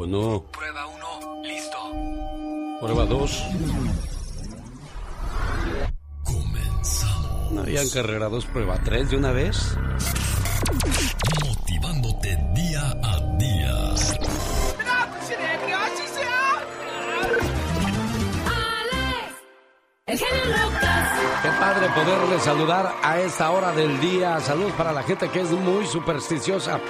Bueno. Prueba uno, listo. Prueba dos. Comenzamos. ¿No habían carrera dos, prueba tres de una vez? Motivándote día a día. El genio Lucas. Qué padre poderle saludar a esta hora del día. Saludos para la gente que es muy supersticiosa.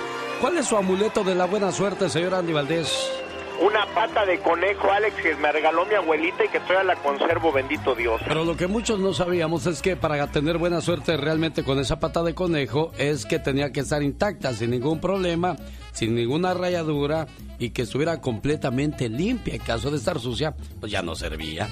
¿Cuál es su amuleto de la buena suerte, señor Andy Valdés? Una pata de conejo, Alex, que me regaló mi abuelita y que todavía la conservo, bendito Dios. Pero lo que muchos no sabíamos es que para tener buena suerte realmente con esa pata de conejo es que tenía que estar intacta, sin ningún problema, sin ninguna rayadura y que estuviera completamente limpia. En caso de estar sucia, pues ya no servía.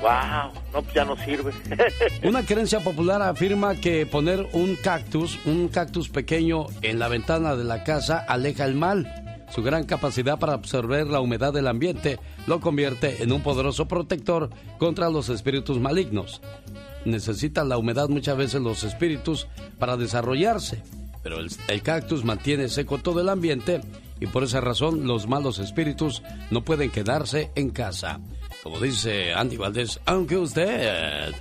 Wow, no, pues ya no sirve. Una creencia popular afirma que poner un cactus, un cactus pequeño en la ventana de la casa aleja el mal. Su gran capacidad para absorber la humedad del ambiente lo convierte en un poderoso protector contra los espíritus malignos. Necesitan la humedad muchas veces los espíritus para desarrollarse, pero el, el cactus mantiene seco todo el ambiente y por esa razón los malos espíritus no pueden quedarse en casa. Como dice Andy Valdés, aunque usted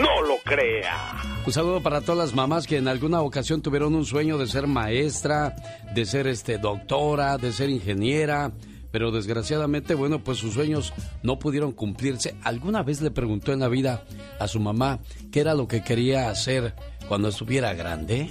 no lo crea. un saludo para todas las mamás que en alguna ocasión tuvieron un sueño de ser maestra, de ser este doctora, de ser ingeniera, pero desgraciadamente, bueno, pues sus sueños no pudieron cumplirse. ¿Alguna vez le preguntó en la vida a su mamá qué era lo que quería hacer cuando estuviera grande?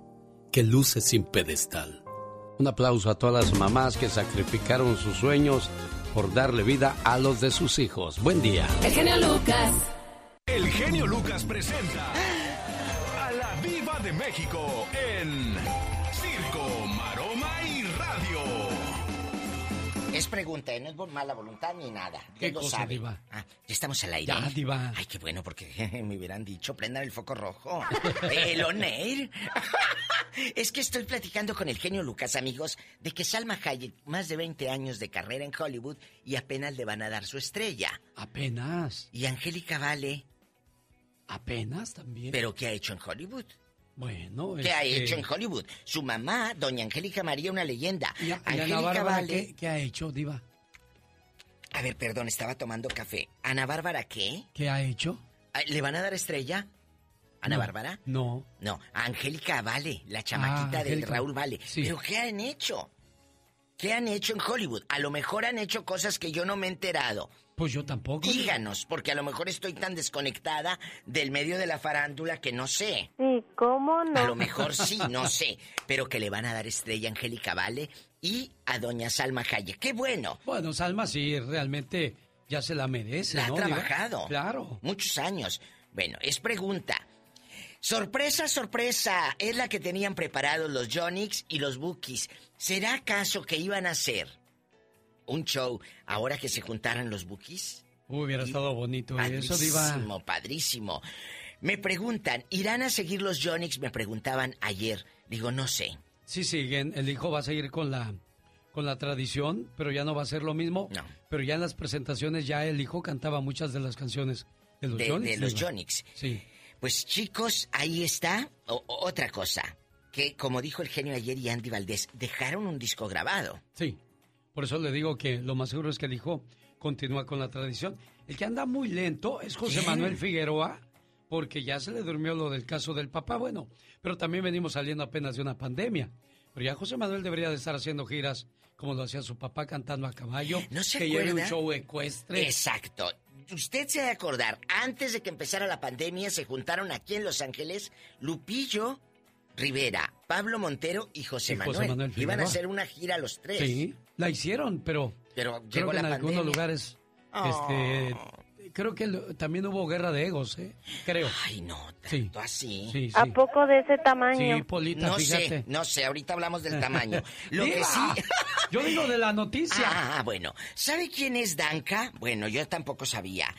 que luce sin pedestal. Un aplauso a todas las mamás que sacrificaron sus sueños por darle vida a los de sus hijos. Buen día. El genio Lucas. El genio Lucas presenta a la Viva de México en Es pregunta, ¿eh? no es por mala voluntad ni nada. ¿Qué lo cosa, sabe. Diva? Ah, ya estamos al aire. Ya, Diva. Ay, qué bueno, porque me hubieran dicho, prendan el foco rojo. ¿El Oneir? es que estoy platicando con el genio Lucas, amigos, de que Salma Hayek, más de 20 años de carrera en Hollywood, y apenas le van a dar su estrella. Apenas. Y Angélica Vale, Apenas también. ¿pero qué ha hecho en Hollywood? Bueno, ¿Qué ha este, hecho en Hollywood? Su mamá, doña Angélica María, una leyenda. ¿Y, Angélica Bárbara Vale... ¿qué, qué ha hecho, Diva? A ver, perdón, estaba tomando café. ¿Ana Bárbara qué? ¿Qué ha hecho? Ah, ¿Le van a dar estrella? ¿Ana No, Bárbara? No. No, Angélica Vale, la chamaquita Ah, del Angélica. Raúl Vale. Sí. ¿Pero qué han hecho? ¿Qué han hecho en Hollywood? A lo mejor han hecho cosas que yo no me he enterado. Pues yo tampoco. Díganos, porque a lo mejor estoy tan desconectada del medio de la farándula que no sé. Sí, ¿cómo no? A lo mejor sí, no sé. Pero que le van a dar estrella a Angélica Vale y a doña Salma Hayek. ¡Qué bueno! Bueno, Salma sí, realmente ya se la merece, La ha ¿no? Diva? trabajado. Claro. Muchos años. Bueno, es pregunta. Sorpresa, sorpresa. Es la que tenían preparados los Jonix y los Bookies. ¿Será acaso que iban a hacer un show ahora que se juntaran los Bookies? Hubiera estado bonito eso, Diva. Padrísimo, padrísimo. Me preguntan, ¿irán a seguir los Jonix? Me preguntaban ayer. Digo, no sé. Sí, siguen. El hijo va a seguir con la con la tradición, pero ya no va a ser lo mismo. No. Pero ya en las presentaciones ya el hijo cantaba muchas de las canciones de los de, Yonix. de los. Yonix. Sí. Pues chicos, ahí está. O- otra cosa, que como dijo el genio ayer y Andy Valdés, dejaron un disco grabado. Sí. Por eso le digo que lo más seguro es que el hijo continúa con la tradición. El que anda muy lento es José. Manuel Figueroa, porque ya se le durmió lo del caso del papá. Bueno, pero también venimos saliendo apenas de una pandemia. Pero ya José Manuel debería de estar haciendo giras como lo hacía su papá cantando a caballo. ¿No se que lleve un show ecuestre. Exacto. Usted se ha de acordar, antes de que empezara la pandemia se juntaron aquí en Los Ángeles Lupillo Rivera, Pablo Montero y José, Y José Manuel. Manuel Iban a hacer una gira los tres. Sí, la hicieron, pero Pero creo llegó que en la algunos pandemia. lugares Oh. este creo que también hubo guerra de egos, ¿eh? Creo. Ay, no, Sí. tanto así. Sí, sí. ¿A poco de ese tamaño? Sí, Polita, No fíjate. sé, no sé, ahorita hablamos del tamaño. Lo que sí... Yo digo de la noticia. Ah, bueno. ¿Sabe quién es Danka? Bueno, yo tampoco sabía.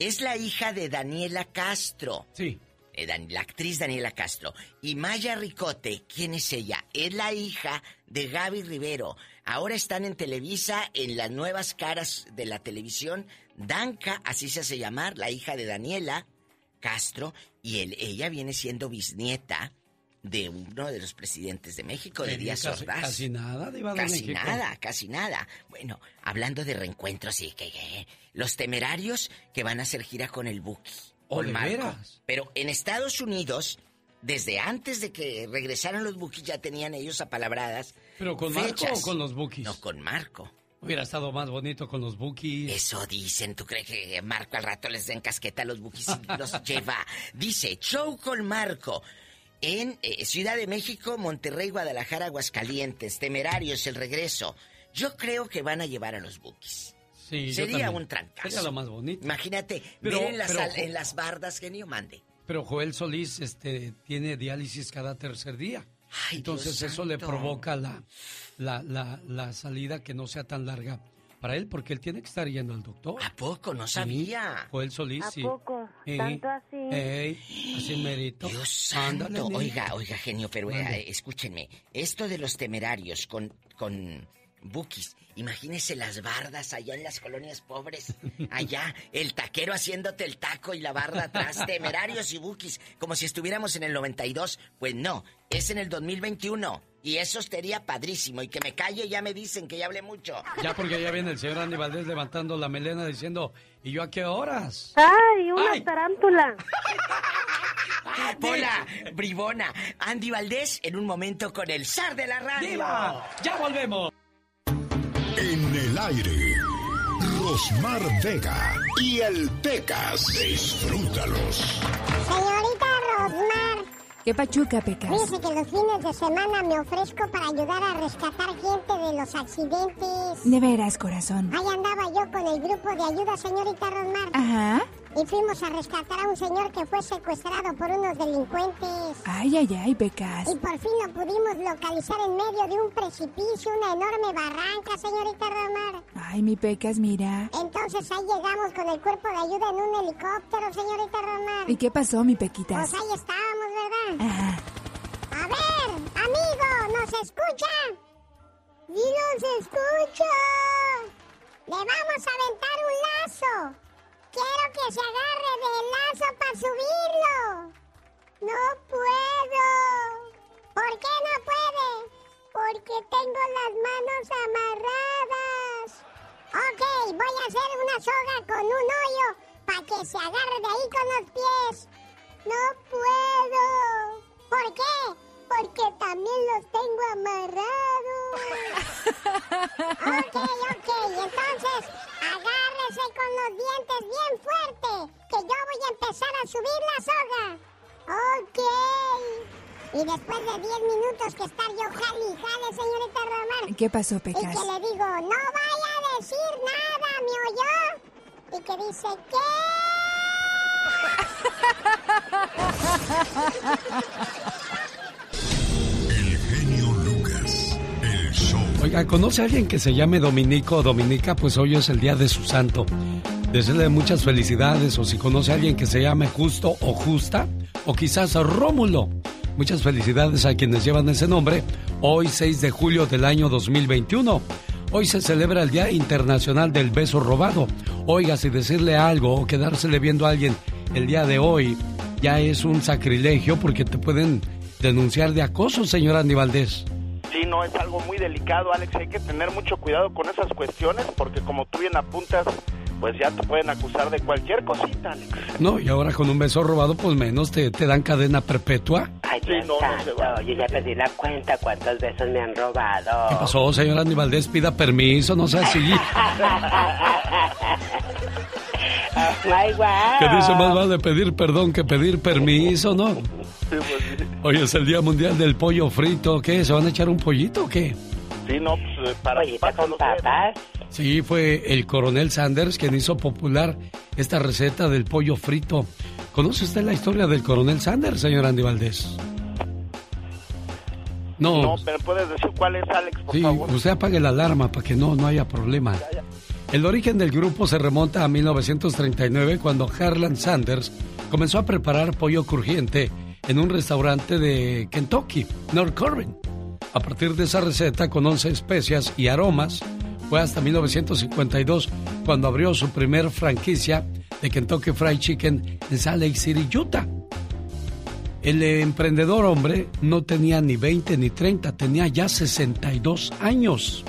Es la hija de Daniela Castro. Sí. Eh, Dan- la actriz Daniela Castro. Y Maya Ricote, ¿quién es ella? Es la hija de Gaby Rivero. Ahora están en Televisa, en las nuevas caras de la televisión. Danka, así se hace llamar, la hija de Daniela Castro. Y él, ella viene siendo bisnieta de uno de los presidentes de México, de Díaz casi, Ordaz. casi nada, de Casi México. nada, casi nada. Bueno, hablando de reencuentros y que, que- los temerarios que van a hacer gira con el Buki. ¿Oh, con de Marco. veras? Pero en Estados Unidos, desde antes de que regresaran los Bukis, ya tenían ellos apalabradas. ¿Pero con Marco fechas. o con los Bukis? No, con Marco. Hubiera estado más bonito con los Bukis. Eso dicen, ¿tú crees que Marco al rato les den casqueta a los Bukis y los lleva? Dice, show con Marco. En eh, Ciudad de México, Monterrey, Guadalajara, Aguascalientes, Temerarios, el regreso. Yo creo que van a llevar a los Bukis. Sí, Sería un trancazo. Sería lo más bonito. Imagínate, Pero- ver en las, pero- al- en las bardas, genio, mande. Pero Joel Solís este, tiene diálisis cada tercer día. Ay, Entonces Dios eso le provoca la, la, la, la salida que no sea tan larga para él, porque él tiene que estar yendo al doctor. ¿A poco? No Sí, sabía. Joel Solís, ¿A sí. poco? Eh, ¿Tanto así? ey, así merito. Dios santo. Ándale, oiga, oiga, genio, pero eh, escúchenme. Esto de los temerarios con, con bookies. Imagínese las bardas allá en las colonias pobres. Allá, el taquero haciéndote el taco y la barda atrás. Temerarios y bookies. Como si estuviéramos en el 92. Pues no, es en el 2021. Y eso sería padrísimo. Y que me calle, ya me dicen que ya hablé mucho. Ya porque ya viene el señor Andy Valdés levantando la melena diciendo, ¿y yo a qué horas? ¡Ay, una Ay. tarántula! Hola, bribona. Andy Valdés en un momento con el zar de la radio. ¡Diva! ¡Ya volvemos! En el aire, Rosmar Vega y el Pecas. Disfrútalos. Señorita Rosmar, ¿Qué pachuca, Pecas? fíjese que los fines de semana me ofrezco para ayudar a rescatar gente de los accidentes. De veras, corazón. Ahí andaba yo con el grupo de ayuda, señorita Rosmar. Ajá. Y fuimos a rescatar a un señor que fue secuestrado por unos delincuentes. Ay, ay, ay, Pecas. Y por fin lo pudimos localizar en medio de un precipicio, una enorme barranca, señorita Rosmar. Ay, mi Pecas, mira. Entonces ahí llegamos con el cuerpo de ayuda en un helicóptero, señorita Rosmar. ¿Y qué pasó, mi Pequitas? Pues ahí estábamos, ¿verdad? Ajá. A ver, amigo, ¿nos escucha? ¡Sí nos escucha! Le vamos a aventar un lazo. Quiero que se agarre del lazo para subirlo. No puedo. ¿Por qué no puede? Porque tengo las manos amarradas. Ok, voy a hacer una soga con un hoyo para que se agarre de ahí con los pies. No puedo. ¿Por qué? Porque también los tengo amarrados. Ok, ok. Entonces, agárrese con los dientes bien fuerte, que yo voy a empezar a subir la soga. Ok. Y después de 10 minutos que estar yo jale y jale, señorita Romar, ¿Qué pasó, y que Pecas? le digo, no vaya a decir nada, ¿me oyó? Y que dice, El Oiga, ¿conoce a alguien que se llame Dominico o Dominica? Pues hoy es el día de su santo. Desearle muchas felicidades o si conoce a alguien que se llame Justo o Justa o quizás Rómulo. Muchas felicidades a quienes llevan ese nombre hoy 6 de julio del año 2021. Hoy se celebra el Día Internacional del Beso Robado. Oiga, si decirle algo o quedársele viendo a alguien el día de hoy ya es un sacrilegio porque te pueden denunciar de acoso, señor Andy Valdés. Sí, no, es algo muy delicado, Alex. Hay que tener mucho cuidado con esas cuestiones porque como tú bien apuntas, pues ya te pueden acusar de cualquier cosita, Alex. No, y ahora con un beso robado, pues menos te, te dan cadena perpetua. Ay, Dios santo, yo ya perdí la cuenta cuántos besos me han robado. ¿Qué pasó, señor Andy Valdés? Pida permiso, no sea así. Ay, guau. Que dice más vale pedir perdón que pedir permiso, ¿no? Hoy es el Día Mundial del Pollo Frito. ¿Qué? ¿Se van a echar un pollito o qué? Sí, no, pues eh, para con papas. Sí, fue el coronel Sanders quien hizo popular esta receta del pollo frito. ¿Conoce usted la historia del coronel Sanders, señor Andy Valdés? No. No, pero puedes decir cuál es, Alex, por Sí, favor. usted apague la alarma para que no, no haya problema. El origen del grupo se remonta a 1939 cuando Harlan Sanders comenzó a preparar pollo crujiente en un restaurante de Kentucky, North Corbin. A partir de esa receta con 11 especias y aromas, fue hasta 1952 cuando abrió su primer franquicia de Kentucky Fried Chicken en Salt Lake City, Utah. El emprendedor hombre no tenía ni 20 ni 30, tenía ya 62 años.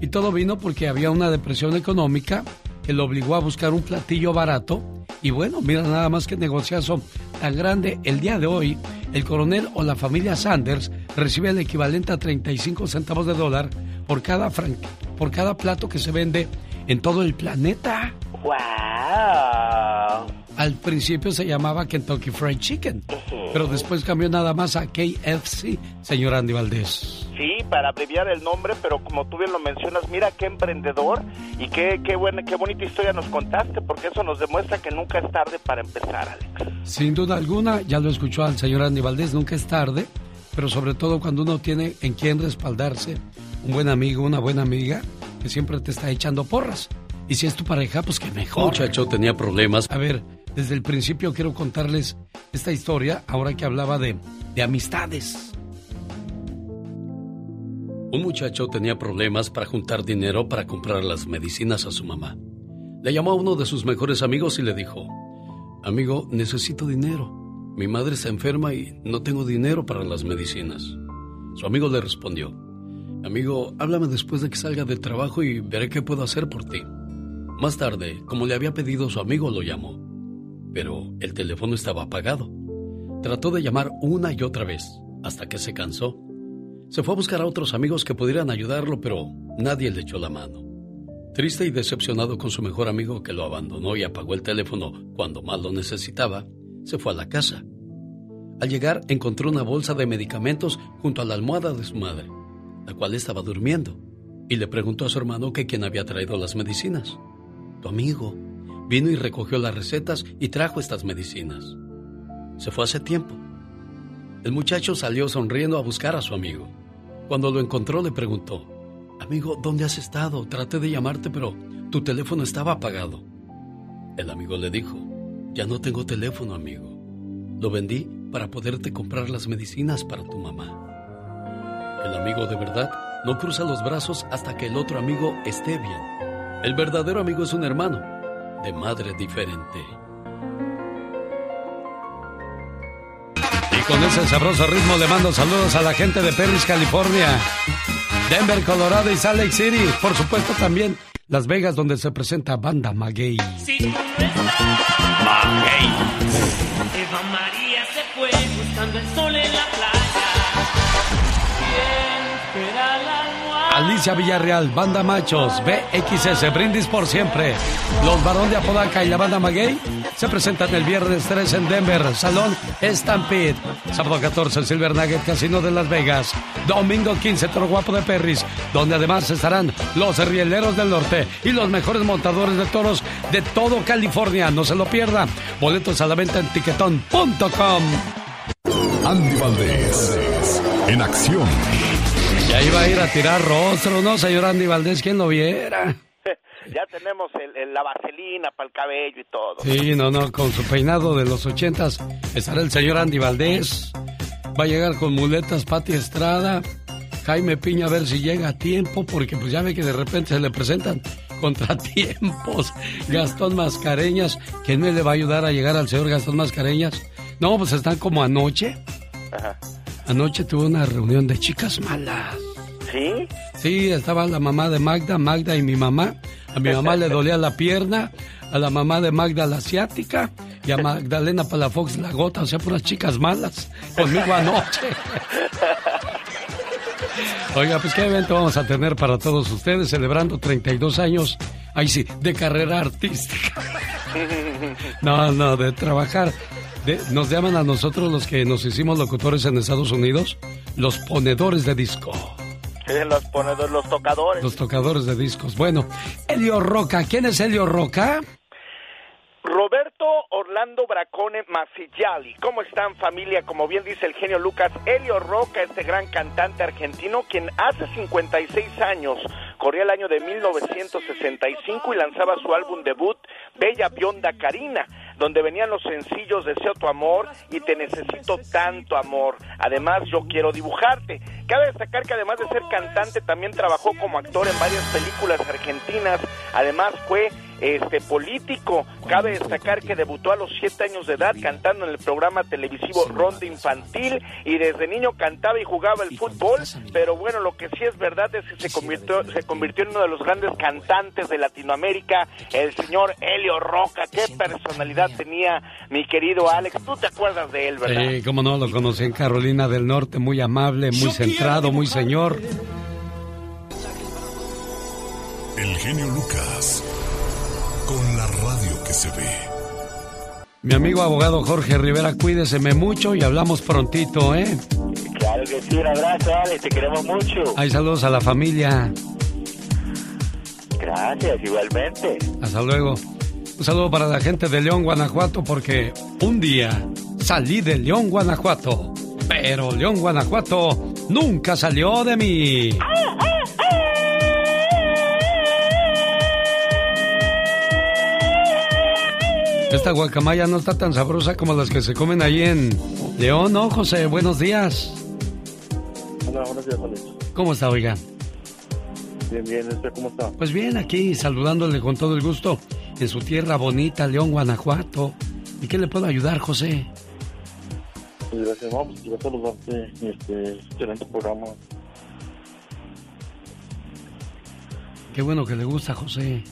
Y todo vino porque había una depresión económica que lo obligó a buscar un platillo barato. Y bueno, mira nada más que negociazo tan grande. El día de hoy, el coronel o la familia Sanders recibe el equivalente a 35 centavos de dólar por cada, fran- por cada plato que se vende en todo el planeta. ¡Wow! Al principio se llamaba Kentucky Fried Chicken, pero después cambió nada más a KFC, señor Andy Valdés. Sí, para abreviar el nombre, pero como tú bien lo mencionas, mira qué emprendedor y qué, qué, buena, qué bonita historia nos contaste, porque eso nos demuestra que nunca es tarde para empezar, Alex. Sin duda alguna, ya lo escuchó al señor Andy Valdés, nunca es tarde, pero sobre todo cuando uno tiene en quien respaldarse, un buen amigo, una buena amiga, que siempre te está echando porras. Y si es tu pareja, pues que mejor. Muchacho tenía problemas. A ver, desde el principio quiero contarles esta historia, ahora que hablaba de, de amistades. Un muchacho tenía problemas para juntar dinero para comprar las medicinas a su mamá. Le llamó a uno de sus mejores amigos y le dijo, Amigo, necesito dinero. Mi madre está enferma y no tengo dinero para las medicinas. Su amigo le respondió, Amigo, háblame después de que salga del trabajo y veré qué puedo hacer por ti. Más tarde, como le había pedido su amigo, lo llamó. Pero el teléfono estaba apagado. Trató de llamar una y otra vez, hasta que se cansó. Se fue a buscar a otros amigos que pudieran ayudarlo, pero nadie le echó la mano. Triste y decepcionado con su mejor amigo que lo abandonó y apagó el teléfono cuando más lo necesitaba, se fue a la casa. Al llegar encontró una bolsa de medicamentos junto a la almohada de su madre, la cual estaba durmiendo, y le preguntó a su hermano que quién había traído las medicinas. Tu amigo vino y recogió las recetas y trajo estas medicinas. Se fue hace tiempo. El muchacho salió sonriendo a buscar a su amigo. Cuando lo encontró le preguntó, Amigo, ¿dónde has estado? Traté de llamarte, pero tu teléfono estaba apagado. El amigo le dijo, Ya no tengo teléfono, amigo. Lo vendí para poderte comprar las medicinas para tu mamá. El amigo de verdad no cruza los brazos hasta que el otro amigo esté bien. El verdadero amigo es un hermano, de madre diferente. Y con ese sabroso ritmo le mando saludos a la gente de Perris, California, Denver, Colorado y Salt Lake City. Por supuesto también Las Vegas, donde se presenta Banda Maguey. Maguey. Eva María se fue buscando el sol en la playa. ¿Quién? Alicia Villarreal, Banda Machos, BXS, Brindis por siempre. Los Barón de Apodaca y la Banda Maguey se presentan el viernes 3 en Denver, Salón Stampede. Sábado 14, Silver Nugget Casino de Las Vegas. Domingo 15, Toro Guapo de Perris, donde además estarán los Rieleros del Norte y los mejores montadores de toros de todo California. No se lo pierda. Boletos a la venta en tiquetón.com. Andy Valdés, en acción. Ya iba a ir a tirar rostro, ¿no, señor Andy Valdés? ¿Quién lo viera? Ya tenemos el- el- la vaselina para el cabello y todo. Sí, no, no, con su peinado de los ochentas estará el señor Andy Valdés. Va a llegar con muletas Pati Estrada, Jaime Piña a ver si llega a tiempo, porque pues ya ve que de repente se le presentan contratiempos. Gastón Mascareñas, ¿quién me le va a ayudar a llegar al señor Gastón Mascareñas? No, pues están como anoche. Ajá. Anoche tuve una reunión de chicas malas. ¿Sí? Sí, estaba la mamá de Magda, Magda y mi mamá. A mi mamá le dolía la pierna, a la mamá de Magda la asiática y a Magdalena Palafox la gota, o sea, puras chicas malas conmigo anoche. Oiga, pues qué evento vamos a tener para todos ustedes celebrando 32 años, ahí sí, de carrera artística. No, no, de trabajar. De- nos llaman a nosotros los que nos hicimos locutores en Estados Unidos, los ponedores de disco, Sí, los ponedores, los tocadores. los tocadores de discos. Bueno, Elio Roca, ¿quién es Elio Roca? Roberto Orlando Bracone Maffigiali. ¿Cómo están familia? Como bien dice el genio Lucas, Elio Roca, este gran cantante argentino, quien hace 56 años corría el año de 1965 y lanzaba su álbum debut, Bella Bionda Karina, donde venían los sencillos Deseo tu amor y Te necesito tanto amor. Además, Yo quiero dibujarte. Cabe destacar que además de ser cantante, también trabajó como actor en varias películas argentinas. Además, fue este político. Cabe destacar que debutó a los siete años de edad cantando en el programa televisivo Ronda Infantil y desde niño cantaba y jugaba el fútbol. Pero bueno, lo que sí es verdad es que se convirtió, se convirtió en uno de los grandes cantantes de Latinoamérica, el señor Helio Roca. Qué personalidad tenía mi querido Alex. ¿Tú te acuerdas de él, verdad? Sí, cómo no, lo conocí en Carolina del Norte, muy amable, muy centrado, muy señor. El genio Lucas. Con la radio que se ve. Mi amigo abogado Jorge Rivera, cuídeseme mucho y hablamos prontito, ¿eh? Claro que sí, un abrazo, Alex, te queremos mucho. Hay saludos a la familia. Gracias, igualmente. Hasta luego. Un saludo para la gente de León, Guanajuato, porque un día salí de León, Guanajuato, pero León, Guanajuato nunca salió de mí. Esta guacamaya no está tan sabrosa como las que se comen ahí en León, ¿no, José? Buenos días. Hola, buenos días, Alex. ¿Cómo está, oiga? Bien, bien, ¿usted cómo está? Pues bien, aquí saludándole con todo el gusto en su tierra bonita, León, Guanajuato. ¿Y qué le puedo ayudar, José? Pues gracias, no, pues quiero saludarte, este, excelente programa. Qué bueno que le gusta, José.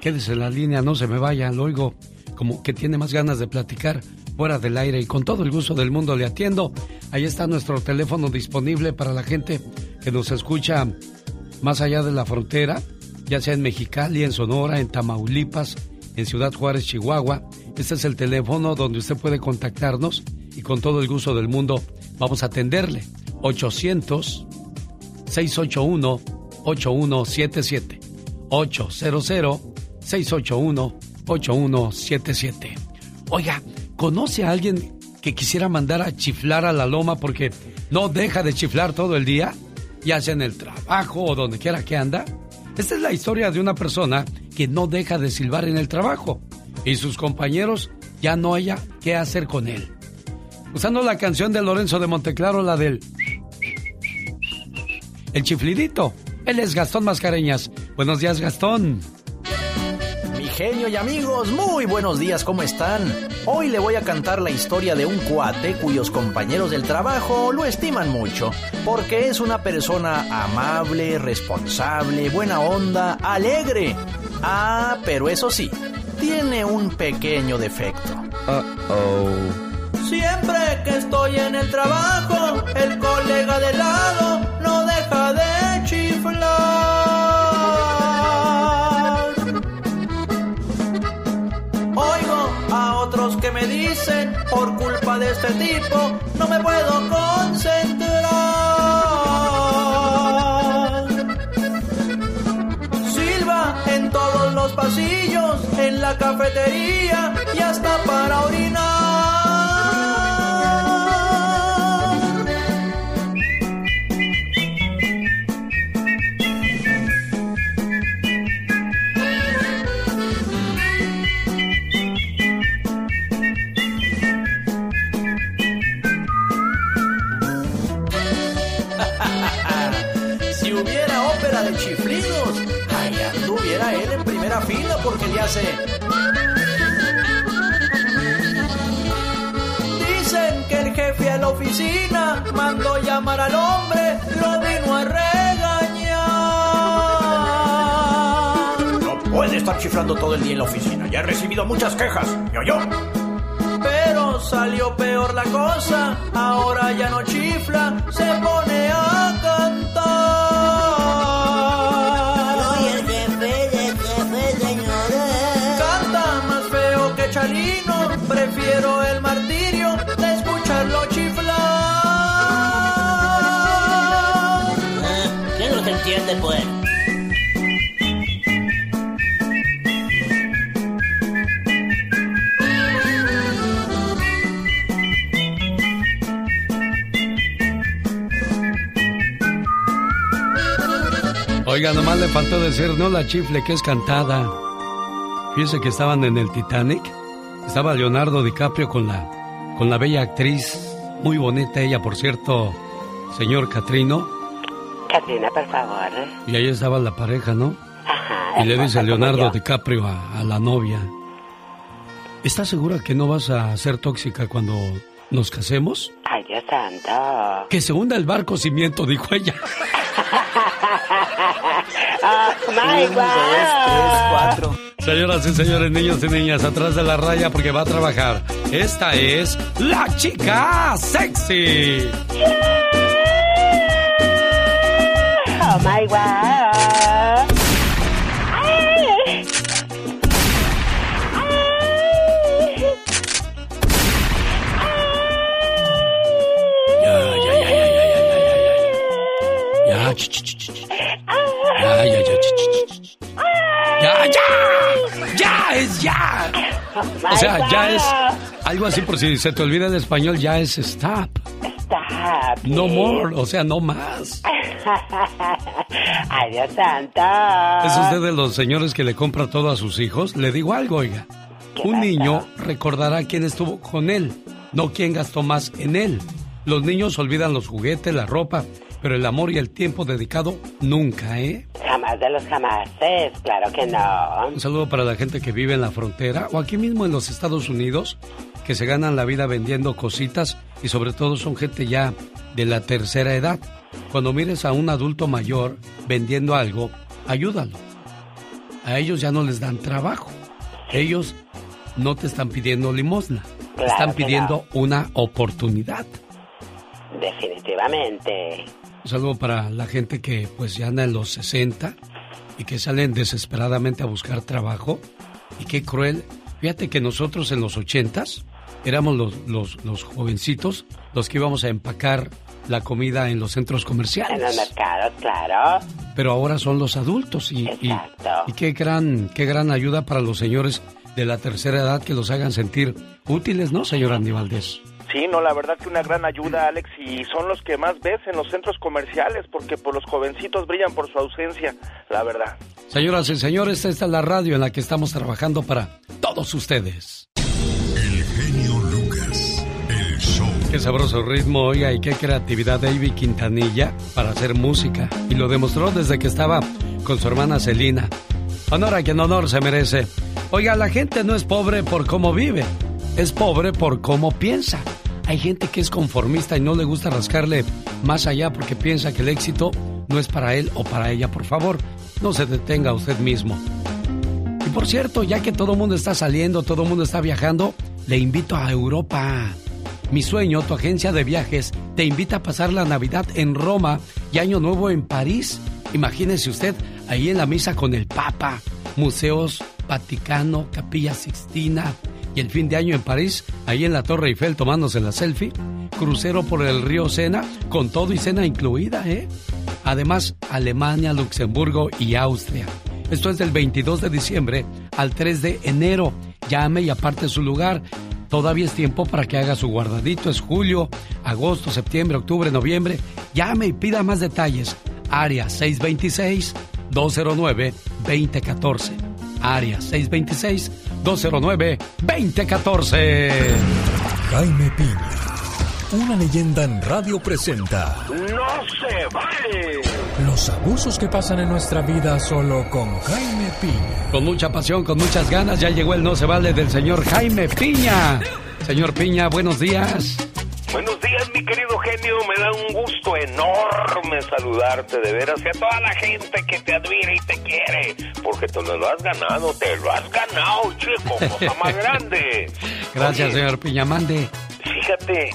Quédese en la línea, no se me vaya, lo oigo como que tiene más ganas de platicar fuera del aire y con todo el gusto del mundo le atiendo. Ahí está nuestro teléfono disponible para la gente que nos escucha más allá de la frontera, ya sea en Mexicali, en Sonora, en Tamaulipas, en Ciudad Juárez, Chihuahua. Este es el teléfono donde usted puede contactarnos y con todo el gusto del mundo vamos a atenderle. 800 681 8177 800 681 8177 Oiga, ¿conoce a alguien que quisiera mandar a chiflar a la loma porque no deja de chiflar todo el día? Ya sea en el trabajo o donde quiera que anda. Esta es la historia de una persona que no deja de silbar en el trabajo y sus compañeros ya no haya qué hacer con él. Usando la canción de Lorenzo de Monteclaro, la del El chiflidito. Él es Gastón Mascareñas. Buenos días, Gastón. Genio y amigos, muy buenos días, ¿cómo están? Hoy le voy a cantar la historia de un cuate cuyos compañeros del trabajo lo estiman mucho, porque es una persona amable, responsable, buena onda, alegre. Ah, pero eso sí, tiene un pequeño defecto. Siempre que estoy en el trabajo, el colega de lado no deja de chiflar. Que me dicen, por culpa de este tipo, no me puedo concentrar. Silva en todos los pasillos, en la cafetería y hasta para orinar. Dicen que el jefe a la oficina mandó llamar al hombre, lo vino a regañar. No puede estar chiflando todo el día en la oficina. Ya he recibido muchas quejas. Yo, yo. Pero salió peor la cosa. Ahora ya no chifla, se pone a cantar. Oiga, nomás le faltó decir, no la chifle, que es cantada. Fíjese que estaban en el Titanic. Estaba Leonardo DiCaprio con la, con la bella actriz, muy bonita ella, por cierto, señor Catrino. Catrina, por favor. Y ahí estaba la pareja, ¿no? Ajá. Y le dice como Leonardo. DiCaprio a, a la novia, ¿estás segura que no vas a ser tóxica cuando nos casemos? Ay, Dios santo. Que se hunda el barco cimiento, dijo ella. Oh, my God. Señoras y señores, niños y niñas, atrás de la raya porque va a trabajar. Esta es la chica sexy. Oh, my God. Ay. Ya, ya, ya, ya, ya, ya, ya, ya, ya. Ya. Ya, ya, ya, ch. Ya, ya. Ya es ya. O sea, ya es algo así por si se te olvida el español, ya es stop. Stop. No more, o sea, no más. Ay, Dios santo. ¿Es usted de los señores que le compra todo a sus hijos? Le digo algo, oiga. Un niño recordará quién estuvo con él, no quién gastó más en él. Los niños olvidan los juguetes, la ropa, pero el amor y el tiempo dedicado nunca, ¿eh? Jamás de los jamases, claro que no. Un saludo para la gente que vive en la frontera o aquí mismo en los Estados Unidos, que se ganan la vida vendiendo cositas y sobre todo son gente ya de la tercera edad. Cuando mires a un adulto mayor vendiendo algo, ayúdalo. A ellos ya no les dan trabajo. Ellos no te están pidiendo limosna, Claro están pidiendo una oportunidad. Definitivamente. Un saludo para la gente que pues ya anda en los 60 y que salen desesperadamente a buscar trabajo. Y qué cruel. Fíjate que nosotros en los 80s éramos los, los, los jovencitos los que íbamos a empacar la comida en los centros En los comerciales. mercados, claro. Pero ahora son los adultos y, y, qué gran, qué gran ayuda para los señores de la tercera edad que los hagan sentir útiles, ¿no, señor Andy Valdés? Sí, no, la verdad que una gran ayuda, Alex, y son los que más ves en los centros comerciales, porque por los jovencitos brillan por su ausencia, la verdad. Señoras y señores, esta es la radio en la que estamos trabajando para todos ustedes. Qué sabroso ritmo, oiga, y qué creatividad David Quintanilla para hacer música. Y lo demostró desde que estaba con su hermana Celina. Honor a quien honor se merece. Oiga, la gente no es pobre por cómo vive, es pobre por cómo piensa. Hay gente que es conformista y no le gusta rascarle más allá porque piensa que el éxito no es para él o para ella. Por favor, no se detenga usted mismo. Y por cierto, ya que todo el mundo está saliendo, todo el mundo está viajando, le invito a Europa. Mi sueño, tu agencia de viajes, te invita a pasar la Navidad en Roma y Año Nuevo en París. Imagínese usted ahí en la misa con el Papa, museos, Vaticano, Capilla Sixtina y el fin de año en París, ahí en la Torre Eiffel tomándose la selfie, crucero por el río Sena con todo y cena incluida, ¿eh? Además, Alemania, Luxemburgo y Austria. Esto es del 22 de diciembre al 3 de enero. Llame y aparte su lugar. Todavía es tiempo para que haga su guardadito. Es julio, agosto, septiembre, octubre, noviembre. Llame y pida más detalles. Área 626-209-2014. Área 626-209-2014. Jaime Piña, Una leyenda en radio presenta ¡No se vale! los abusos que pasan en nuestra vida solo con Jaime Piña. Con mucha pasión, con muchas ganas, ya llegó el No se vale del señor Jaime Piña. Señor Piña, buenos días. Buenos días, mi querido genio. Me da un gusto enorme saludarte de veras y a toda la gente que te admira y te quiere. Porque te lo has ganado, te lo has ganado, chico, cosa más grande. Gracias, Oye, señor Piña. Mande. Fíjate,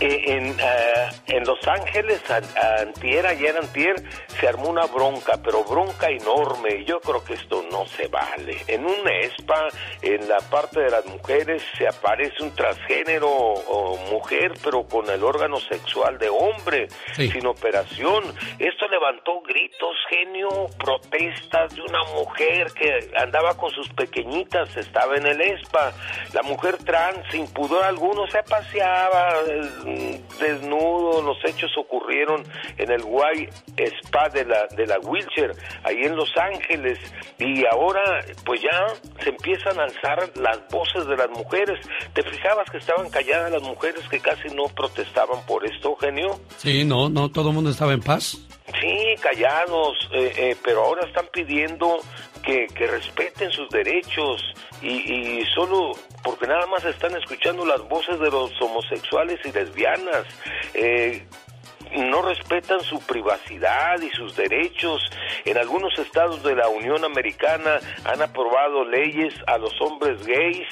en, ah, en Los Ángeles, a- antier, ayer antier, se armó una bronca, pero bronca enorme. y Yo creo que esto no se vale. En una ESPA, en la parte de las mujeres, se aparece un transgénero o mujer, pero con el órgano sexual de hombre, sin operación. Esto levantó gritos, genio, protestas de una mujer que andaba con sus pequeñitas, estaba en el ESPA. La mujer trans, sin pudor alguno, se paseaba eh, desnudo. Los hechos ocurrieron en el Guay Spa de la, de la Wheelchair, ahí en Los Ángeles. Y ahora, pues ya se empiezan a alzar las voces de las mujeres. ¿Te fijabas que estaban calladas las mujeres que casi no protestaban por esto, genio? Sí, no, no, todo el mundo estaba en paz. Sí, callados, eh, eh, pero ahora están pidiendo que, que respeten sus derechos y, y solo porque nada más están escuchando las voces de los homosexuales y lesbianas. Eh, no respetan su privacidad y sus derechos. En algunos estados de la Unión Americana han aprobado leyes a los hombres gays,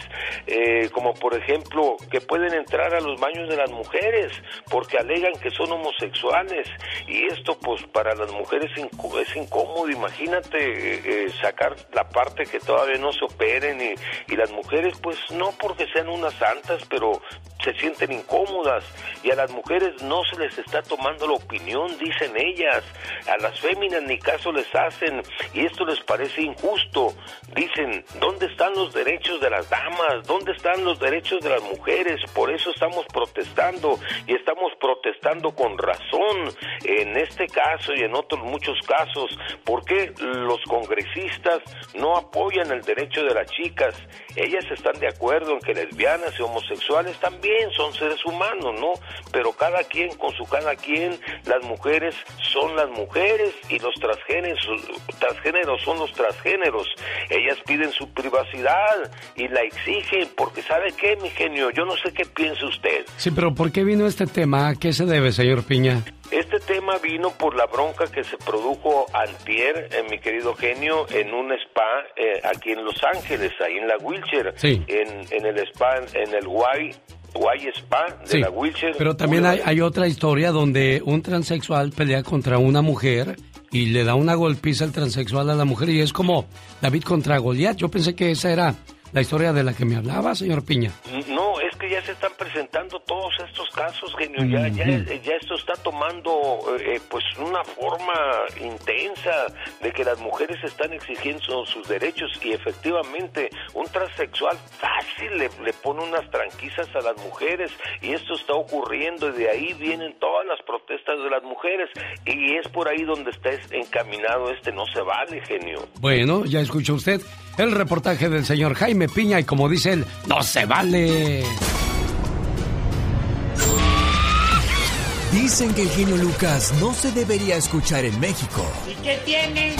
eh, como por ejemplo que pueden entrar a los baños de las mujeres porque alegan que son homosexuales. Y esto pues para las mujeres es incómodo. Imagínate eh, eh, sacar la parte que todavía no se operen y, y las mujeres pues no porque sean unas santas, pero se sienten incómodas y a las mujeres no se les está tomando la opinión, dicen ellas. A las féminas ni caso les hacen y esto les parece injusto. Dicen, ¿dónde están los derechos de las damas? ¿Dónde están los derechos de las mujeres? Por eso estamos protestando y estamos protestando con razón en este caso y en otros muchos casos. ¿Por qué los congresistas no apoyan el derecho de las chicas? Ellas están de acuerdo en que lesbianas y homosexuales también son seres humanos, ¿no? Pero cada quien con su cada quien, las mujeres son las mujeres y los transgéneros, transgéneros son los transgéneros. Ellas piden su privacidad y la exigen porque ¿sabe qué, mi genio? Yo no sé qué piensa usted. Sí, pero ¿por qué vino este tema? ¿A qué se debe, señor Piña? Este tema vino por la bronca que se produjo antier, eh, mi querido genio, en un spa eh, aquí en Los Ángeles, ahí en la Wheelchair, Sí. en, en el spa, en el Guay, Guay Spa de Sí, la Wheelchair. pero también hay, hay otra historia donde un transexual pelea contra una mujer y le da una golpiza al transexual a la mujer y es como David contra Goliat. Yo pensé que esa era la historia de la que me hablaba, señor Piña. No, es que ya se están presentando todos estos casos, genio. Ya, ya, esto está tomando eh, pues una forma intensa de que las mujeres están exigiendo sus derechos y efectivamente un transexual fácil le, le pone unas tranquisas a las mujeres y esto está ocurriendo y de ahí vienen todas las protestas de las mujeres y es por ahí donde está es- encaminado este no se vale, genio. Bueno, ya escuchó usted el reportaje del señor Jaime Piña y como dice él, no se vale. Dicen que el genio Lucas no se debería escuchar en México. ¿Y qué tiene?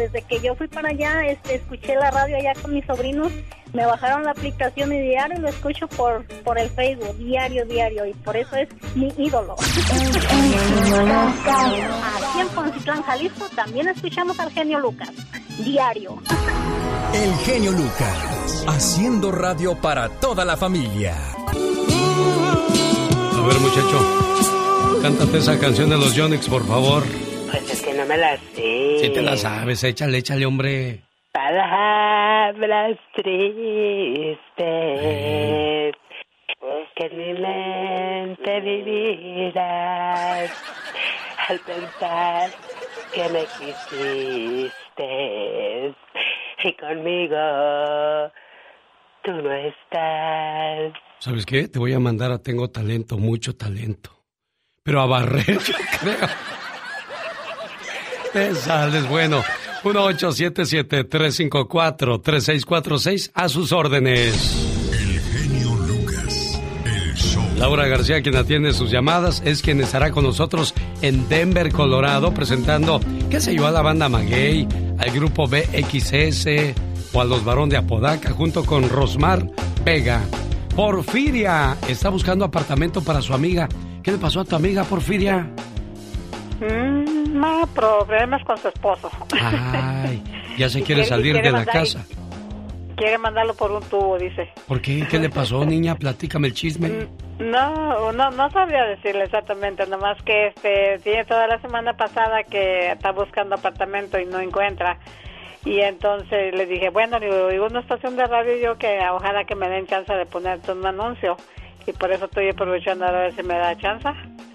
Desde que yo fui para allá, este, escuché la radio allá con mis sobrinos, me bajaron la aplicación y diario lo escucho por, por el Facebook, diario, diario, y por eso es mi ídolo. Aquí en Poncitlán, Jalisco, también escuchamos al genio Lucas, diario. El genio Lucas, haciendo radio para toda la familia. A ver, muchacho, cántate esa canción de los Yonix, por favor. Pues es que no me la sé. Si te la sabes, échale, échale, hombre. Palabras tristes que en mi mente vivirás al pensar que me quisiste y conmigo tú no estás. ¿Sabes qué? Te voy a mandar a Tengo Talento, mucho talento. Pero a barrer, yo creo. Te sales, bueno. 1877-354-3646 a sus órdenes. El genio Lucas, el show. Laura García, quien atiende sus llamadas, es quien estará con nosotros en Denver, Colorado, presentando, qué sé yo, a la banda Maguey, al grupo BXS o a los Barón de Apodaca, junto con Rosmar Vega. Porfiria está buscando apartamento para su amiga. ¿Qué le pasó a tu amiga, Porfiria? Mm, no, problemas con su esposo. Ay, ya se quiere Quiere- salir quiere de la casa. Quiere mandarlo por un tubo, dice. ¿Por qué? ¿Qué le pasó, niña? Platícame el chisme. No, no, no sabría decirle exactamente, nomás que este tiene toda la semana pasada que está buscando apartamento y no encuentra. Y entonces le dije, bueno, digo, digo, una estación de radio yo que ojalá que me den chance de ponerte un anuncio. Y por eso estoy aprovechando a ver si me da chance.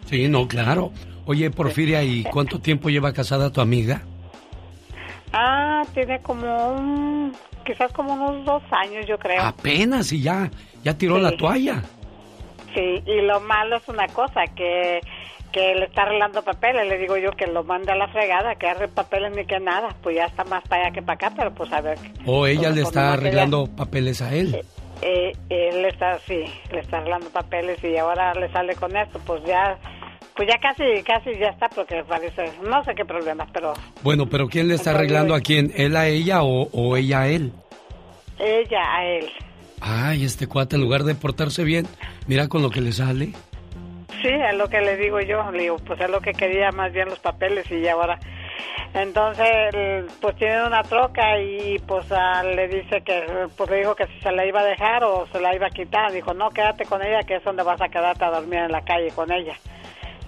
Sí, no, claro. Oye, Porfiria, ¿y cuánto tiempo lleva casada tu amiga? Ah, tiene como un, quizás como unos dos años yo creo. Apenas y ya, ya tiró la toalla. Sí, y lo malo es una cosa, que, que le está arreglando papeles. Le digo yo que lo mande a la fregada, que arregle papeles ni que nada. Pues ya está más para allá que para acá, pero pues a ver. O ella le está arreglando papeles a él. Eh, él está, sí, le está arreglando papeles y ahora le sale con esto. Pues ya, pues ya casi, casi ya está, porque parece, no sé qué problemas, pero Bueno, pero ¿quién le está arreglando a quién? ¿Él a ella o, o ella a él? ella a él. Ay, este cuate, en lugar de portarse bien, mira con lo que le sale. Sí, es lo que le digo yo. Le digo, pues es lo que quería más bien los papeles y ahora. Entonces, pues tiene una troca y pues ah, le dice que, pues le dijo que si se la iba a dejar o se la iba a quitar. Dijo, no, quédate con ella, que es donde vas a quedarte a dormir en la calle con ella.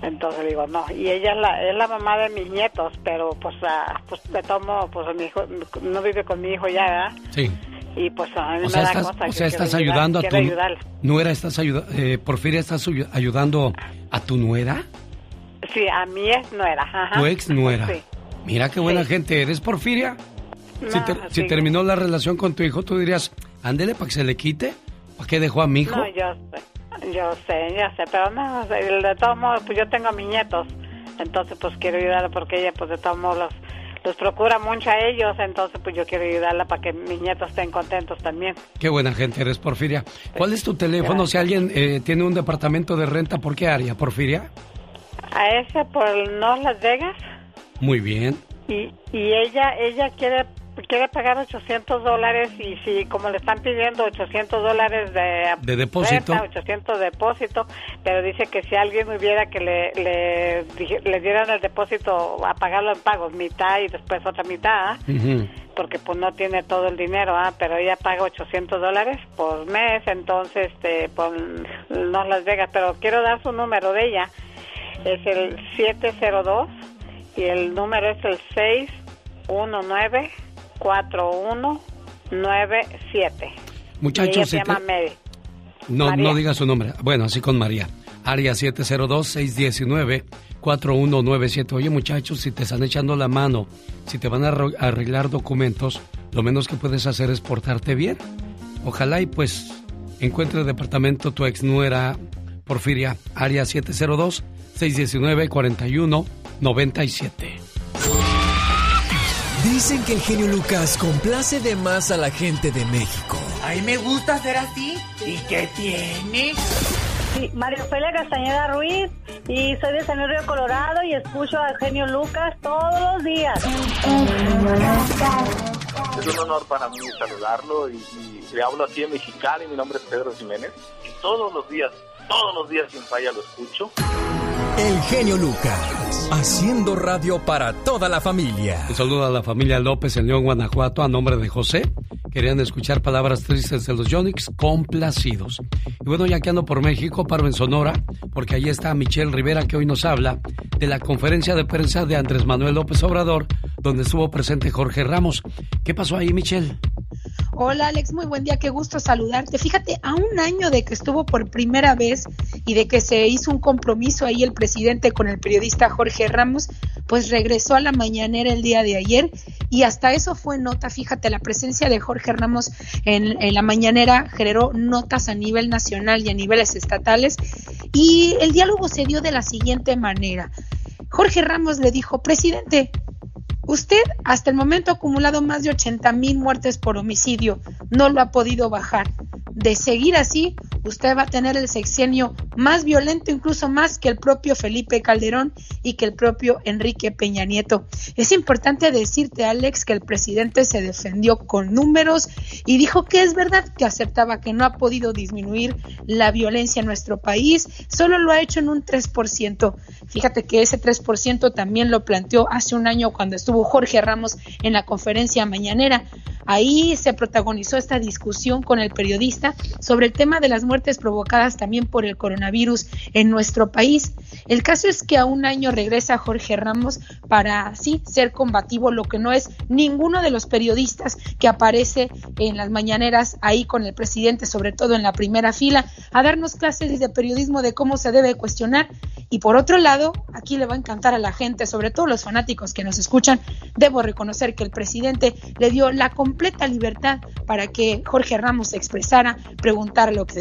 Entonces le digo, no. Y ella es la, es la mamá de mis nietos, pero pues, ah, pues de tomo, pues mi hijo, no vive con mi hijo ya, ¿verdad? Sí. Y pues a mí O me sea, da estás, cosa. o que sea, quiero estás ayudar- ayudando a tu... nuera, estás ayudando... Eh, Porfiria, ¿estás ayu- ayudando a tu nuera? Sí, a mí es nuera. Ajá. Tu ex nuera. Sí. Mira qué buena gente eres, Porfiria. si, ter- si terminó la relación con tu hijo, tú dirías, ándele para que se le quite. ¿Para qué dejó a mi hijo? No, yo sé, yo sé, yo sé, pero no, de todos modos, pues yo tengo a mis nietos, entonces pues quiero ayudarla porque ella pues de todos modos los, los procura mucho a ellos, entonces pues yo quiero ayudarla para que mis nietos estén contentos también. Qué buena gente eres, Porfiria. ¿Cuál es tu teléfono? Si alguien eh, tiene un departamento de renta, ¿por qué área, Porfiria? A ese por North Las Vegas Muy bien. y, y ella, ella quiere quiere pagar 800 dólares y si como le están pidiendo 800 dólares de, De depósito. renta, 800 de depósito, pero dice que si alguien hubiera que le, le, le dieran el depósito a pagarlo en pagos, mitad y después otra mitad, ¿ah? porque pues no tiene todo el dinero, ¿ah? pero ella paga 800 dólares por mes, entonces este, por no Las Vegas, pero quiero dar su número de ella, es el 702 y el número es el 619 4197. Muchachos, ella se te- llama Mary. No, María. no diga su nombre. Bueno, así con María. Área 702-619-4197. Oye, muchachos, si te están echando la mano, si te van a arreglar documentos, lo menos que puedes hacer es portarte bien. Ojalá y pues encuentre departamento tu ex nuera Porfiria. Área 702-619-4197. Dicen que el genio Lucas complace de más a la gente de México. A mí me gusta ser así. ¿Y qué tiene? Sí, María Ofelia Castañeda Ruiz y soy de San Río Colorado y escucho a Genio Lucas todos los días. Es un honor para mí saludarlo y, y le hablo aquí en Mexicali. Mi nombre es Pedro Jiménez y todos los días, todos los días sin falla lo escucho. El genio Lucas, haciendo radio para toda la familia. Un saludo a la familia López en León, Guanajuato, a nombre de José. Querían escuchar palabras tristes de los Yonix, complacidos. Y bueno, ya que ando por México, paro en Sonora, porque ahí está Michelle Rivera, que hoy nos habla de la conferencia de prensa de Andrés Manuel López Obrador, donde estuvo presente Jorge Ramos. ¿Qué pasó ahí, Michelle? Hola Alex, muy buen día, qué gusto saludarte. Fíjate, a un año de que estuvo por primera vez y de que se hizo un compromiso ahí el presidente con el periodista Jorge Ramos, pues regresó a la mañanera el día de ayer y hasta eso fue nota. Fíjate, la presencia de Jorge Ramos en, la mañanera generó notas a nivel nacional y a niveles estatales y el diálogo se dio de la siguiente manera. Jorge Ramos le dijo, presidente, Usted hasta el momento ha acumulado más de 80 mil muertes por homicidio. No lo ha podido bajar. De seguir así, usted va a tener el sexenio más violento, incluso más que el propio Felipe Calderón y que el propio Enrique Peña Nieto. Es importante decirte, Alex, que el presidente se defendió con números y dijo que es verdad que aceptaba que no ha podido disminuir la violencia en nuestro país, solo lo ha hecho en un 3%. Fíjate que ese 3% también lo planteó hace un año cuando estuvo Jorge Ramos en la conferencia mañanera. Ahí se protagonizó esta discusión con el periodista sobre el tema de las muertes provocadas también por el coronavirus en nuestro país. El caso es que a un año regresa Jorge Ramos para sí ser combativo, lo que no es ninguno de los periodistas que aparece en las mañaneras ahí con el presidente, sobre todo en la primera fila, a darnos clases de periodismo de cómo se debe cuestionar. Y por otro lado, aquí le va a encantar a la gente, sobre todo los fanáticos que nos escuchan, debo reconocer que el presidente le dio la completa libertad para que Jorge Ramos se expresara, preguntar lo que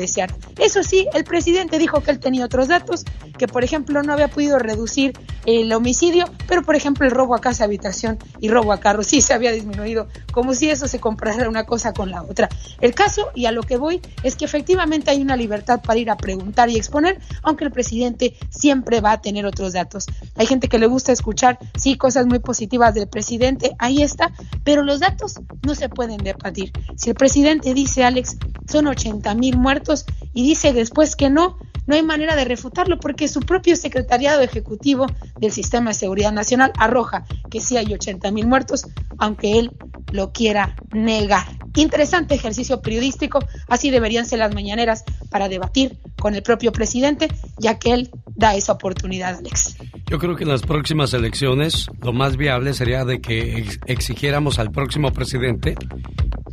Eso sí, el presidente dijo que él tenía otros datos, que por ejemplo no había podido reducir el homicidio, pero por ejemplo el robo a casa, habitación y robo a carro sí se había disminuido, como si eso se comprara una cosa con la otra. El caso, y a lo que voy, es que efectivamente hay una libertad para ir a preguntar y exponer, aunque el presidente siempre va a tener otros datos. Hay gente que le gusta escuchar, sí, cosas muy positivas del presidente, ahí está, pero los datos no se pueden debatir. Si el presidente dice, Alex, son 80 mil muertos y dice después que no, no hay manera de refutarlo porque su propio secretariado ejecutivo del Sistema de Seguridad Nacional arroja que sí hay 80 mil muertos, aunque él lo quiera negar. Interesante ejercicio periodístico, así deberían ser las mañaneras para debatir con el propio presidente, ya que él da esa oportunidad, Alex. Yo creo que en las próximas elecciones lo más viable sería de que exigiéramos al próximo presidente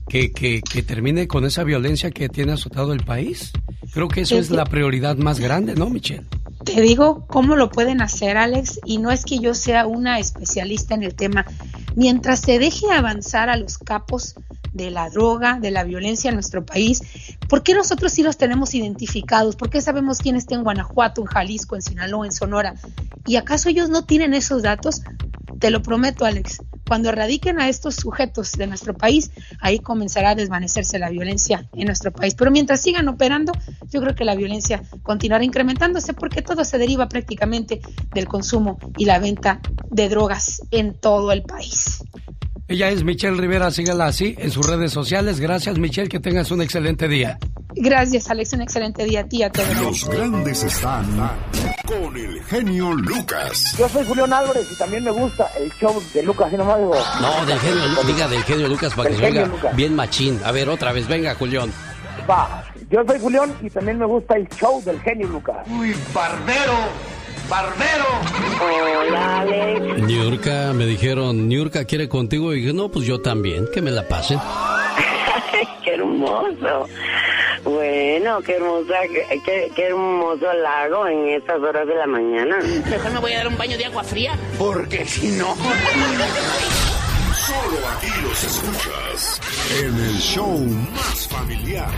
que, que, que termine con esa violencia que tiene azotado el país. Creo que eso es la prioridad más grande, ¿no, Michelle? Te digo cómo lo pueden hacer, Alex, y no es que yo sea una especialista en el tema. Mientras se deje avanzar a los capos de la droga, de la violencia en nuestro país, ¿por qué nosotros sí los tenemos identificados? ¿Por qué sabemos quién está en Guanajuato, en Jalisco, en Sinaloa, en Sonora? ¿Y acaso ellos no tienen esos datos? Te lo prometo, Alex. Cuando erradiquen a estos sujetos de nuestro país, ahí comenzará a desvanecerse la violencia en nuestro país. Pero mientras sigan operando, yo creo que la violencia continuará incrementándose porque todo se deriva prácticamente del consumo y la venta de drogas en todo el país. Ella es Michelle Rivera, sígala así en sus redes sociales. Gracias, Michelle, que tengas un excelente día. Gracias, Alex, un excelente día a ti y a todos. Los grandes están con el genio Lucas. Yo soy Julián Álvarez y también me gusta el show de Lucas, y no digo. No, del genio, diga del genio Lucas para que se oiga bien machín. A ver, otra vez, venga, Julián. Va, yo soy Julián y también me gusta el show del genio Lucas. Uy, barbero. ¡Barbero! Hola, Alex. Niurka, me dijeron, Niurka quiere contigo. Y dije, no, pues yo también, que me la pasen. ¡Qué hermoso! Bueno, qué hermosa, qué, qué, hermoso lago en estas horas de la mañana. Mejor me voy a dar un baño de agua fría. Porque si no... Solo aquí los escuchas en el show más familiar.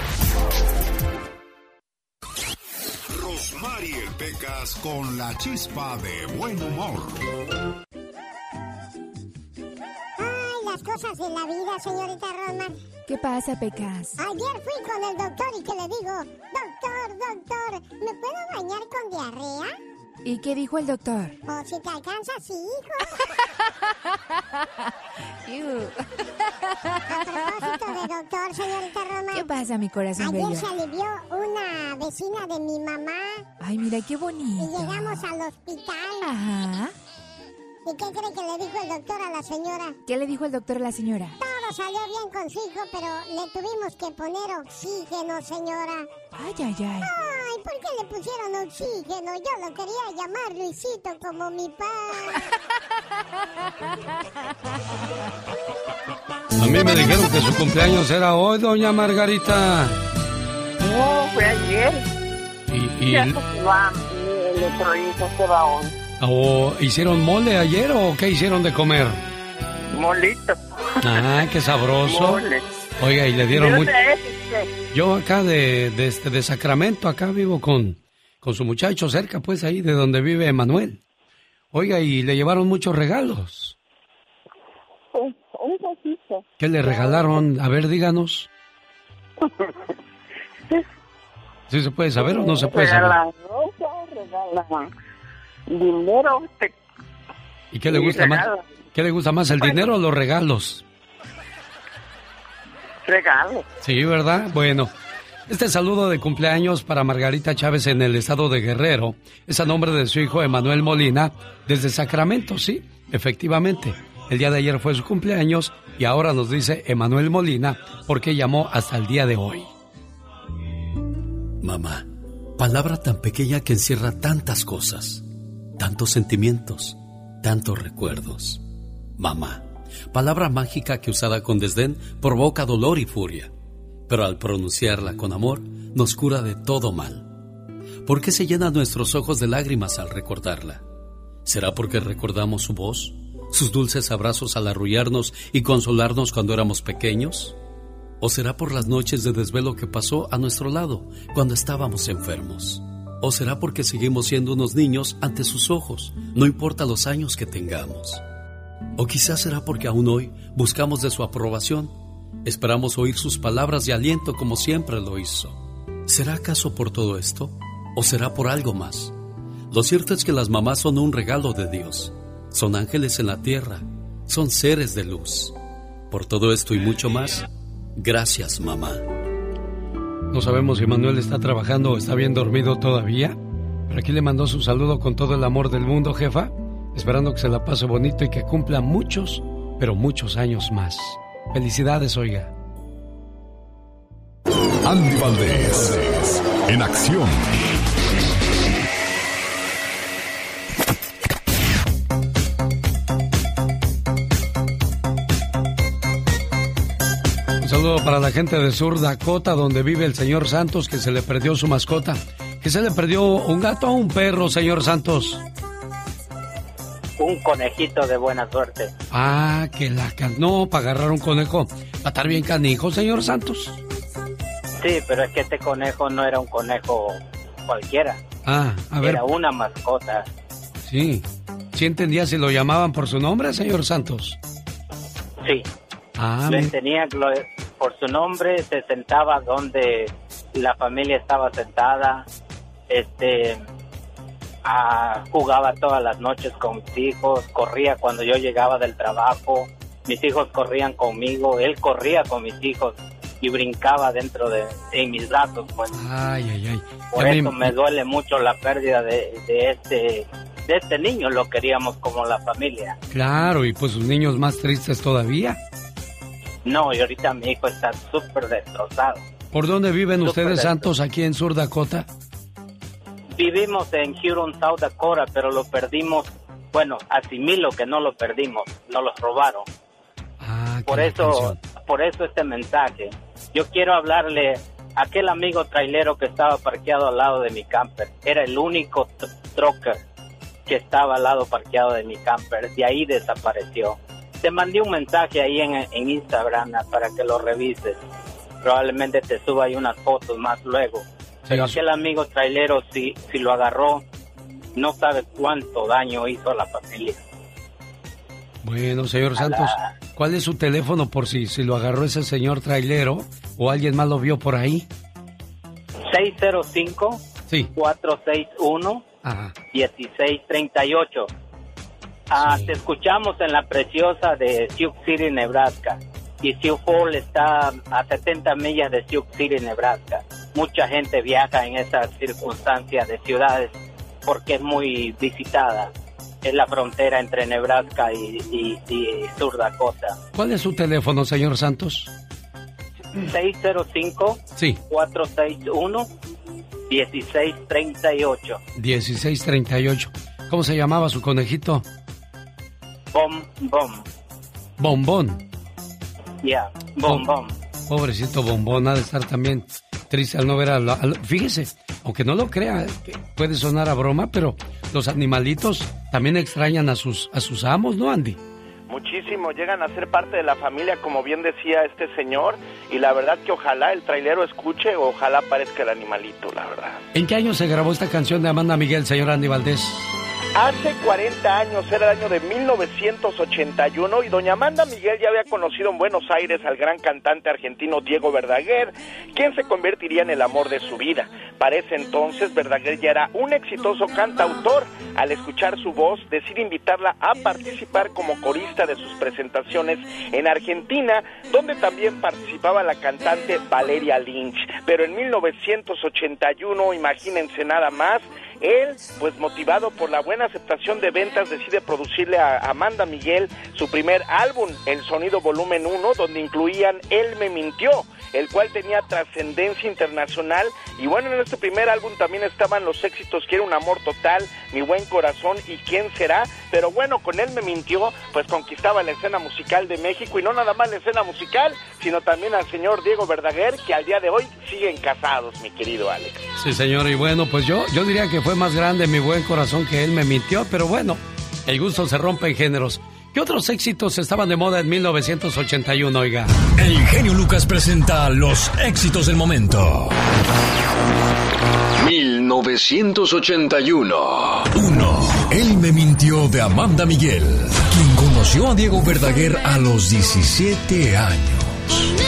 Rosmarie Pecas con la chispa de buen humor. Ay, las cosas de la vida, señorita Rosmar. ¿Qué pasa, Pecas? Ayer fui con el doctor y que le digo, doctor, doctor, ¿me puedo bañar con diarrea? ¿Y qué dijo el doctor? O si te alcanza, sí, hijo. A propósito de doctor, señorita Roma. ¿Qué pasa, mi corazón Ayer bello? se alivió una vecina de mi mamá. Ay, mira qué Y bonito. llegamos al hospital. Ajá. ¿Y qué cree que le dijo el doctor a la señora? ¿Qué le dijo el doctor a la señora? Todo salió bien con su hijo, pero le tuvimos que poner oxígeno, señora. Ay, ay, ay. Ay, ¿por qué le pusieron oxígeno? Yo lo quería llamar Luisito como mi padre. A mí me dijeron que su cumpleaños era hoy, doña Margarita. No, fue ayer. Y, y- va, mi electrolito se va hoy. ¿O hicieron mole ayer o qué hicieron de comer? Molito. Ah, qué sabroso. Mole. Oiga, y le dieron ¿De mucho. Yo acá de, de, este, de Sacramento, acá vivo con, con su muchacho cerca, pues ahí de donde vive Manuel. Oiga, y le llevaron muchos regalos. Un, un poquito. ¿Qué le regalaron? A ver, díganos. ¿Sí se puede saber o no se puede saber? Regalan dinero. ¿Y qué le gusta más? ¿Qué le gusta más, el dinero o los regalos? Regalos. Sí, ¿verdad? Bueno, este saludo de cumpleaños para Margarita Chávez en el estado de Guerrero es a nombre de su hijo Emanuel Molina desde Sacramento, sí, efectivamente. El día de ayer fue su cumpleaños y ahora nos dice Emanuel Molina porque llamó hasta el día de hoy. Mamá, palabra tan pequeña que encierra tantas cosas, tantos sentimientos, tantos recuerdos. Mamá, palabra mágica que usada con desdén provoca dolor y furia, pero al pronunciarla con amor nos cura de todo mal. ¿Por qué se llenan nuestros ojos de lágrimas al recordarla? ¿Será porque recordamos su voz, sus dulces abrazos al arrullarnos y consolarnos cuando éramos pequeños? ¿O será por las noches de desvelo que pasó a nuestro lado cuando estábamos enfermos? ¿O será porque seguimos siendo unos niños ante sus ojos, no importa los años que tengamos? ¿O quizás será porque aún hoy buscamos de su aprobación? Esperamos oír sus palabras de aliento como siempre lo hizo. ¿Será acaso por todo esto? ¿O será por algo más? Lo cierto es que las mamás son un regalo de Dios. Son ángeles en la tierra. Son seres de luz. Por todo esto y mucho más, gracias mamá. No sabemos si Manuel está trabajando o está bien dormido todavía, pero aquí le mandó su saludo con todo el amor del mundo, jefa, esperando que se la pase bonito y que cumpla muchos, pero muchos años más. Felicidades, oiga. Andy Valdés, en acción. Un saludo para la gente de Sur Dakota, donde vive el señor Santos, que se le perdió su mascota. ¿Que se le perdió un gato o un perro, señor Santos? Un conejito de buena suerte. Ah, que la can... No, para agarrar un conejo. Va a estar bien canijo, señor Santos. Sí, pero es que este conejo no era un conejo cualquiera. Ah, a ver. Era una mascota. Sí. ¿Sí entendía si lo llamaban por su nombre, señor Santos? Sí. Ah, Le tenía por su nombre, se sentaba donde la familia estaba sentada. Este. Ah, jugaba todas las noches con mis hijos, corría cuando yo llegaba del trabajo, mis hijos corrían conmigo, él corría con mis hijos y brincaba dentro de mis brazos, pues. Ay, ay, ay. Por eso me- me duele mucho la pérdida de, de este de este niño, lo queríamos como la familia. Claro, y pues sus niños más tristes todavía. No, y ahorita mi hijo está súper destrozado. ¿Por dónde viven Súper ustedes. Santos, aquí en Sur Dakota? Vivimos en Huron, South Dakota, pero lo perdimos, bueno, asimilo que no lo perdimos, no los robaron. Ah, por eso, por eso este mensaje. Yo quiero hablarle a aquel amigo trailero que estaba parqueado al lado de mi camper. Era el único t- troca que estaba al lado parqueado de mi camper. De ahí desapareció. Te mandé un mensaje ahí en, en Instagram para que lo revises. Probablemente te suba ahí unas fotos más luego. Pero aquel amigo trailero, si, si lo agarró, no sabe cuánto daño hizo a la familia. Bueno, señor Santos, ¿cuál es su teléfono por si, si lo agarró ese señor trailero o alguien más lo vio por ahí? 605 Sí. 461 Ajá. 1638. Ah, Te escuchamos en la preciosa de Sioux City, Nebraska. Y Sioux Falls está a 70 millas de Sioux City, Nebraska. Mucha gente viaja en esas circunstancias de ciudades porque es muy visitada. Es la frontera entre Nebraska y, y- y Sur Dakota. ¿Cuál es su teléfono, señor Santos? 605 Sí, 461 1638. 1638. ¿Cómo se llamaba su conejito? Bom, bom. Bombón. Ya, bom, bom. Pobrecito Bombón, ha de estar también triste al no ver a la... al- Fíjese, aunque no lo crea, eh, que puede sonar a broma, pero los animalitos también extrañan a sus, a sus amos, ¿no, Andy? Muchísimo, llegan a ser parte de la familia, como bien decía este señor, y la verdad que ojalá el trailero escuche, o ojalá aparezca el animalito, la verdad. ¿En qué año se grabó esta canción de Amanda Miguel, señor Andy Valdés? Hace 40 años, era el año de 1981, y doña Amanda Miguel ya había conocido en Buenos Aires al gran cantante argentino Diego Verdaguer, quien se convertiría en el amor de su vida. Para ese entonces, Verdaguer ya era un exitoso cantautor. Al escuchar su voz, decide invitarla a participar como corista de sus presentaciones en Argentina, donde también participaba la cantante Valeria Lynch. Pero en 1981, imagínense nada más, él, pues motivado por la buena aceptación de ventas, decide producirle a Amanda Miguel su primer álbum, El Sonido Volumen 1, donde incluían Él me mintió, el cual tenía trascendencia internacional. Y bueno, en este primer álbum también estaban los éxitos Quiero un amor total, Mi buen corazón y ¿Quién será? Pero bueno, con Él me mintió, pues conquistaba la escena musical de México y no nada más la escena musical, sino también al señor Diego Verdaguer, que al día de hoy siguen casados, mi querido Alex. Sí, señor, y bueno, pues yo, yo diría que fue más grande mi buen corazón que él me mintió, pero bueno, el gusto se rompe en géneros. ¿Qué otros éxitos estaban de moda en 1981, oiga? El genio Lucas presenta los éxitos del momento. 1981. 1. Él me mintió de Amanda Miguel, quien conoció a Diego Verdaguer a los 17 años.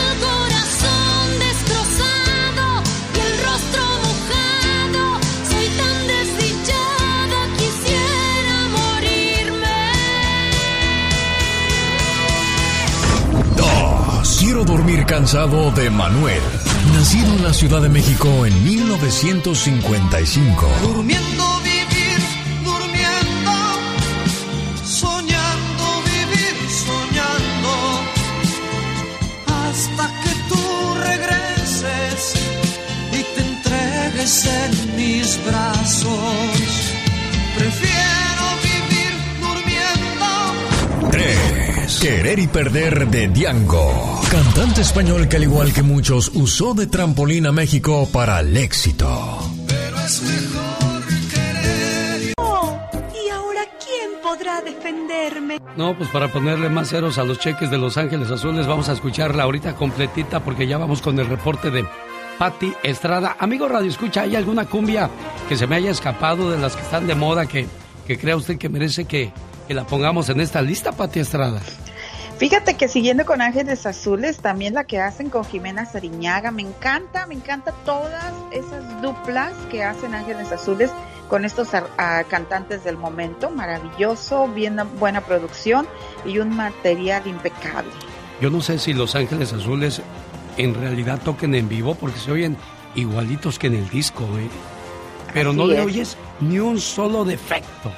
Quiero dormir cansado de Manuel, nacido en la Ciudad de México en 1955. Durmiendo vivir, durmiendo, soñando vivir, soñando, hasta que tú regreses y te entregues en mis brazos. Querer y perder de Diango, cantante español que al igual que muchos usó de trampolín a México para el éxito. Pero es mejor querer. ¿Y ahora quién podrá defenderme? No, pues para ponerle más ceros a los cheques de Los Ángeles Azules, vamos a escucharla ahorita completita porque ya vamos con el reporte de Patti Estrada. Amigo Radio Escucha, ¿hay alguna cumbia que se me haya escapado de las que están de moda que, que crea usted que merece que, que la pongamos en esta lista, Patti Estrada? Fíjate que siguiendo con Ángeles Azules, también la que hacen con Jimena Sariñaga, me encanta, me encanta todas esas duplas que hacen Ángeles Azules con estos ah, cantantes del momento, maravilloso, bien buena producción y un material impecable. Yo no sé si Los Ángeles Azules en realidad toquen en vivo porque se oyen igualitos que en el disco, ¿eh? Pero no le es. oyes ni un solo defecto.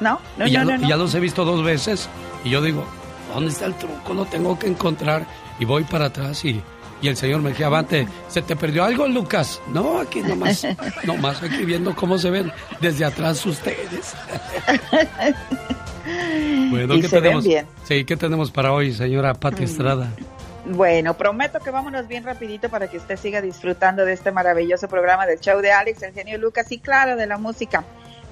No, no, y ya, no, lo- no, no. ya los he visto dos veces y yo digo, ¿dónde está el truco? Lo tengo que encontrar y voy para atrás y, y el señor me decía, avante, ¿se te perdió algo, Lucas? No, aquí nomás, nomás aquí viendo cómo se ven desde atrás ustedes. bueno, ¿qué se ven tenemos? bien. Sí, ¿qué tenemos para hoy, señora Pati Estrada? Bueno, prometo que vámonos bien rapidito para que usted siga disfrutando de este maravilloso programa del show de Alex, el genio Lucas y claro, de la música.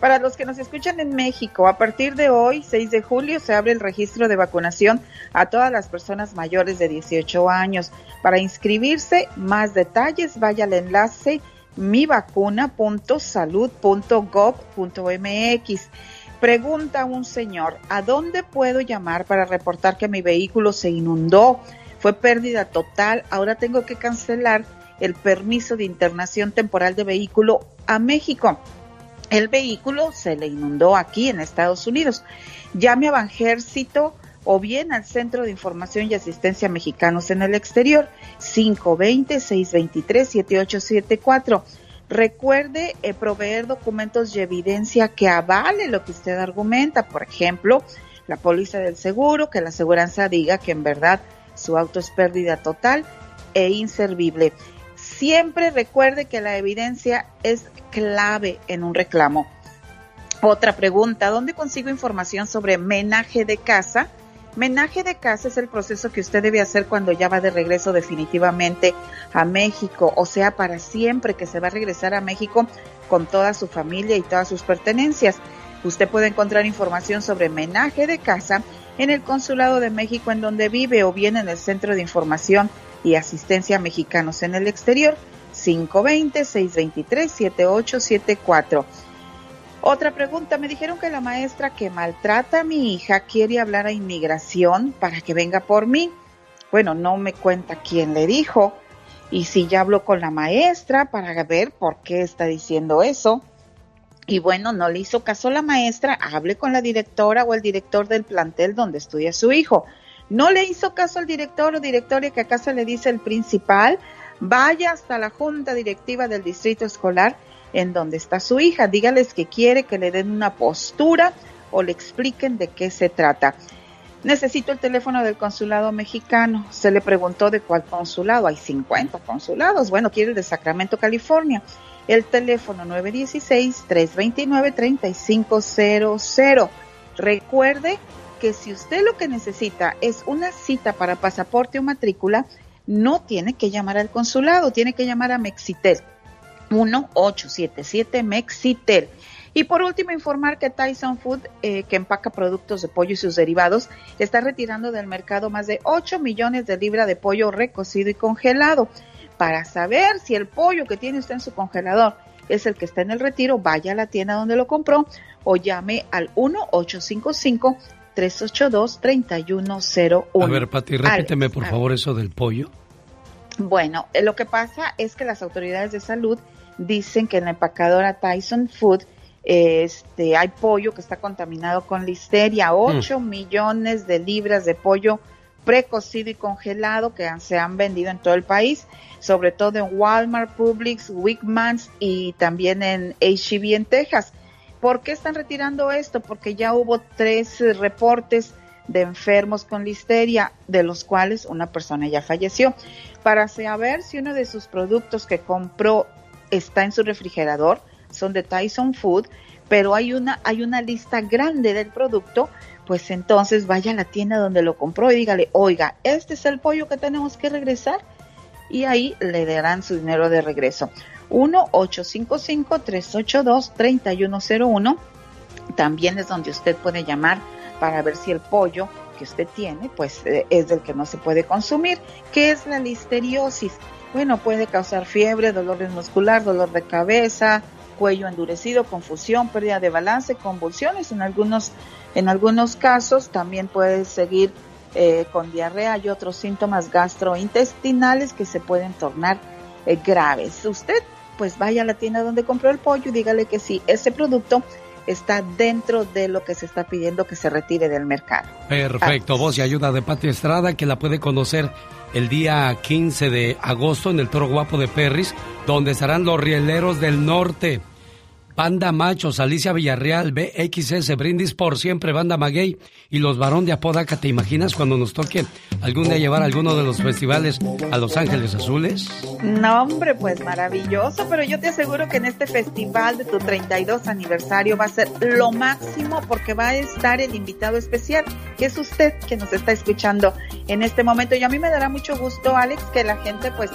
Para los que nos escuchan en México, a partir de hoy, 6 de julio, se abre el registro de vacunación a todas las personas mayores de 18 años. Para inscribirse, más detalles, vaya al enlace mivacuna.salud.gov.mx. Pregunta un señor, ¿a dónde puedo llamar para reportar que mi vehículo se inundó? Fue pérdida total, ahora tengo que cancelar el permiso de internación temporal de vehículo a México. El vehículo se le inundó aquí en Estados Unidos. Llame a Banjército o bien al Centro de Información y Asistencia Mexicanos en el Exterior, 520-623-7874. Recuerde eh, proveer documentos y evidencia que avale lo que usted argumenta. Por ejemplo, la póliza del seguro, que la aseguranza diga que en verdad su auto es pérdida total e inservible. Siempre recuerde que la evidencia es clave en un reclamo. Otra pregunta, ¿dónde consigo información sobre menaje de casa? Menaje de casa es el proceso que usted debe hacer cuando ya va de regreso definitivamente a México, o sea, para siempre que se va a regresar a México con toda su familia y todas sus pertenencias. Usted puede encontrar información sobre menaje de casa en el Consulado de México en donde vive o bien en el Centro de Información y Asistencia Mexicanos en el Exterior, 520-623-7874. Otra pregunta, me dijeron que la maestra que maltrata a mi hija quiere hablar a inmigración para que venga por mí. Bueno, no me cuenta quién le dijo y si ya habló con la maestra para ver por qué está diciendo eso. Y bueno, no le hizo caso la maestra, hable con la directora o el director del plantel donde estudia su hijo. No le hizo caso al director o directoria que acá se le dice el principal, vaya hasta la junta directiva del distrito escolar en donde está su hija, dígales que quiere que le den una postura o le expliquen de qué se trata. Necesito el teléfono del consulado mexicano. Se le preguntó de cuál consulado. Hay 50 consulados. Bueno, quiere el de Sacramento, California. El teléfono 916-329-3500. Recuerde que si usted lo que necesita es una cita para pasaporte o matrícula, no tiene que llamar al consulado, tiene que llamar a Mexitel. 1877 Mexitel. Y por último, informar que Tyson Food, eh, que empaca productos de pollo y sus derivados, está retirando del mercado más de 8 millones de libras de pollo recocido y congelado. Para saber si el pollo que tiene usted en su congelador es el que está en el retiro, vaya a la tienda donde lo compró o llame al 1-855-382-3101. A ver, Pati, repíteme por favor eso del pollo. Bueno, eh, lo que pasa es que las autoridades de salud dicen que en la empacadora Tyson Food este, hay pollo que está contaminado con listeria, 8 millones de libras de pollo precocido y congelado que han- se han vendido en todo el país, sobre todo en Walmart, Publix, Wickmans y también en HEB en Texas. ¿Por qué están retirando esto? Porque ya hubo tres eh, reportes de enfermos con listeria, de los cuales una persona ya falleció. Para saber si uno de sus productos que compró está en su refrigerador, son de Tyson Food, pero hay una, hay una lista grande del producto, pues entonces vaya a la tienda donde lo compró y dígale, oiga, este es el pollo que tenemos que regresar. Y ahí le darán su dinero de regreso. 1-855-382-3101. También es donde usted puede llamar para ver si el pollo que usted tiene, pues eh, es del que no se puede consumir. ¿Qué es la listeriosis? Bueno, puede causar fiebre, dolores muscular, dolor de cabeza, cuello endurecido, confusión, pérdida de balance, convulsiones. En algunos, en algunos casos también puede seguir eh, con diarrea y otros síntomas gastrointestinales que se pueden tornar eh, graves. Usted, pues vaya a la tienda donde compró el pollo y dígale que sí, ese producto está dentro de lo que se está pidiendo que se retire del mercado. Perfecto, voz y ayuda de Pati Estrada, que la puede conocer el día 15 de agosto en el Toro Guapo de Perris, donde estarán los rieleros del norte. Banda Machos, Alicia Villarreal, BXS, Brindis por siempre, Banda Maguey y los Barón de Apodaca. ¿Te imaginas cuando nos toque algún día llevar alguno de los festivales a Los Ángeles Azules? No, hombre, pues maravilloso, pero yo te aseguro que en este festival de tu 32 aniversario va a ser lo máximo porque va a estar el invitado especial, que es usted que nos está escuchando en este momento. Y a mí me dará mucho gusto, Alex, que la gente pues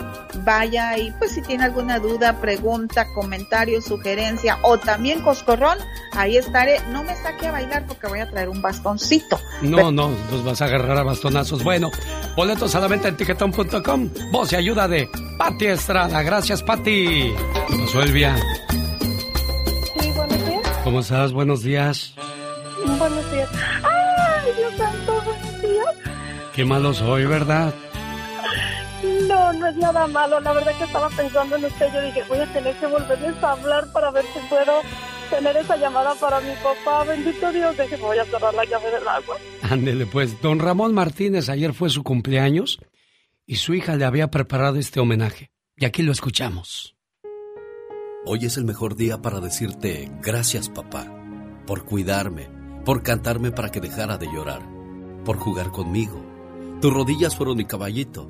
vaya y pues si tiene alguna duda, pregunta, comentario, sugerencia o también coscorrón, ahí estaré. No me saque a bailar porque voy a traer un bastoncito. No, no, nos vas a agarrar a bastonazos. Bueno, boletos a la venta en tiquetón.com. Voz y ayuda de Pati Estrada. Gracias, Pati. Suelvia, Sí, buenos días. ¿cómo estás? Buenos días. Buenos días. ¡Ay, Dios santo, buenos días! Qué malo soy, ¿verdad? No, no es nada malo. La verdad que estaba pensando en usted. Yo dije, voy a tener que volverles a hablar para ver si puedo tener esa llamada para mi papá. Bendito Dios, deje, voy a cerrar la llave del agua. Ándele, pues. Don Ramón Martínez, ayer fue su cumpleaños y su hija le había preparado este homenaje. Y aquí lo escuchamos. Hoy es el mejor día para decirte gracias papá, por cuidarme, por cantarme para que dejara de llorar, por jugar conmigo. Tus rodillas fueron mi caballito,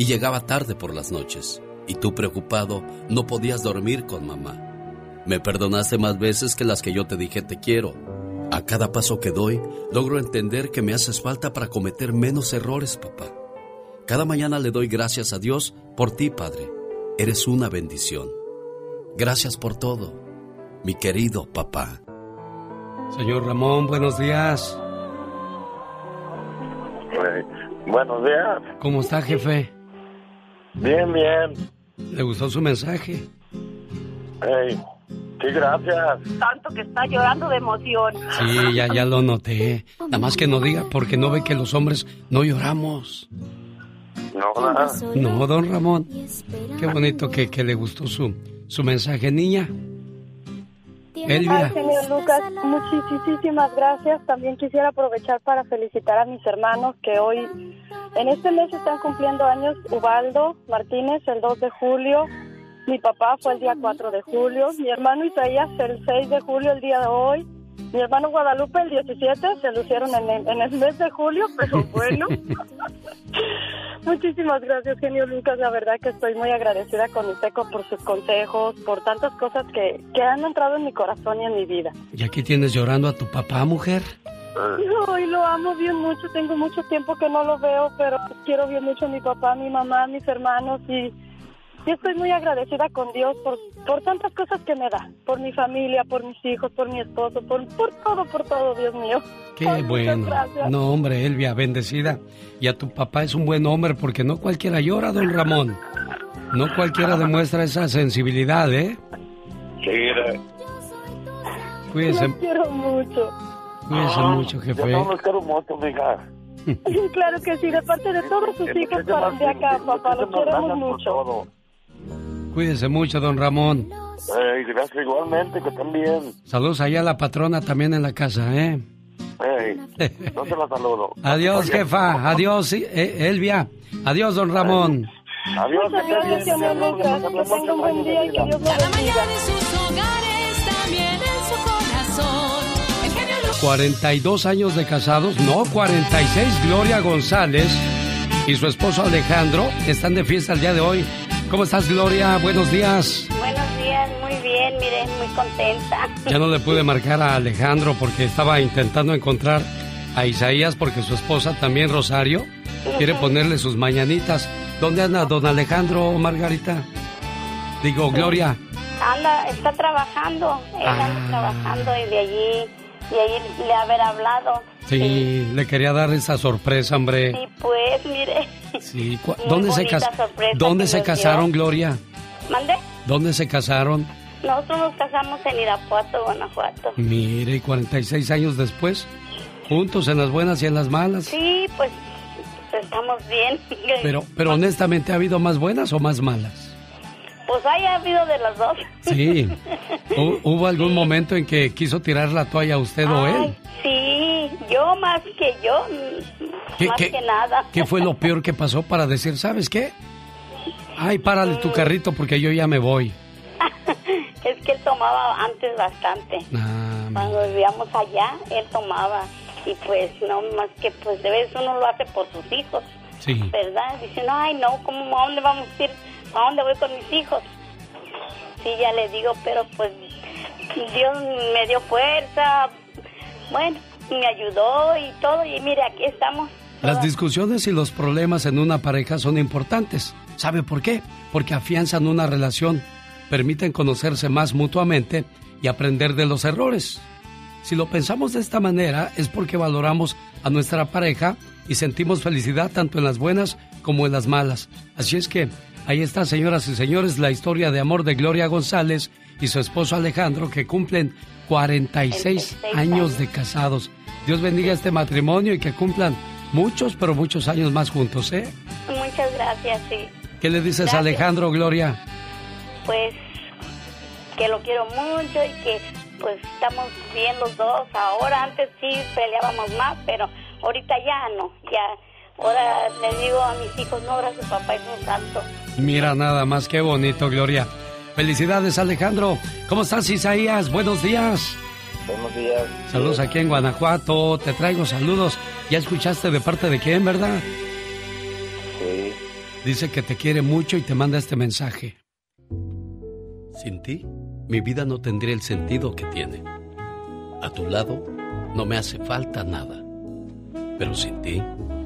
y llegaba tarde por las noches. Y tú preocupado no podías dormir con mamá. Me perdonaste más veces que las que yo te dije te quiero. A cada paso que doy, logro entender que me haces falta para cometer menos errores, papá. Cada mañana le doy gracias a Dios por ti, Padre. Eres una bendición. Gracias por todo, mi querido papá. Señor Ramón, buenos días. Buenos días. ¿Cómo está, jefe? Bien, bien. ¿Le gustó su mensaje? Hey, sí, gracias. Tanto que está llorando de emoción. Sí, ya, ya lo noté. Nada más que no diga porque no ve que los hombres no lloramos. No, nada. No, don Ramón. Qué bonito que, que le gustó su, su mensaje, niña. Elvia. Ay, señor Lucas, muchísimas gracias. También quisiera aprovechar para felicitar a mis hermanos que hoy, en este mes, están cumpliendo años. Ubaldo Martínez, el 2 de julio. Mi papá fue el día 4 de julio. Mi hermano Isaías, el 6 de julio, el día de hoy. Mi hermano Guadalupe, el 17, se lucieron en el, en el mes de julio, pero bueno. Muchísimas gracias, genio Lucas. La verdad que estoy muy agradecida con usted co- por sus consejos, por tantas cosas que, que han entrado en mi corazón y en mi vida. ¿Y aquí tienes llorando a tu papá, mujer? No, y lo amo bien mucho. Tengo mucho tiempo que no lo veo, pero quiero bien mucho a mi papá, a mi mamá, a mis hermanos y, y estoy muy agradecida con Dios por, por tantas cosas que me da, por mi familia, por mis hijos, por mi esposo, por, por todo, por todo, Dios mío. Qué Ay, bueno. gracias. No, hombre, Elvia, bendecida. Y a tu papá es un buen hombre porque no cualquiera llora, don Ramón. No cualquiera demuestra esa sensibilidad, ¿eh? Sí, eh, Cuídese, Los quiero mucho. cuídese mucho, jefe. Yo no los quiero mucho, mija. Claro que sí, de parte de todos sus hijos para de acá, papá, los queremos mucho. Cuídese mucho, don Ramón. Gracias igualmente, que también. Saludos allá a la patrona también en la casa, ¿eh? Ey, no te la saludo. Adiós, jefa. Adiós, eh, Elvia. Adiós, don Ramón. Adiós, Muchas gracias, señor Lucas. Que tenga un buen día y que Dios lo bendiga. En sus hogares, también en su corazón. El genio Lucas. 42 años de casados, no, 46. Gloria González y su esposo Alejandro están de fiesta el día de hoy. ¿Cómo estás, Gloria? Buenos días. Buenos días, muy bien, miren, muy contenta. Ya no le pude marcar a Alejandro porque estaba intentando encontrar a Isaías porque su esposa también, Rosario, quiere ponerle sus mañanitas. ¿Dónde anda don Alejandro, Margarita? Digo, Gloria. Anda, está trabajando, él Ah. anda trabajando y de allí, de allí le haber hablado. Sí, le quería dar esa sorpresa, hombre. Y pues, mire, Sí, ¿dónde se, cas- ¿dónde se casaron, dio. Gloria? mande. ¿Dónde se casaron? Nosotros nos casamos en Irapuato, Guanajuato. Mire, y 46 años después, juntos en las buenas y en las malas. Sí, pues estamos bien. Pero, pero honestamente, ¿ha habido más buenas o más malas? Pues haya habido de las dos. Sí. ¿Hu- ¿Hubo algún momento en que quiso tirar la toalla usted o él? Sí, yo más que yo, mm, ¿Qué- más qué- que nada. ¿Qué fue lo peor que pasó para decir, ¿sabes qué? Ay, párale tu carrito porque yo ya me voy. Es que él tomaba antes bastante. Ah, Cuando vivíamos allá, él tomaba. Y pues, no más que, pues, de vez uno lo hace por sus hijos, sí. ¿verdad? Dice, no, ay, no, ¿cómo, ¿a dónde vamos a ir? ¿A dónde voy con mis hijos? Sí, ya le digo, pero pues, Dios me dio fuerza. Bueno, me ayudó y todo. Y mire, aquí estamos. Las discusiones y los problemas en una pareja son importantes. ¿Sabe por qué? Porque afianzan una relación, permiten conocerse más mutuamente y aprender de los errores. Si lo pensamos de esta manera es porque valoramos a nuestra pareja y sentimos felicidad tanto en las buenas como en las malas. Así es que ahí está, señoras y señores, la historia de amor de Gloria González y su esposo Alejandro que cumplen 46 años de casados. Dios bendiga este matrimonio y que cumplan muchos, pero muchos años más juntos, ¿eh? Muchas gracias, sí. ¿Qué le dices Gracias. a Alejandro, Gloria? Pues que lo quiero mucho y que pues estamos bien los dos. Ahora antes sí peleábamos más, pero ahorita ya no. Ya, ahora le digo a mis hijos, no, gracias papá es un santo. Mira nada más, qué bonito, Gloria. Felicidades, Alejandro. ¿Cómo estás, Isaías? Buenos días. Buenos días. Saludos aquí en Guanajuato. Te traigo saludos. Ya escuchaste de parte de quién, ¿verdad? Sí. Dice que te quiere mucho y te manda este mensaje. Sin ti, mi vida no tendría el sentido que tiene. A tu lado no me hace falta nada. Pero sin ti,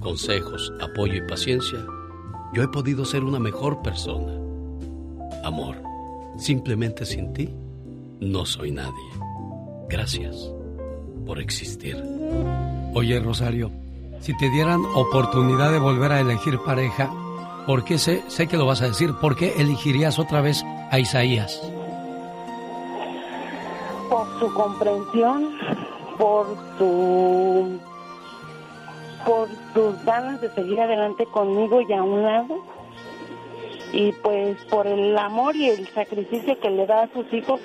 consejos, apoyo y paciencia, yo he podido ser una mejor persona. Amor, simplemente sin ti, no soy nadie. Gracias por existir. Oye, Rosario, si te dieran oportunidad de volver a elegir pareja, ¿por qué sé, sé que lo vas a decir? ¿Por qué elegirías otra vez a Isaías? Por su comprensión, por su por sus ganas de seguir adelante conmigo y a un lado y pues por el amor y el sacrificio que le da a sus hijos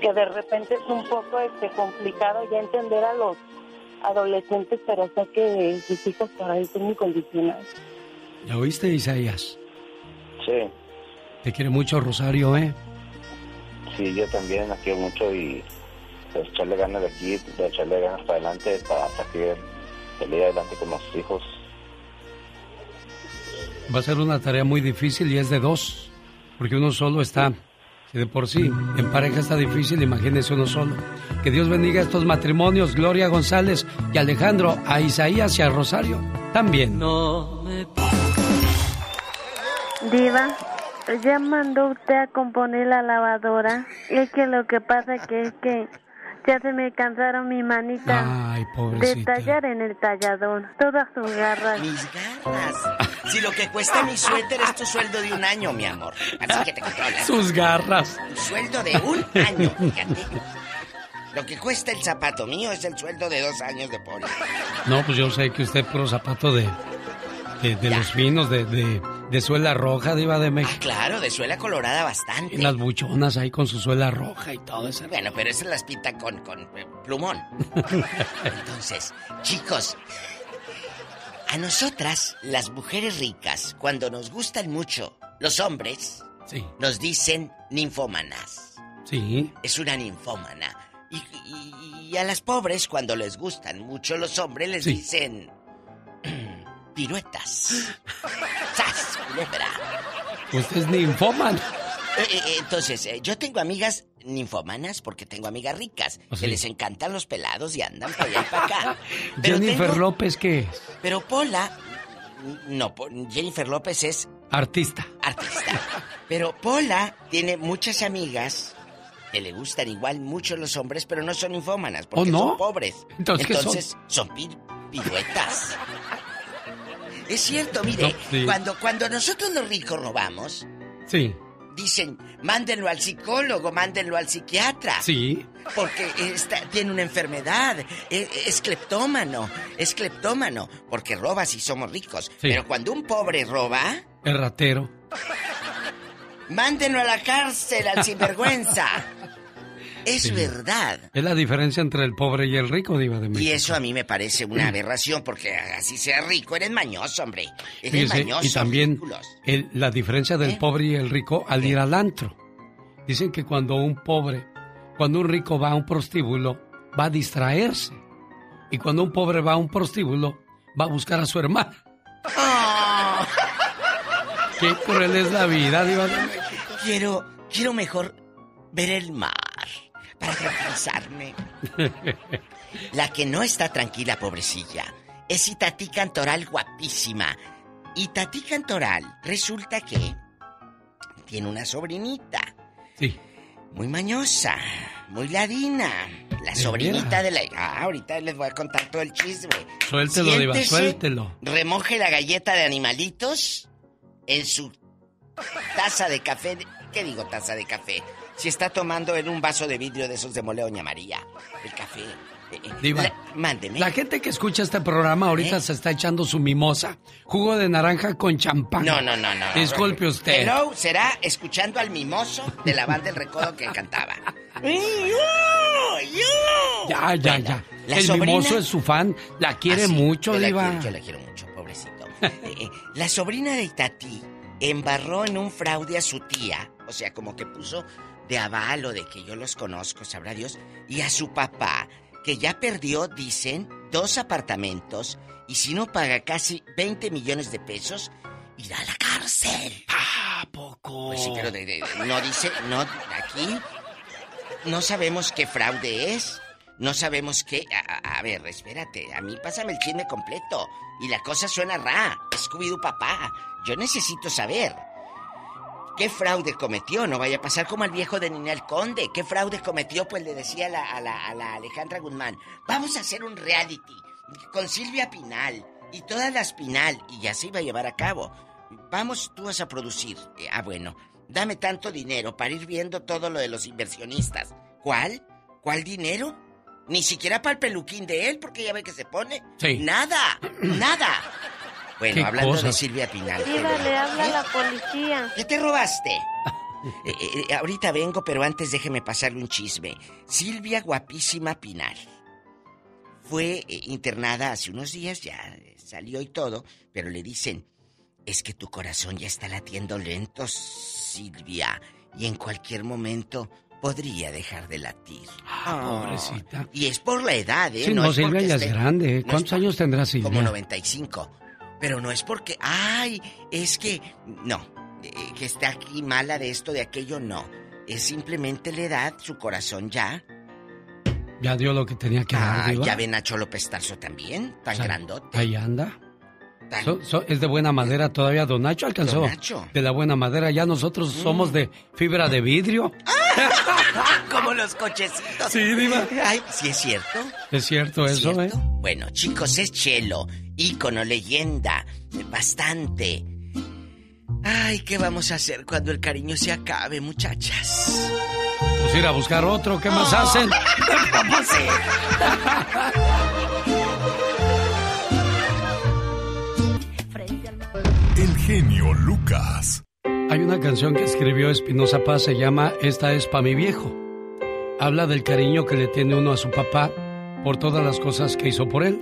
que de repente es un poco este complicado ya entender a los adolescentes pero sé que sus hijos por ahí son muy condicionados ¿Ya oíste, Isaías? Sí, Te quiere mucho Rosario, ¿eh? sí, yo también la quiero mucho y pues, echarle ganas de aquí, de echarle ganas para adelante para seguir salir adelante con los hijos. Va a ser una tarea muy difícil y es de dos, porque uno solo está, si de por sí en pareja está difícil, imagínese uno solo. Que Dios bendiga estos matrimonios, Gloria González y Alejandro, a Isaías y a Rosario también. No me Diva, ya mandó usted a componer la lavadora. Y es que lo que pasa que es que ya se me cansaron mis manitas Ay, de pobrecita. tallar en el tallador. Todas sus garras. Mis garras. Si lo que cuesta mi suéter es tu sueldo de un año, mi amor. Así que te controlas. Sus garras. Un sueldo de un año, fíjate. Lo que cuesta el zapato mío es el sueldo de dos años de poli. No, pues yo sé que usted puro zapato de, de, de los finos, de, de, de suela roja, diva de México. Claro, de suela colorada bastante. Y las buchonas ahí con su suela roja y todo eso. Bueno, pero esas las pinta con, con eh, plumón. Entonces, chicos, a nosotras, las mujeres ricas, cuando nos gustan mucho los hombres, Sí. nos dicen ninfómanas. Sí. Es una ninfómana. Y, y- y a las pobres, cuando les gustan mucho los hombres, les Sí. dicen piruetas. ¡Sas, culebra! Usted es ninfómano. Eh, eh, eh, entonces, yo tengo amigas ninfomanas porque tengo amigas ricas ¿Ah, sí? que les encantan los pelados y andan para allá y para acá. Pero, Jennifer tengo- López, ¿qué es? pero Pola, no, Jennifer López es Artista. artista. Pero Pola tiene muchas amigas que le gustan igual mucho los hombres, pero no son ninfómanas porque ¿Oh, no? son pobres. Entonces, ¿qué son? Entonces, son pi- piruetas. Es cierto, mire, No, sí. cuando, cuando nosotros los ricos robamos, Sí. dicen, mándenlo al psicólogo, mándenlo al psiquiatra. Sí. Porque está- tiene una enfermedad, es, es cleptómano, es cleptómano, porque roba si somos ricos. Pero cuando un pobre roba, El ratero. mándenlo a la cárcel al sinvergüenza. Es Sí. verdad. Es la diferencia entre el pobre y el rico, diva de México. Y eso a mí me parece una aberración, porque así sea rico, eres mañoso, hombre. Eres Fíjese, mañoso. y también el- la diferencia del ¿Eh? pobre y el rico al ir al antro. Dicen que cuando un pobre, cuando un rico va a un prostíbulo, va a distraerse. Y cuando un pobre va a un prostíbulo, va a buscar a su hermana. Ah. Qué cruel es la vida, diva de México. Quiero, quiero mejor ver el mar para tranquilizarme. La que no está tranquila, pobrecilla, es Itatí Cantoral guapísima. Itatí Cantoral resulta que tiene una sobrinita. Sí. Muy mañosa, muy ladina. La ¿De sobrinita de la... Ah, ahorita les voy a contar todo el chisme. Suéltelo, diva, Siéntese, suéltelo. Remoje la galleta de animalitos en su taza de café. ¿Qué digo taza de café? Si está tomando en un vaso de vidrio de esos de mole Doña María. El café. Diva, La- mándeme. La gente que escucha este programa ahorita ¿Eh? se está echando su mimosa. Jugo de naranja con champán. No, no, no, no. Disculpe usted. Hello, será escuchando al mimoso de la banda El Recodo que cantaba. Ya, ya, ya. la El sobrina- mimoso es su fan. La quiere Ah, sí, mucho, yo la Diva. quiero, yo la quiero mucho, pobrecito. Eh, eh, la sobrina de Itati embarró en un fraude a su tía, o sea, como que puso de aval o de que yo los conozco, sabrá Dios, y a su papá, que ya perdió, dicen, dos apartamentos, y si no paga casi 20 millones de pesos, irá a la cárcel. ¿A poco? Pues sí, pero de- no dice, no, aquí no sabemos qué fraude es. No sabemos qué. A, a- a ver, espérate. A mí pásame el chisme completo. Y la cosa suena ra. Scooby-Doo papá. Yo necesito saber. ¿Qué fraude cometió? No vaya a pasar como al viejo de Ninel Conde. ¿Qué fraude cometió? Pues le decía a la, a la- a la Alejandra Guzmán. Vamos a hacer un reality con Silvia Pinal y todas las Pinal. Y ya se iba a llevar a cabo. Vamos, tú vas a producir. Eh, ah, bueno. Dame tanto dinero para ir viendo todo lo de los inversionistas. ¿Cuál? ¿Cuál dinero? Ni siquiera para el peluquín de él, porque ya ve que se pone. Sí. Nada, nada. Bueno, ¿Qué hablando de? Silvia Pinal. qué Diva, le bueno. habla ¿Eh? la policía. ¿Qué te robaste? Eh, eh, ahorita vengo, pero antes déjeme pasarle un chisme. Silvia Guapísima Pinal fue eh, internada hace unos días, ya eh, salió y todo, pero le dicen, es que tu corazón ya está latiendo lento, Silvia, y en cualquier momento podría dejar de latir. Ah, pobrecita. Y es por la edad, ¿eh? Sí, no, es Silvia ya es grande. no es ¿Cuántos por- años tendrá Silvia? Como 95. Pero no es porque, ay, es que, no, eh, que está aquí mala de esto, de aquello, no. Es simplemente la edad, su corazón ya. Ya dio lo que tenía que dar, Ah, Diva. ya ven a Cholo Pestarzo también, tan O sea, grandote. Ahí anda. Tan- So- so- es de buena madera todavía. Don Nacho alcanzó Don Nacho. Mm. de la buena madera. Ya nosotros somos de fibra de vidrio. Como los cochecitos. Sí, Diva. Ay, sí es cierto. Es cierto ¿Es eso, cierto? ¿eh? Bueno, chicos, es Chelo, ícono, leyenda, bastante. Ay, ¿qué vamos a hacer cuando el cariño se acabe, muchachas? Pues ir a buscar otro. ¿Qué más Oh. hacen? El genio Lucas. Hay una canción que escribió Espinosa Paz, se llama Esta es pa' mi viejo. Habla del cariño que le tiene uno a su papá por todas las cosas que hizo por él.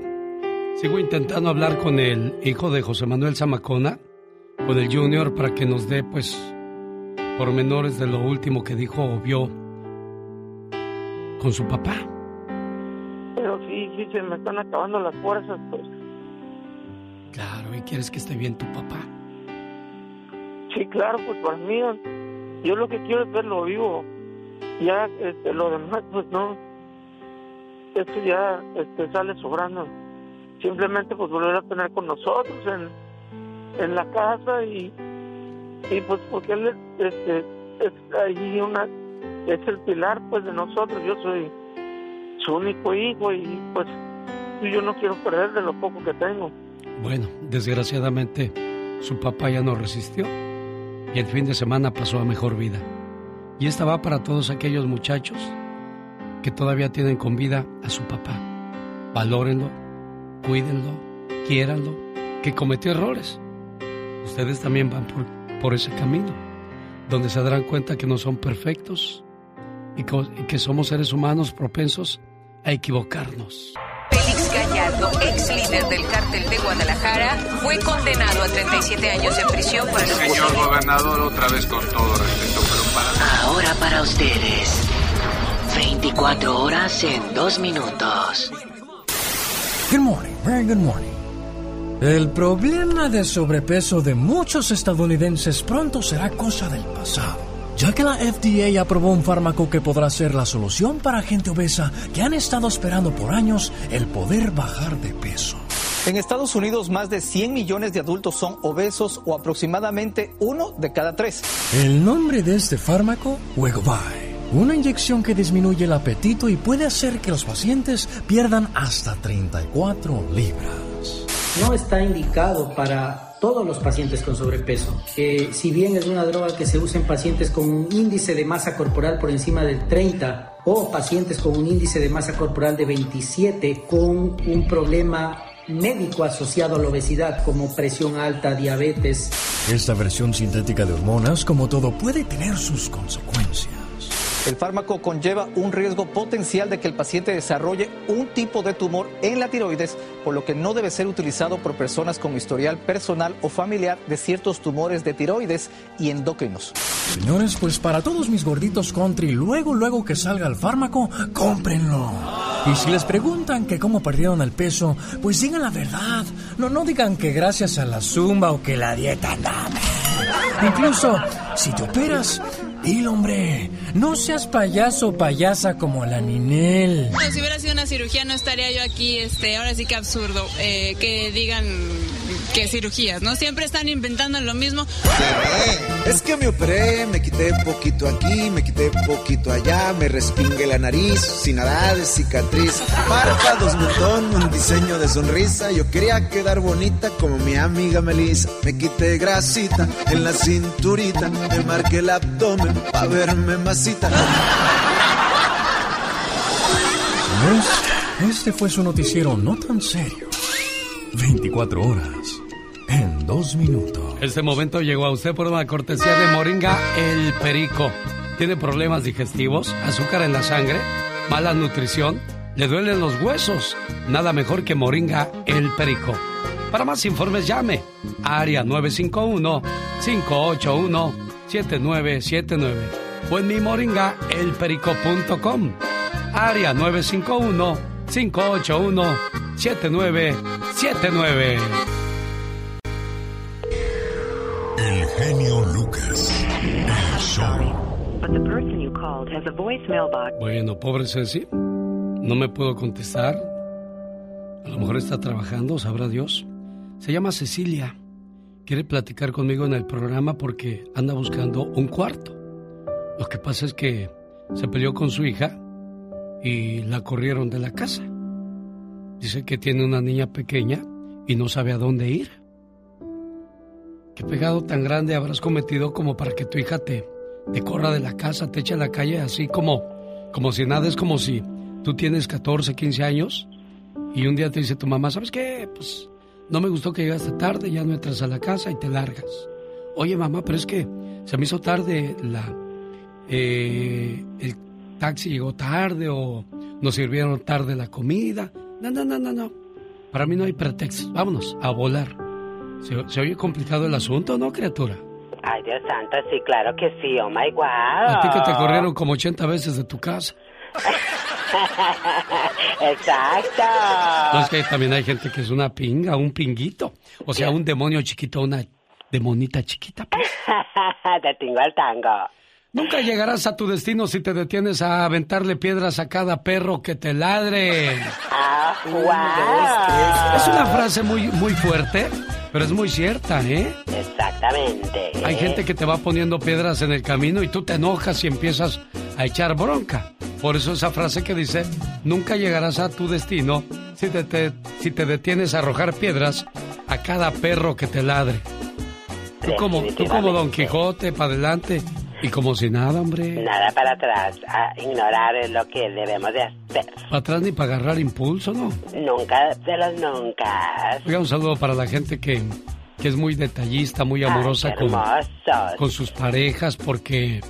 Sigo intentando hablar con el hijo de José Manuel Zamacona, con el Junior, para que nos dé, pues, pormenores de lo último que dijo o vio con su papá. Pero sí, sí, se me están acabando las fuerzas, pues. Claro, y quieres que esté bien tu papá. Sí, claro, pues para mí, yo lo que quiero es verlo vivo. Ya, este, lo demás, pues no. Esto ya este, sale sobrando. Simplemente, pues volver a tener con nosotros en, en la casa y, y pues porque él es, este, es ahí una, es el pilar, pues, de nosotros. Yo soy su único hijo y, pues, yo no quiero perder de lo poco que tengo. Bueno, desgraciadamente su papá ya no resistió y el fin de semana pasó a mejor vida. Y esta va para todos aquellos muchachos que todavía tienen con vida a su papá. Valórenlo, cuídenlo, quiéranlo, que cometió errores. Ustedes también van por, por ese camino, donde se darán cuenta que no son perfectos y co- y que somos seres humanos propensos a equivocarnos. Félix Gallardo, ex líder del cártel de Guadalajara, fue condenado a 37 años de prisión por el Señor gobernador, otra vez con todo respeto, pero para... Ahora para ustedes. 24 horas en 2 minutos. Good morning, very good morning. El problema de sobrepeso de muchos estadounidenses pronto será cosa del pasado, ya que la FDA aprobó un fármaco que podrá ser la solución para gente obesa que han estado esperando por años el poder bajar de peso. En Estados Unidos, más de 100 millones de adultos son obesos o aproximadamente uno de cada tres. El nombre de este fármaco, Wegovy. Una inyección que disminuye el apetito y puede hacer que los pacientes pierdan hasta 34 libras. no está indicado para todos los pacientes con sobrepeso. Eh, si bien es una droga que se usa en pacientes con un índice de masa corporal por encima del 30, o pacientes con un índice de masa corporal de 27 con un problema médico asociado a la obesidad como presión alta, diabetes. Esta versión sintética de hormonas, como todo, puede tener sus consecuencias. El fármaco conlleva un riesgo potencial de que el paciente desarrolle un tipo de tumor en la tiroides, por lo que no debe ser utilizado por personas con historial personal o familiar de ciertos tumores de tiroides y endocrinos. Señores, pues para todos mis gorditos country, luego, luego que salga el fármaco, cómprenlo. Y si les preguntan que cómo perdieron el peso, pues digan la verdad. No, no digan que gracias a la zumba o que la dieta nada. Incluso, si te operas, dilo, hombre. No seas payaso o payasa como la Ninel. No, si hubiera sido una cirugía no estaría yo aquí, este, ahora sí que absurdo, eh, que digan que cirugías, ¿no? Siempre están inventando lo mismo. Es que me operé, me quité poquito aquí, me quité poquito allá, me respingué la nariz, sin nada de cicatriz, párpados, mentón, un diseño de sonrisa, yo quería quedar bonita como mi amiga Melissa, me quité grasita en la cinturita, me marqué el abdomen pa' verme Este fue su noticiero no tan serio. 24 horas en dos minutos. Este momento llegó a usted por una cortesía de Moringa El Perico. ¿Tiene problemas digestivos? ¿Azúcar en la sangre? ¿Mala nutrición? ¿Le duelen los huesos? Nada mejor que Moringa El Perico. Para más informes llame a área 951-581-7979 o en mi moringaelperico.com. Área 951-581-7979. El genio Lucas. El show. But the person you called has a voicemail box. Bueno, pobre Ceci, no me puedo contestar. A lo mejor está trabajando, sabrá Dios. Se llama Cecilia. Quiere platicar conmigo en el programa porque anda buscando un cuarto. Lo que pasa es que se peleó con su hija y la corrieron de la casa. Dice que tiene una niña pequeña y no sabe a dónde ir. ¿Qué pegado tan grande habrás cometido como para que tu hija te, te corra de la casa, te eche a la calle así como, como si nada? Es como si tú tienes 14, 15 años y un día te dice tu mamá, ¿sabes qué? Pues no me gustó que llegaste tarde, ya no entras a la casa y te largas. Oye mamá, pero es que se me hizo tarde la... eh, el taxi llegó tarde o nos sirvieron tarde la comida. No, no, no, no, no. Para mí no hay pretextos. Vámonos, a volar. ¿Se, se oye complicado el asunto, no, criatura? Ay, Dios santo, sí, claro que sí. Oh my God. A ti que te corrieron como 80 veces de tu casa. Exacto. No, es que también hay gente que es una pinga, un pinguito. O sea, un demonio chiquito, una demonita chiquita. Te tingo al tango. Nunca llegarás a tu destino si te detienes a aventarle piedras a cada perro que te ladre. Ah, wow. Es una frase muy, muy fuerte, pero es muy cierta, ¿eh? Exactamente. Hay gente que te va poniendo piedras en el camino y tú te enojas y empiezas a echar bronca. Por eso esa frase que dice, nunca llegarás a tu destino si te, te- si te detienes a arrojar piedras a cada perro que te ladre. Tú como, tú como Don Quijote, para adelante y como si nada, hombre. Nada para atrás. A ignorar es lo que debemos de hacer. Para atrás ni para agarrar impulso, ¿no? Nunca de los nunca. Oiga, un saludo para la gente que, que es muy detallista, muy amorosa qué con, con sus parejas porque,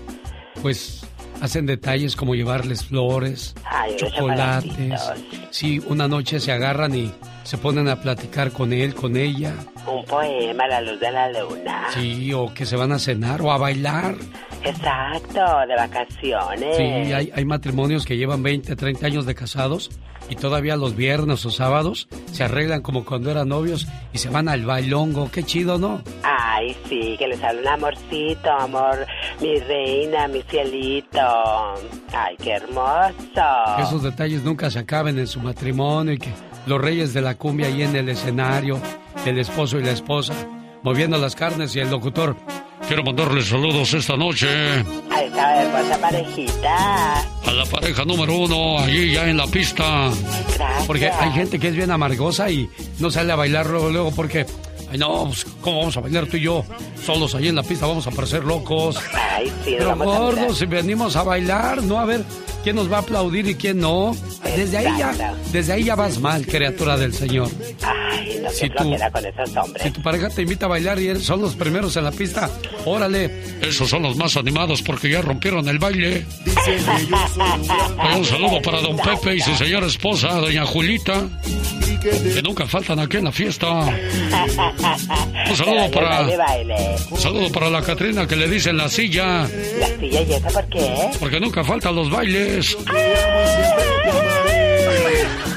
pues, hacen detalles como llevarles flores, Ay, chocolates. Sí, una noche se agarran y se ponen a platicar con él, con ella. Un poema a la luz de la luna. Sí, o que se van a cenar o a bailar. Exacto, de vacaciones. Sí, hay, hay matrimonios que llevan 20, 30 años de casados y todavía los viernes o sábados se arreglan como cuando eran novios y se van al bailongo. Qué chido, ¿no? Ay, sí, que les sale un amorcito, amor, mi reina, mi cielito. Ay, qué hermoso. Que esos detalles nunca se acaben en su matrimonio y que los reyes de la cumbia ahí en el escenario, el esposo y la esposa, moviendo las carnes y el locutor. Quiero mandarles saludos esta noche A esta hermosa parejita. a la pareja número uno, allí ya en la pista. Gracias. Porque hay gente que es bien amargosa y no sale a bailar luego, luego porque Ay, no, pues, ¿cómo vamos a bailar tú y yo? Solos ahí en la pista vamos a parecer locos. Ay, sí, Pero vamos gordos, si venimos a bailar, no a ver quién nos va a aplaudir y quién no. Desde ahí ya, desde ahí ya vas mal, criatura del Señor. Ay, no Si tú- con esos hombres. Si tu pareja te invita a bailar y son los primeros en la pista, órale. Esos son los más animados porque ya rompieron el baile. Un saludo para don Pepe y su señora esposa, doña Julita, que nunca faltan aquí en la fiesta. Un saludo para, un saludo para la Catrina que le dicen la silla, La silla y esa, ¿por qué? porque nunca faltan los bailes.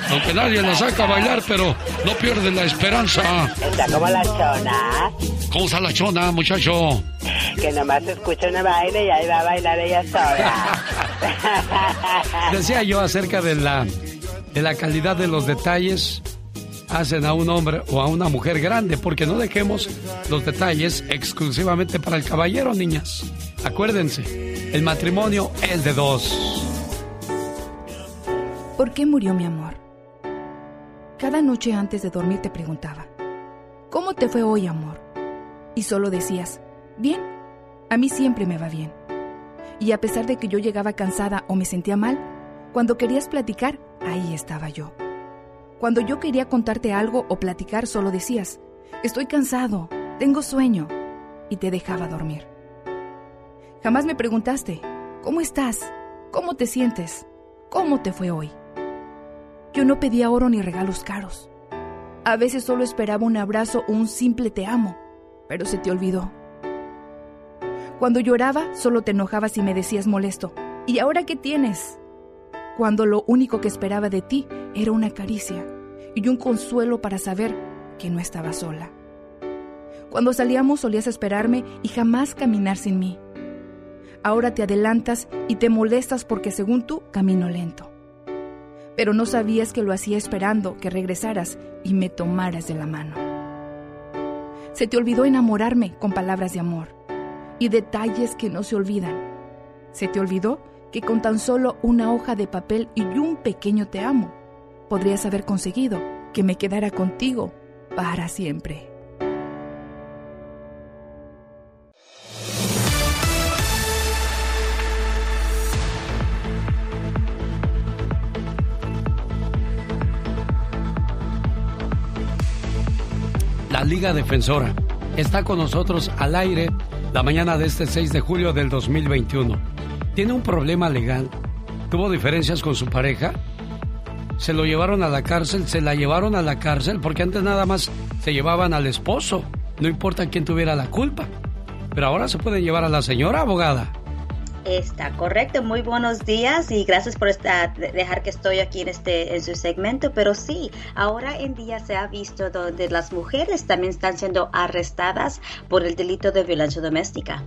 Aunque nadie la saca a bailar, pero no pierde la esperanza. Está como la chona, ¿Cómo está la chona, muchacho? que nomás escucha una baile y ahí va a bailar ella sola. Decía yo acerca de la, de la calidad de los detalles hacen a un hombre o a una mujer grande, porque no dejemos los detalles exclusivamente para el caballero, niñas. Acuérdense, el matrimonio es de dos. ¿Por qué murió mi amor? Cada noche antes de dormir te preguntaba, ¿cómo te fue hoy, amor? Y solo decías, bien, a mí siempre me va bien. Y a pesar de que yo llegaba cansada o me sentía mal, cuando querías platicar, ahí estaba yo. Cuando yo quería contarte algo o platicar, solo decías, estoy cansado, tengo sueño, y te dejaba dormir. Jamás me preguntaste, ¿cómo estás? ¿Cómo te sientes? ¿Cómo te fue hoy? Yo no pedía oro ni regalos caros. A veces solo esperaba un abrazo o un simple te amo, pero se te olvidó. Cuando lloraba, solo te enojabas y me decías molesto, ¿y ahora qué tienes? Cuando lo único que esperaba de ti era una caricia y un consuelo para saber que no estaba sola. Cuando salíamos solías esperarme y jamás caminar sin mí. Ahora te adelantas y te molestas porque según tú camino lento. Pero no sabías que lo hacía esperando que regresaras y me tomaras de la mano. Se te olvidó enamorarme con palabras de amor y detalles que no se olvidan. Se te olvidó que con tan solo una hoja de papel y un pequeño te amo, podrías haber conseguido que me quedara contigo para siempre. La Liga Defensora está con nosotros al aire la mañana de este 6 de julio del 2021. Tiene un problema legal. Tuvo diferencias con su pareja. Se lo llevaron a la cárcel, se la llevaron a la cárcel porque antes nada más se llevaban al esposo. No importa quién tuviera la culpa. Pero ahora se puede llevar a la señora abogada. Está correcto, muy buenos días y gracias por esta- dejar que estoy aquí en este en su segmento, pero sí, ahora en día se ha visto donde las mujeres también están siendo arrestadas por el delito de violencia doméstica.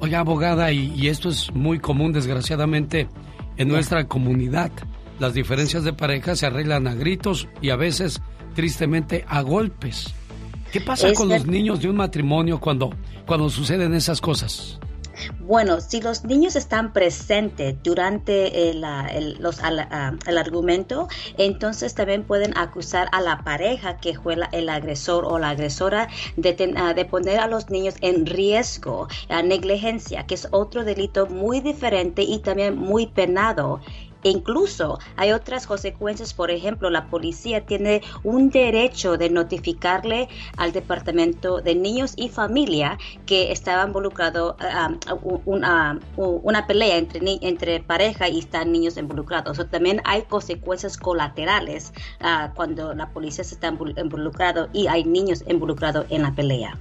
Oiga, abogada, y, y esto es muy común, desgraciadamente, en nuestra comunidad. Las diferencias de pareja se arreglan a gritos y a veces, tristemente, a golpes. ¿Qué pasa Es con los ver- niños de un matrimonio cuando, cuando suceden esas cosas? Bueno, si los niños están presentes durante el, ah, el- ah, el argumento, entonces también pueden acusar a la pareja que fue el agresor o la agresora de, ten- ah, de poner a los niños en riesgo, a negligencia, que es otro delito muy diferente y también muy penado. E Incluso hay otras consecuencias, por ejemplo, la policía tiene un derecho de notificarle al Departamento de Niños y Familia que estaba involucrado un- una, una pelea entre, entre pareja y están niños involucrados. También hay consecuencias colaterales ah, cuando la policía está invol- involucrado y hay niños involucrados en la pelea.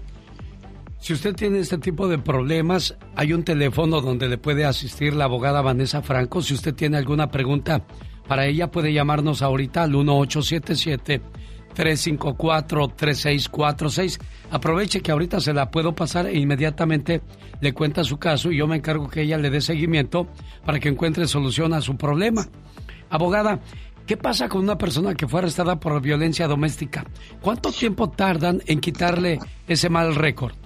Si usted tiene este tipo de problemas, hay un teléfono donde le puede asistir la abogada Vanessa Franco. Si usted tiene alguna pregunta para ella, puede llamarnos ahorita al 1877-354-3646. Aproveche que ahorita se la puedo pasar e inmediatamente le cuenta su caso y yo me encargo que ella le dé seguimiento para que encuentre solución a su problema. Abogada, ¿qué pasa con una persona que fue arrestada por violencia doméstica? ¿Cuánto tiempo tardan en quitarle ese mal récord?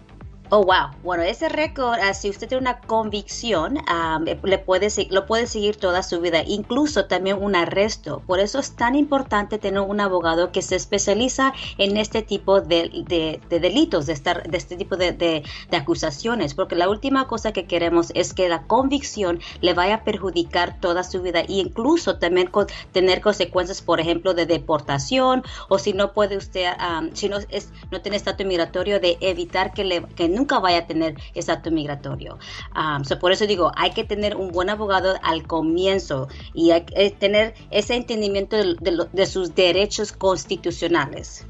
Oh, wow. Bueno, ese récord, ah, si usted tiene una convicción, ah, le puede, lo puede seguir toda su vida, incluso también un arresto. Por eso es tan importante tener un abogado que se especializa en este tipo de, delitos, de, estar, de este tipo de, acusaciones, porque la última cosa que queremos es que la convicción le vaya a perjudicar toda su vida e incluso también tener consecuencias, por ejemplo, de deportación o si no puede usted, ah, si no, es, no tiene estatus migratorio, de evitar que, le, que nunca vaya a tener estatus migratorio. Um, por eso digo, hay que tener un buen abogado al comienzo y hay que tener ese entendimiento de, sus derechos constitucionales.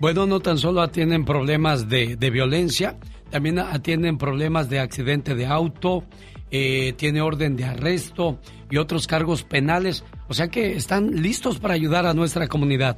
Bueno, no tan solo atienden problemas de, violencia, también atienden problemas de accidente de auto, eh, tiene orden de arresto y otros cargos penales. O sea que están listos para ayudar a nuestra comunidad.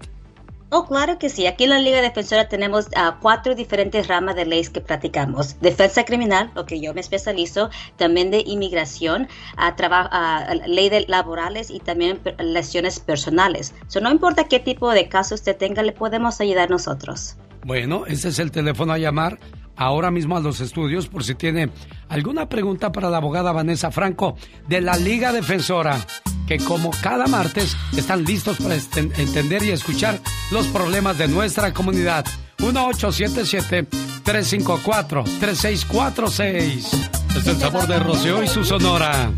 Oh, claro que sí. Aquí en la Liga Defensora tenemos cuatro diferentes ramas de leyes que practicamos. Defensa criminal, lo que yo me especializo, también de inmigración, uh, ley de laborales y también lesiones personales. So, no importa qué tipo de caso usted tenga, le podemos ayudar nosotros. Bueno, ese es el teléfono a llamar ahora mismo a los estudios por si tiene alguna pregunta para la abogada Vanessa Franco de la Liga Defensora, que como cada martes están listos para entender y escuchar los problemas de nuestra comunidad. 1877-354-3646. Es el sabor de Rocío y su sonora.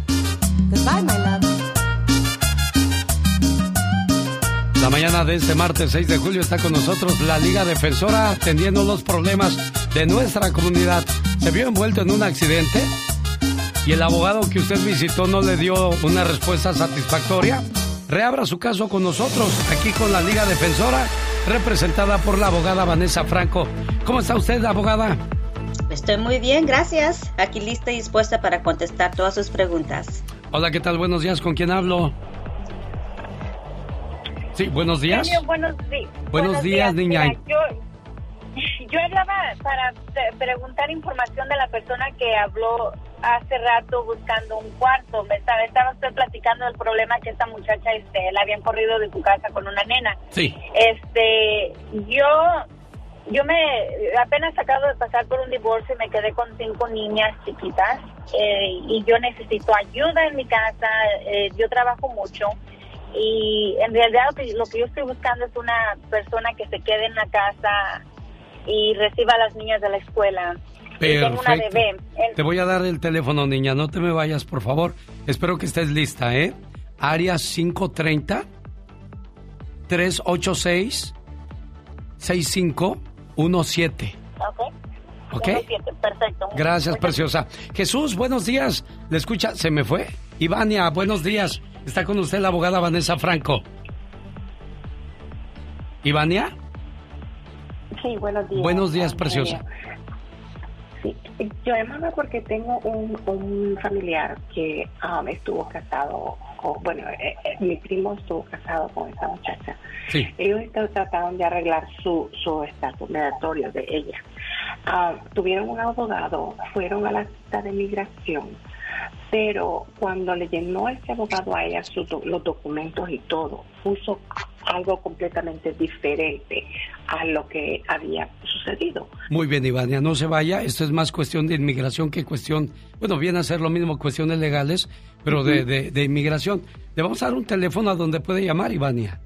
La mañana de este martes 6 de julio está con nosotros la Liga Defensora atendiendo los problemas de nuestra comunidad. Se vio envuelto en un accidente y el abogado que usted visitó no le dio una respuesta satisfactoria. Reabra su caso con nosotros, aquí con la Liga Defensora, representada por la abogada Vanessa Franco. ¿Cómo está usted, abogada? Estoy muy bien, gracias. Aquí lista y dispuesta para contestar todas sus preguntas. Hola, ¿qué tal? Buenos días, ¿con quién hablo? Sí, buenos días. buenos, buenos, días, niña. yo, yo hablaba para preguntar información de la persona que habló hace rato buscando un cuarto. Me estaba, estaba usted platicando del problema que esta muchacha este, la habían corrido de su casa con una nena. Sí. Este, yo yo me apenas acabo de pasar por un divorcio y me quedé con cinco niñas chiquitas eh, y yo necesito ayuda en mi casa. Eh, yo trabajo mucho y en realidad lo que, yo estoy buscando es una persona que se quede en la casa y reciba a las niñas de la escuela. Perfecto. Una bebé. Te voy a dar el teléfono, niña. No te me vayas, por favor. Espero que estés lista, ¿eh? Área 530 386 6517. Ok. ¿Ok? Perfecto. Gracias, preciosa. Jesús, buenos días. ¿Le escucha? ¿Se me fue? Ivania, buenos días. Está con usted la abogada Vanessa Franco. ¿Ivania? Sí, buenos días. Buenos días, preciosa. Sí, yo llamaba porque tengo un, familiar que um, estuvo casado, con, bueno, eh, eh, mi primo estuvo casado con esta muchacha. Sí. Ellos trataron de arreglar su su estatus migratorio de ella. Ah, tuvieron un abogado, fueron a la cita de migración pero cuando le llenó ese abogado a ella los documentos y todo, puso algo completamente diferente a lo que había sucedido. Muy bien, Ivania, no se vaya. Esto es más cuestión de inmigración que cuestión, bueno, viene a ser lo mismo cuestiones legales, pero de, de, inmigración. Le vamos a dar un teléfono a donde puede llamar, Ivania,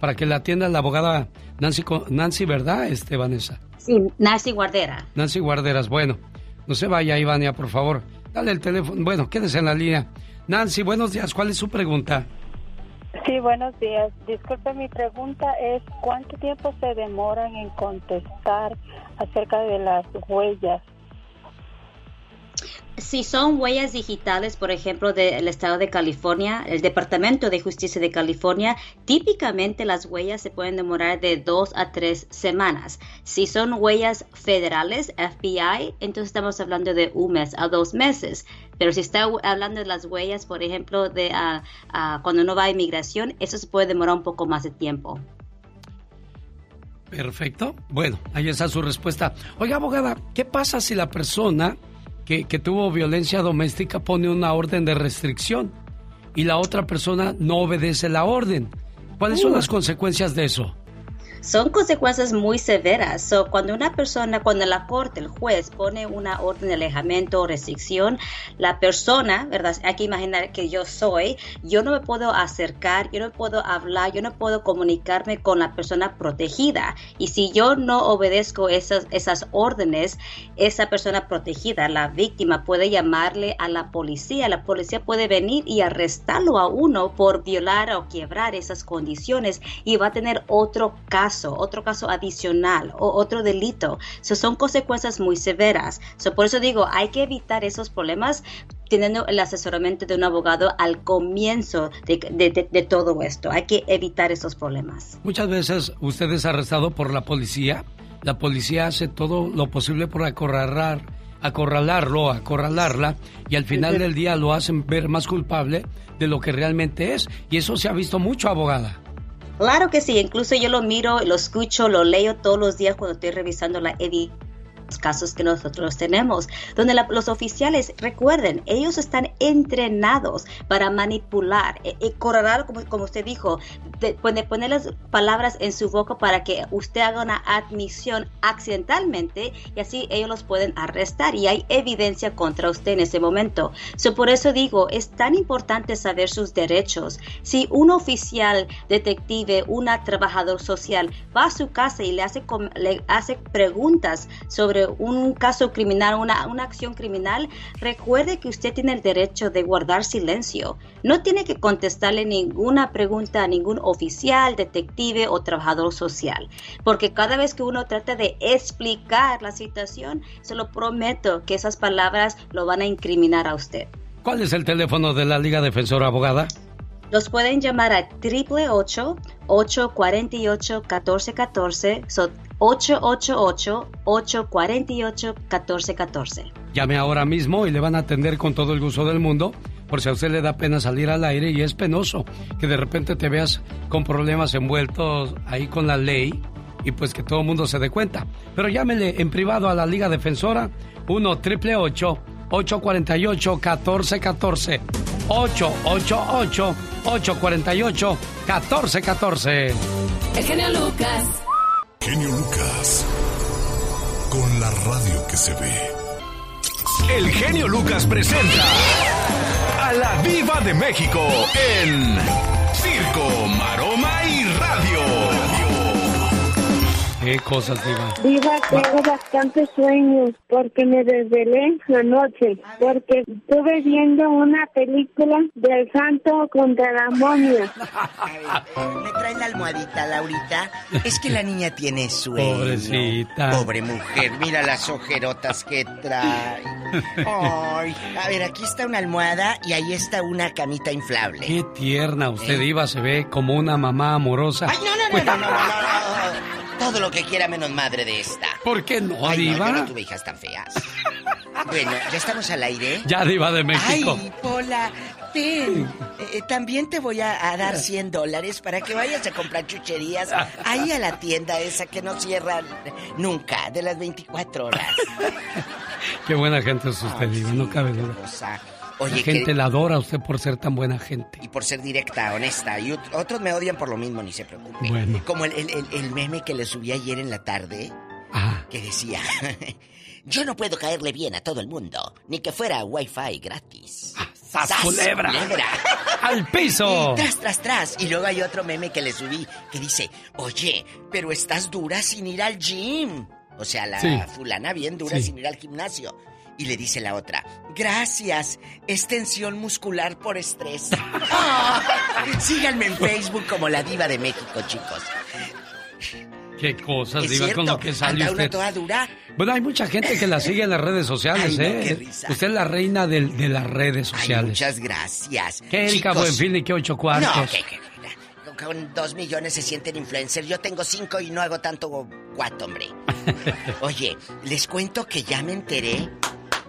para que la atienda la abogada Nancy, Nancy ¿verdad, este, Vanessa? Sí, Nancy Guardera. Nancy Guarderas, bueno, no se vaya, Ivania, por favor. Dale el teléfono. Bueno, quédese en la línea. Nancy, buenos días. ¿Cuál es su pregunta? Sí, buenos días. Disculpe, mi pregunta es, ¿cuánto tiempo se demoran en contestar acerca de las huellas si son huellas digitales, por ejemplo, del estado de California, el Departamento de Justicia de California, típicamente las huellas se pueden demorar de dos a tres semanas. Si son huellas federales, FBI, entonces estamos hablando de un mes a dos meses. Pero si está hablando de las huellas, por ejemplo, de cuando uno va a inmigración, eso se puede demorar un poco más de tiempo. Perfecto. Bueno, ahí está su respuesta. Oiga, abogada, ¿qué pasa si la persona que, tuvo violencia doméstica pone una orden de restricción y la otra persona no obedece la orden. ¿Cuáles son uh. las consecuencias de eso? Son consecuencias muy severas. So, cuando una persona, cuando la corte, el juez pone una orden de alejamiento o restricción, la persona, ¿verdad? Hay que imaginar que yo soy, yo no me puedo acercar, yo no puedo hablar, yo no puedo comunicarme con la persona protegida. Y si yo no obedezco esas, esas órdenes, esa persona protegida, la víctima, puede llamarle a la policía. La policía puede venir y arrestarlo a uno por violar o quebrar esas condiciones y va a tener otro caso, otro caso adicional o otro delito. So, son consecuencias muy severas. So, por eso digo, hay que evitar esos problemas teniendo el asesoramiento de un abogado al comienzo de, de, de, todo esto. Hay que evitar esos problemas. Muchas veces usted es arrestado por la policía. La policía hace todo lo posible por acorralar, acorralarlo, acorralarla y al final del día lo hacen ver más culpable de lo que realmente es. Y eso se ha visto mucho, abogada. Claro que sí, incluso yo lo miro, lo escucho, lo leo todos los días cuando estoy revisando la evidencia casos que nosotros tenemos, donde los oficiales, recuerden, ellos están entrenados para manipular, y eh, eh, como, como usted dijo, de, poner las palabras en su boca para que usted haga una admisión accidentalmente y así ellos los pueden arrestar y hay evidencia contra usted en ese momento. So, por eso digo, es tan importante saber sus derechos. Si un oficial, detective, una trabajador social va a su casa y le hace, le hace preguntas sobre un caso criminal, una, una acción criminal, recuerde que usted tiene el derecho de guardar silencio. No tiene que contestarle ninguna pregunta a ningún oficial, detective o trabajador social, porque cada vez que uno trata de explicar la situación, se lo prometo que esas palabras lo van a incriminar a usted. ¿Cuál es el teléfono de la Liga Defensora Abogada? Los pueden llamar a 888-848-1414. 888-848-1414. Llame ahora mismo y le van a atender con todo el gusto del mundo. Por si a usted le da pena salir al aire y es penoso que de repente te veas con problemas envueltos ahí con la ley y pues que todo el mundo se dé cuenta. Pero llámele en privado a la Liga Defensora 1 triple 848 1414 888 848 1414 El genio Lucas. Genio Lucas. Con la radio que se ve. El genio Lucas presenta a la Viva de México en Circo, ¿Qué cosas, Diva? Diva, tengo bastantes sueños porque me desvelé anoche, porque estuve viendo una película del santo contra la momia. ¿Me trae la almohadita, Laurita? Es que la niña tiene sueño. Pobrecita. Pobre mujer, mira las ojerotas que trae. Ay, a ver, aquí está una almohada y ahí está una camita inflable. Qué tierna usted, Diva, se ve como una mamá amorosa. Ay, no, no, no, no, no, no, no. Todo lo que quiera menos madre de esta. ¿Por qué no, Ay, Diva? No, yo no tuve hijas tan feas. bueno, ¿ya estamos al aire? Ya, Diva de México. Ay, Pola, ten. Eh, también te voy a, a, dar 100 dólares para que vayas a comprar chucherías ahí a la tienda esa que no cierra nunca, de las 24 horas. Qué buena gente es usted, Diva, no cabe duda. Oye, la gente que... la adora a usted por ser tan buena gente. Y por ser directa, honesta. Y otros me odian por lo mismo, ni se preocupe. Bueno. Como el, el, el, meme que le subí ayer en la tarde, ah. que decía, yo no puedo caerle bien a todo el mundo, ni que fuera wifi gratis. Ah, ¡Sas, ¡Sas culebra! culebra! ¡Al piso! Y tras, tras, tras. Y luego hay otro meme que le subí que dice, oye, pero estás dura sin ir al gym. O sea, la Sí. fulana bien dura Sí. sin ir al gimnasio. Y le dice la otra, gracias, es tensión muscular por estrés. Síganme en Facebook como la diva de México, chicos. Qué cosas, Diva, con lo que sale anda una usted. toda dura. Bueno, hay mucha gente que la sigue en las redes sociales, Ay, no, ¿eh? qué risa. Usted es la reina del- de, las redes Ay, sociales. muchas gracias. ¿Qué Erika Buenfil ni qué ocho cuartos? No, que, que- que- con dos millones se sienten influencers. Yo tengo cinco y no hago tanto guato, hombre. Oye, les cuento que ya me enteré.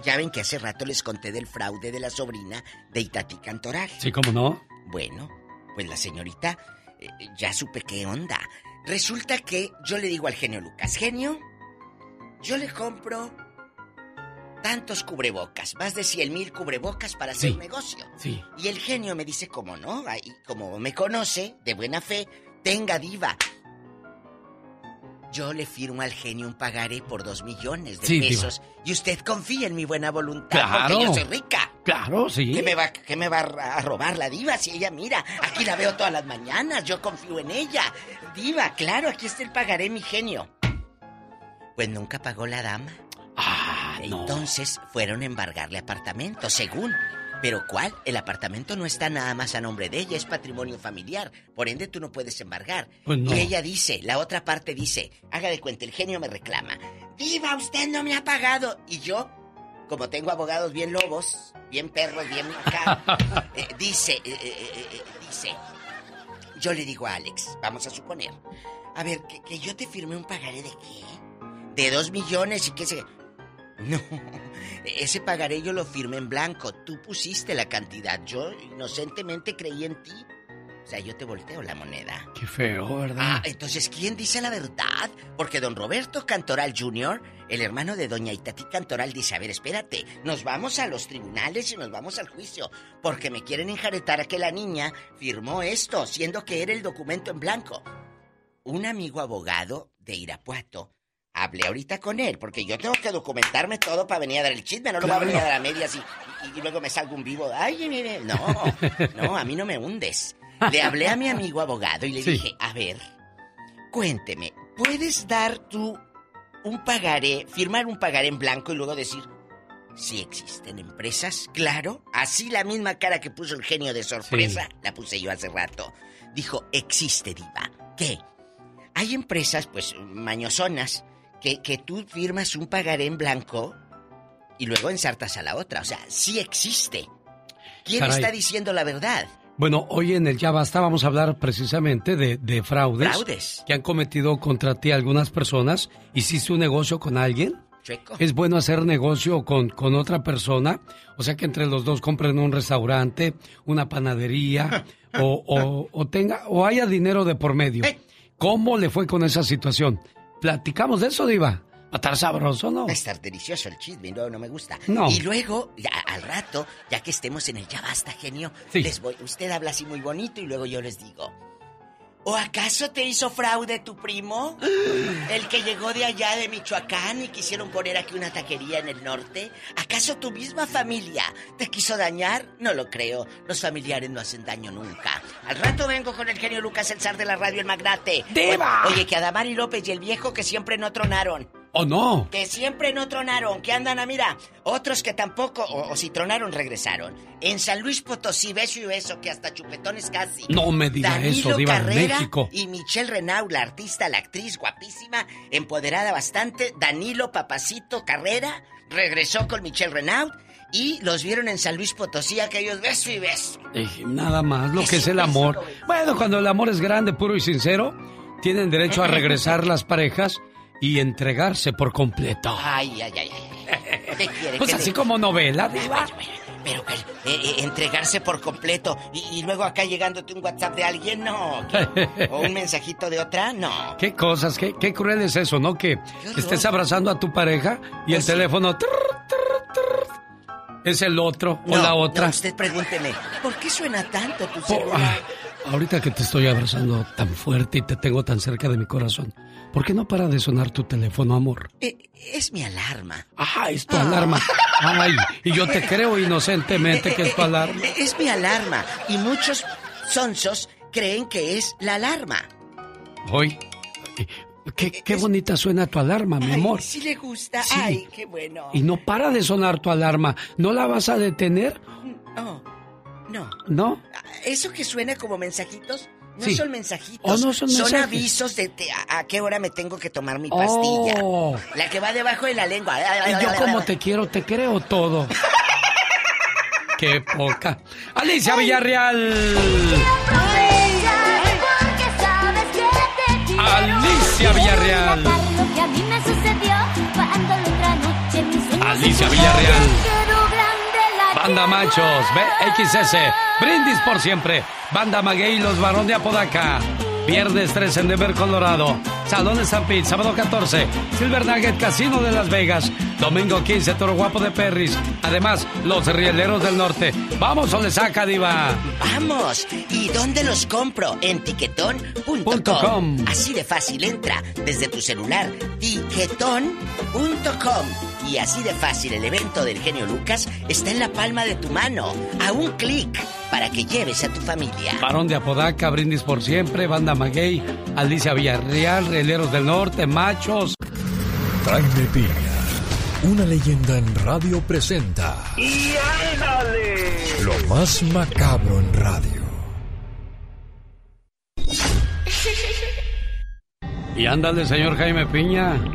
Ya ven que hace rato les conté del fraude de la sobrina de Itatí Cantoral. Sí, cómo no. Bueno, pues la señorita, eh, ya supe qué onda. Resulta que yo le digo al genio Lucas, genio, yo le compro tantos cubrebocas, más de 100 mil cubrebocas para hacer Sí. negocio. Sí. Y el genio me dice, ¿cómo no? Ahí, como me conoce, de buena fe, tenga diva. Yo le firmo al genio un pagaré por dos millones de Sí, diva. pesos y usted confía en mi buena voluntad Claro. porque yo soy rica. Claro, sí. ¿Qué me, va, qué me va a robar la diva si ella mira? Aquí la veo todas las mañanas, yo confío en ella. Diva, claro, aquí está el pagaré, mi genio. Pues nunca pagó la dama. Ah, Entonces fueron a embargarle apartamento, según. Pero ¿cuál? El apartamento no está nada más a nombre de ella, es patrimonio familiar. Por ende, tú no puedes embargar. Pues no. Y ella dice, la otra parte dice, haga de cuenta, el genio me reclama. Diva, usted no me ha pagado. Y yo, como tengo abogados bien lobos, bien perros, bien acá, eh, dice, eh, eh, dice, yo le digo a Alex, vamos a suponer, a ver, que, que yo te firmé un pagaré de qué? De dos millones y qué sé. No, ese pagaré yo lo firmé en blanco. Tú pusiste la cantidad. Yo inocentemente creí en ti. O sea, yo te volteo la moneda. Qué feo, ¿verdad? Ah, entonces, ¿quién dice la verdad? Porque don Roberto Cantoral Jr., el hermano de doña Itatí Cantoral, dice, a ver, espérate, nos vamos a los tribunales y nos vamos al juicio, porque me quieren enjaretar a que la niña firmó esto, siendo que era el documento en blanco. Un amigo abogado de Irapuato, hablé ahorita con él, porque yo tengo que documentarme todo para venir a dar el chisme, no lo voy a Claro. venir a dar a medias y, y- y luego me salgo un vivo. Ay, mire, no, no, a mí no me hundes. Le hablé a mi amigo abogado y le Sí. dije, a ver, cuénteme, ¿puedes dar tú un pagaré, firmar un pagaré en blanco y luego decir, si existen empresas? Claro, así la misma cara que puso el genio de sorpresa, la puse yo hace rato. Dijo, existe, diva. ¿Qué? Hay empresas, pues, mañosonas, que, que tú firmas un pagaré en blanco y luego ensartas a la otra. O sea, sí existe. ¿Quién Caray. está diciendo la verdad? Bueno, hoy en el Ya Basta vamos a hablar precisamente de, de fraudes, Fraudes. que han cometido contra ti algunas personas. ¿Hiciste un negocio con alguien? Chueco. ¿Es bueno hacer negocio con, con otra persona? O sea, que entre los dos compren un restaurante, una panadería, o, o, o tenga, o haya dinero de por medio. ¿Cómo le fue con esa situación? ¿Platicamos de eso, Diva? ¿Va a estar sabroso, no? Va a estar delicioso el chisme, no, no me gusta. No. Y luego, ya, al rato, ya que estemos en el ya basta, genio, Sí. les voy, usted habla así muy bonito y luego yo les digo. ¿O acaso te hizo fraude tu primo? El que llegó de allá de Michoacán y quisieron poner aquí una taquería en el norte. ¿Acaso tu misma familia te quiso dañar? No lo creo. Los familiares no hacen daño nunca. Al rato vengo con el genio Lucas, el zar de la radio, el magnate. ¡Diva! Oye, que Adamari López y el viejo que siempre no tronaron. ¿O no? Que siempre no tronaron, que andan a mira. Otros que tampoco, o, o si tronaron, regresaron. En San Luis Potosí, beso y beso, que hasta chupetones casi. No me diga Danilo eso, Diva, México. y Michelle Renaud, la artista, la actriz guapísima, empoderada bastante. Danilo Papacito Carrera regresó con Michelle Renaud y los vieron en San Luis Potosí, aquellos beso y beso. Eh, nada más, lo que es el amor. Bueno, cuando el amor es grande, puro y sincero, tienen derecho a regresar las parejas y entregarse por completo. Ay, ay, ay, ay. ¿Qué quiere? Pues ¿Qué así como novela, Diva. Pero que, eh, eh, entregarse por completo y, y luego acá llegándote un WhatsApp de alguien, no. O un mensajito de otra, no. Qué cosas, qué, qué cruel es eso, ¿no? Que estés abrazando a tu pareja y Pues el teléfono trrr, trrr, trrr, es el otro o la otra. no, usted pregúnteme, ¿por qué suena tanto tu celular? ah, ahorita que te estoy abrazando tan fuerte y te tengo tan cerca de mi corazón, ¿por qué no para de sonar tu teléfono, amor? Eh, es mi alarma. Ah, es tu alarma. Ay, y yo te creo inocentemente que es tu alarma. Eh, Es mi alarma. Y muchos sonsos creen que es la alarma. Hoy, qué, qué bonita suena tu alarma, mi amor. Si le gusta, Sí. ay, qué bueno. Y no para de sonar tu alarma. ¿No la vas a detener? No, no. ¿No? Eso que suena como mensajitos, no Sí. son mensajitos. Oh, no son mensajes. avisos de te- a, a qué hora me tengo que tomar mi pastilla. Oh. La que va debajo de la lengua. Y yo como te quiero, te creo todo. Qué poca. Alicia Villarreal. Alicia Villarreal. Alicia Villarreal. Banda Machos, BXS, Brindis por siempre. Banda Maguey, los varón de Apodaca. Viernes 13 en Denver, Colorado. Salón de San Pete, sábado 14. Silver Nugget Casino de Las Vegas. Domingo 15, Toro Guapo de Perris. Además, los Rieleros del Norte. Vamos o le saca, Diva. Vamos. ¿Y dónde los compro? En tiquetón.com. Así de fácil, entra desde tu celular. Tiquetón.com. Y así de fácil, el evento del genio Lucas está en la palma de tu mano. A un clic para que lleves a tu familia. Barón de Apodaca, Brindis por Siempre, Banda Maguey, Alicia Villarreal, Rieleros del Norte, Machos. Jaime Piña, una leyenda en radio presenta. ¡Y ándale! Lo más macabro en radio. Y ándale, señor Jaime Piña.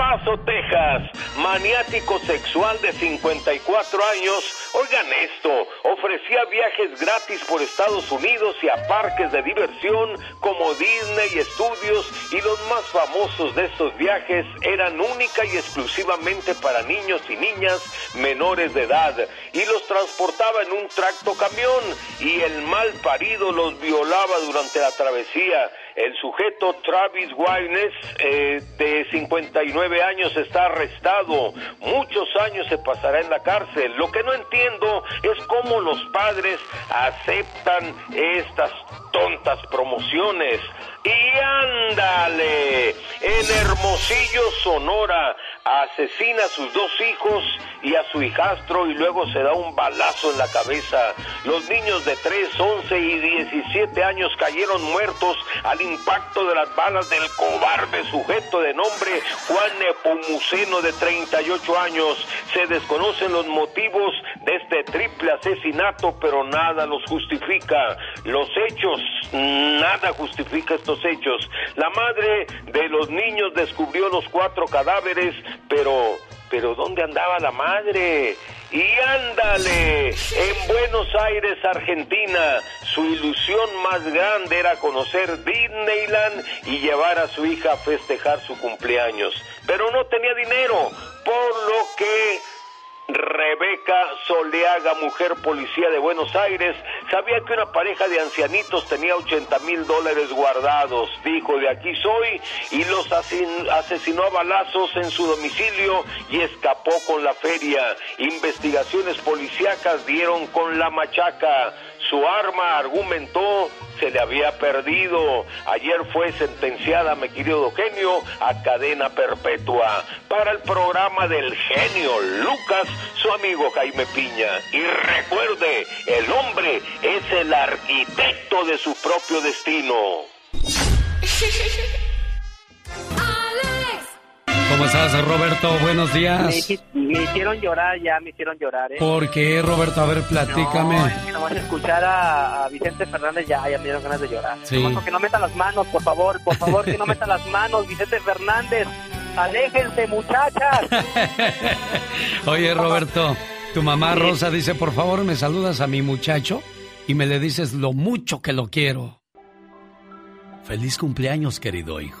Paso, Texas, maniático sexual de 54 años, oigan esto, ofrecía viajes gratis por Estados Unidos y a parques de diversión como Disney y estudios y los más famosos de estos viajes eran única y exclusivamente para niños y niñas menores de edad y los transportaba en un tracto camión y el mal parido los violaba durante la travesía. El sujeto Travis Wines, eh, de 59 años, está arrestado. Muchos años se pasará en la cárcel. Lo que no entiendo es cómo los padres aceptan estas tontas promociones. Y ándale, en Hermosillo, Sonora, asesina a sus dos hijos y a su hijastro y luego se da un balazo en la cabeza. Los niños de 3, 11 y 17 años cayeron muertos al impacto de las balas del cobarde sujeto de nombre Juan Nepomuceno de 38 años. Se desconocen los motivos de este triple asesinato, pero nada los justifica. Los hechos, nada justifica estos hechos. La madre de los niños descubrió los cuatro cadáveres, pero pero ¿dónde andaba la madre? Y ándale, en Buenos Aires, Argentina, su ilusión más grande era conocer Disneyland y llevar a su hija a festejar su cumpleaños. Pero no tenía dinero, por lo que Rebeca Soleaga, mujer policía de Buenos Aires, sabía que una pareja de ancianitos tenía 80 mil dólares guardados. Dijo, de aquí soy, y los asesinó a balazos en su domicilio y escapó con la feria. Investigaciones policíacas dieron con la machaca. Su arma, argumentó, se le había perdido. Ayer fue sentenciada, mi querido Eugenio, a cadena perpetua. Para el programa del genio Lucas, su amigo Jaime Piña. Y recuerde, el hombre es el arquitecto de su propio destino. ¿Cómo estás, Roberto? Buenos días. Me, hicieron llorar ya, me hicieron llorar. ¿eh? ¿Por qué, Roberto? A ver, platícame. No, es que nomás escuchar a, a, Vicente Fernández ya, ya me dieron ganas de llorar. Sí. Nomás que no metan las manos, por favor, por favor, que no metan las manos, Vicente Fernández. Aléjense, muchachas. Oye, Roberto, tu mamá Rosa dice, por favor, me saludas a mi muchacho y me le dices lo mucho que lo quiero. Feliz cumpleaños, querido hijo.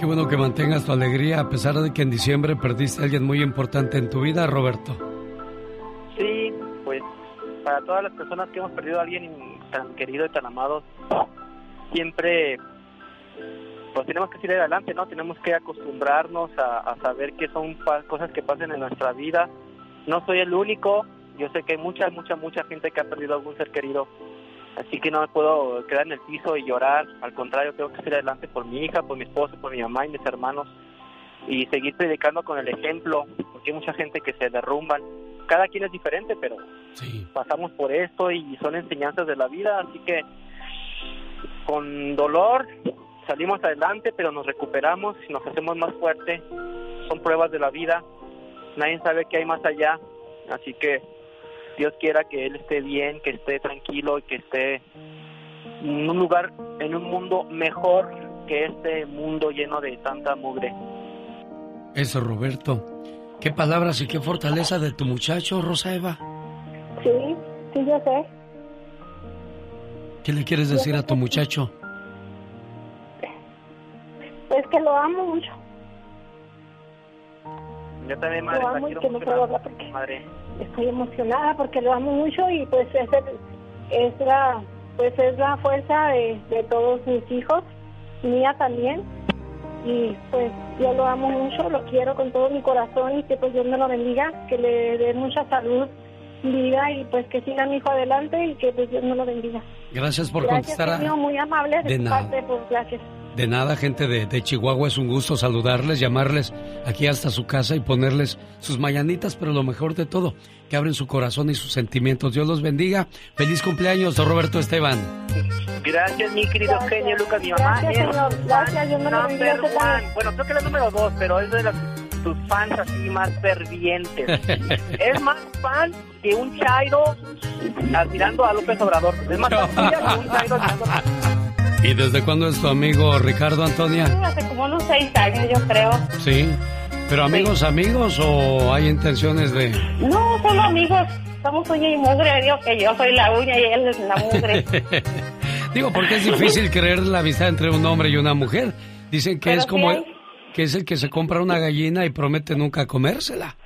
Qué bueno que mantengas tu alegría a pesar de que en diciembre perdiste a alguien muy importante en tu vida, Roberto. Sí, pues para todas las personas que hemos perdido a alguien tan querido y tan amado, siempre pues tenemos que seguir adelante, ¿no? Tenemos que acostumbrarnos a, saber que son cosas que pasan en nuestra vida. No soy el único, yo sé que hay mucha, mucha, mucha gente que ha perdido a algún ser querido Así que no me puedo quedar en el piso y llorar. Al contrario, tengo que seguir adelante por mi hija, por mi esposo, por mi mamá y mis hermanos. Y seguir predicando con el ejemplo, porque hay mucha gente que se derrumban. Cada quien es diferente, pero pasamos por esto y son enseñanzas de la vida. Así que con dolor salimos adelante, pero nos recuperamos y nos hacemos más fuertes. Son pruebas de la vida nadie sabe qué hay más allá, así que Dios quiera que él esté bien, que esté tranquilo y que esté en un lugar, en un mundo mejor que este mundo lleno de tanta mugre. Eso, Roberto. Qué palabras y qué fortaleza de tu muchacho, Rosa Eva. Sí, sí, yo sé. ¿Qué le quieres decir a tu muchacho? Pues que lo amo mucho. Yo también, madre, Lo la amo y quiero que no mucho, puedo la- hablar porque madre. Estoy emocionada porque lo amo mucho y pues es, el- es la pues es la fuerza de, de todos mis hijos, mía también. Y pues yo lo amo mucho, lo quiero con todo mi corazón y que pues Dios me lo bendiga, que le dé mucha salud, vida y pues que siga mi hijo adelante y que pues Dios me lo bendiga. Gracias por gracias, contestar. a- muy amable de, De parte, pues gracias. De nada, gente de, de Chihuahua, es un gusto saludarles, llamarles aquí hasta su casa y ponerles sus mañanitas, pero lo mejor de todo, que abren su corazón y sus sentimientos. Dios los bendiga. Feliz cumpleaños, don Roberto Esteban. Gracias, mi querido genio Lucas, mi mamá Gracias, es señor. Gracias, Dios me lo. Bueno, creo que la número dos, pero es de las, tus fans así más fervientes. es más fan que un chairo admirando a López Obrador. Es más fan que un chairo admirando a ¿Y desde cuándo es tu amigo Ricardo Antonia? Hace como unos seis años, yo creo. Sí. ¿Pero amigos, amigos o hay intenciones de...? No, solo amigos. Somos uña y mugre. Digo que yo soy la uña y él es la mugre. Digo, porque es difícil creer la amistad entre un hombre y una mujer. Dicen que Pero es como... sí hay. que es el que se compra una gallina y promete nunca comérsela.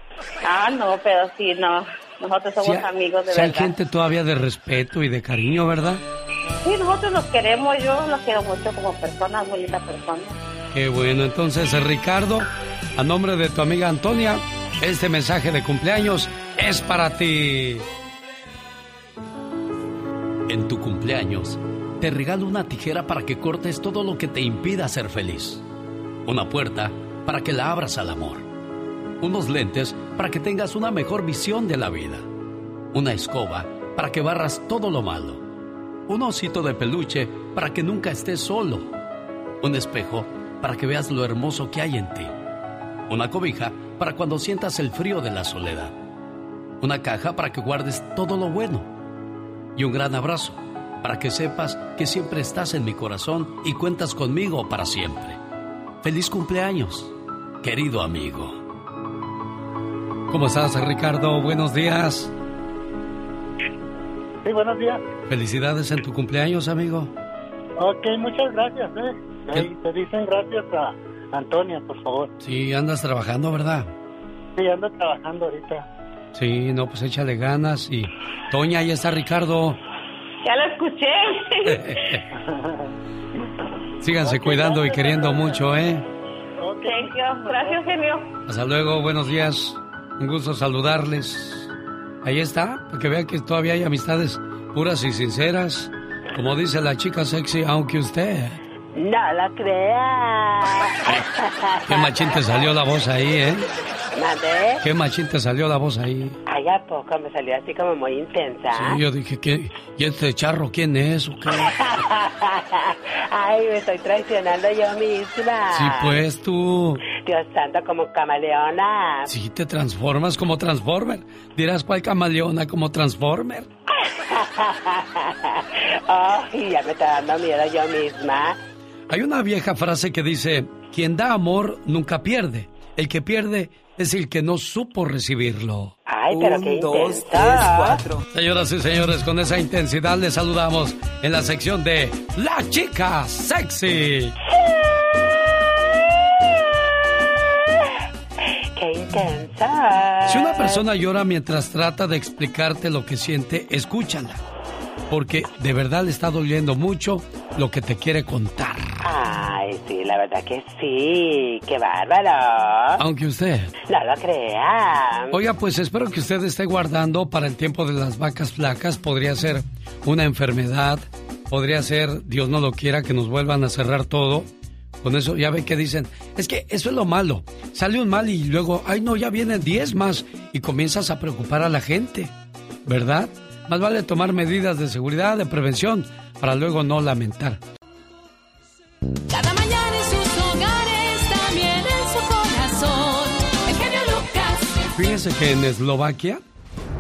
ah, no, pero sí, no. Nosotros somos Sí hay- amigos de sí hay verdad. gente todavía de respeto y de cariño, ¿verdad? Sí, nosotros los queremos. Yo los quiero mucho como personas, muy linda persona. Qué bueno, entonces Ricardo, a nombre de tu amiga Antonia, este mensaje de cumpleaños es para ti. En tu cumpleaños, te regalo una tijera para que cortes todo lo que te impida ser feliz. Una puerta para que la abras al amor. Unos lentes para que tengas una mejor visión de la vida. Una escoba para que barras todo lo malo. Un osito de peluche para que nunca estés solo. Un espejo para que veas lo hermoso que hay en ti. Una cobija para cuando sientas el frío de la soledad. Una caja para que guardes todo lo bueno. Y un gran abrazo para que sepas que siempre estás en mi corazón y cuentas conmigo para siempre. Feliz cumpleaños, querido amigo. ¿Cómo estás, Ricardo? Buenos días. Sí, buenos días. Felicidades en tu cumpleaños, amigo. Ok, muchas gracias, ¿eh? Ahí te dicen gracias a Antonia, por favor. Sí, andas trabajando, ¿verdad? Sí, ando trabajando ahorita. Sí, no, pues échale ganas y... Toña, ahí está Ricardo. Ya lo escuché. Síganse cuidando y queriendo mucho, ¿eh? You. Gracias, genio. Hasta luego, buenos días. Un gusto saludarles. Ahí está, para que vean que todavía hay amistades puras y sinceras. Como dice la chica sexy, aunque usted... No lo creas. Qué machín te salió la voz ahí, ¿eh? ¿Mandé? Qué machín te salió la voz ahí. Ay, ¿a poco? Me salió así como muy intensa. Sí, yo dije, ¿qué? ¿y este charro quién es? o qué? Ay, me estoy traicionando yo misma. Sí, pues tú... Dios santo, como camaleona. Sí, te transformas como Transformer. Dirás, ¿cuál camaleona como Transformer? Ay, ya me está dando miedo yo misma. Hay una vieja frase que dice, quien da amor nunca pierde. El que pierde es el que no supo recibirlo. Ay, pero qué intensa. Señoras y señores, con esa intensidad les saludamos en la sección de La Chica Sexy. Qué intensa. Si una persona llora mientras trata de explicarte lo que siente, escúchala. Porque de verdad le está doliendo mucho lo que te quiere contar. Ay, sí, la verdad que sí. Qué bárbaro. Aunque usted... No lo crea. Oiga, pues espero que usted esté guardando para el tiempo de las vacas flacas. Podría ser una enfermedad, podría ser, Dios no lo quiera, que nos vuelvan a cerrar todo. Con eso ya ve que dicen, es que eso es lo malo. Sale un mal y luego, ay no, ya vienen 10 más y comienzas a preocupar a la gente, ¿verdad? Más vale tomar medidas de seguridad, de prevención, para luego no lamentar. Cada mañana en sus hogares, también en su corazón. El genio Lucas. Fíjese que en Eslovaquia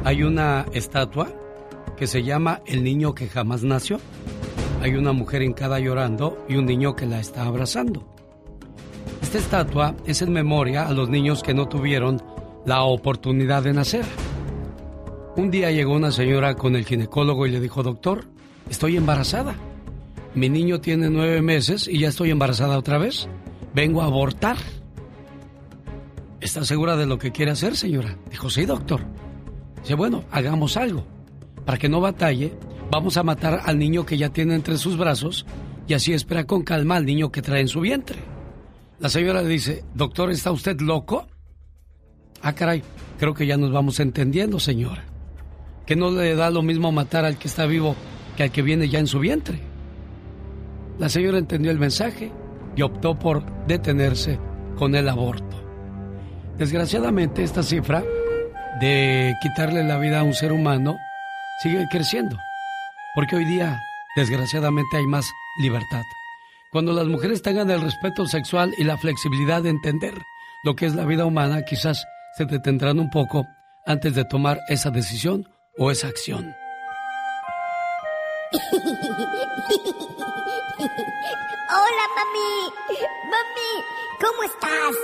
hay una estatua que se llama El niño que jamás nació. Hay una mujer hincada llorando y un niño que la está abrazando. Esta estatua es en memoria a los niños que no tuvieron la oportunidad de nacer. Un día llegó una señora con el ginecólogo y le dijo, doctor, estoy embarazada. Mi niño tiene nueve meses y ya estoy embarazada otra vez. Vengo a abortar. ¿Está segura de lo que quiere hacer, señora? Dijo, sí, doctor. Dice, bueno, hagamos algo. Para que no batalle, vamos a matar al niño que ya tiene entre sus brazos y así espera con calma al niño que trae en su vientre. La señora le dice, doctor, ¿está usted loco? Ah, caray, creo que ya nos vamos entendiendo, señora. Que no le da lo mismo matar al que está vivo que al que viene ya en su vientre. La señora entendió el mensaje y optó por detenerse con el aborto. Desgraciadamente esta cifra de quitarle la vida a un ser humano sigue creciendo, porque hoy día desgraciadamente hay más libertad. Cuando las mujeres tengan el respeto sexual y la flexibilidad de entender lo que es la vida humana, quizás se detendrán un poco antes de tomar esa decisión o esa acción. Hola, mami. Mami, ¿cómo estás?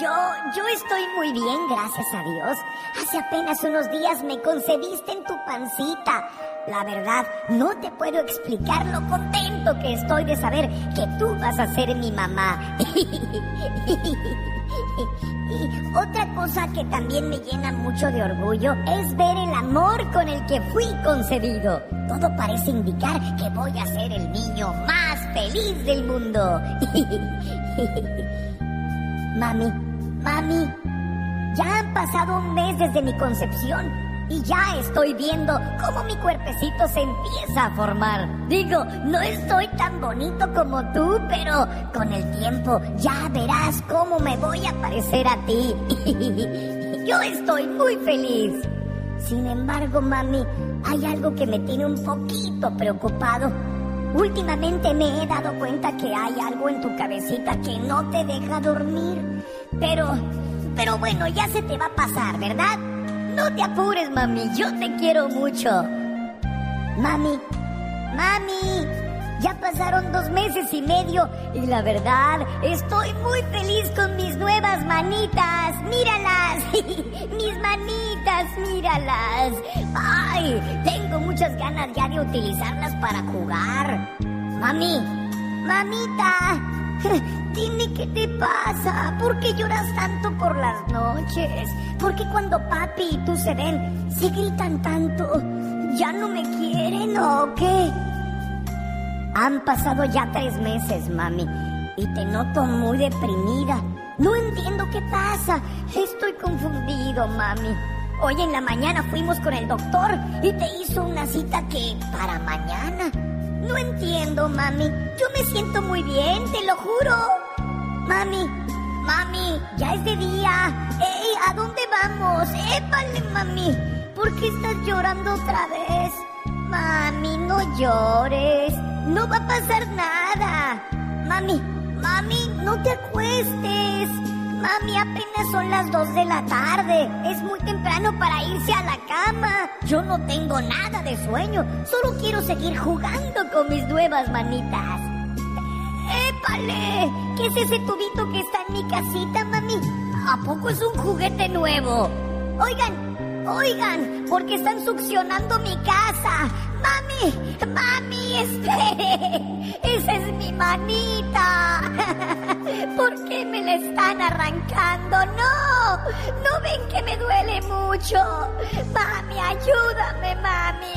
Yo, yo estoy muy bien, gracias a Dios. Hace apenas unos días me concebiste en tu pancita. La verdad, no te puedo explicar lo contento que estoy de saber que tú vas a ser mi mamá. Y otra cosa que también me llena mucho de orgullo es ver el amor con el que fui concebido. Todo parece indicar que voy a ser el niño más feliz del mundo. mami, mami, ya han pasado un mes desde mi concepción y ya estoy viendo cómo mi cuerpecito se empieza a formar. Digo, no estoy tan bonito como tú, pero con el tiempo ya verás cómo me voy a parecer a ti. Yo estoy muy feliz. Sin embargo, mami, hay algo que me tiene un poquito preocupado. Últimamente me he dado cuenta que hay algo en tu cabecita que no te deja dormir. Pero, pero bueno, ya se te va a pasar, ¿verdad? No te apures, mami, yo te quiero mucho. Mami, mami, ya pasaron dos meses y medio y la verdad, estoy muy feliz con mis nuevas manitas. Míralas, mis manitas, míralas. Ay, tengo muchas ganas ya de utilizarlas para jugar. Mami, mamita, Dime qué te pasa. ¿Por qué lloras tanto por las noches? ¿Por qué cuando papi y tú se ven, se gritan tanto? ¿Ya no me quieren o qué? Han pasado ya tres meses, mami, y te noto muy deprimida. No entiendo qué pasa. Estoy confundido, mami. Hoy en la mañana fuimos con el doctor y te hizo una cita que para mañana. No entiendo, mami. Yo me siento muy bien, te lo juro. Mami, mami, ya es de día. ¡Ey! ¿A dónde vamos? ¡Épale, mami! ¿Por qué estás llorando otra vez? Mami, no llores. No va a pasar nada. Mami, mami, no te acuestes. Mami, apenas son las dos de la tarde. Es muy temprano para irse a la cama. Yo no tengo nada de sueño. Solo quiero seguir jugando con mis nuevas manitas. ¡Épale! ¿Qué es ese tubito que está en mi casita, mami? ¿A poco es un juguete nuevo? Oigan, oigan, porque están succionando mi casa. Mami, mami, espere. Esa es mi manita. ¿Por qué me la están arrancando? No, no ven que me duele mucho. Mami, ayúdame, mami.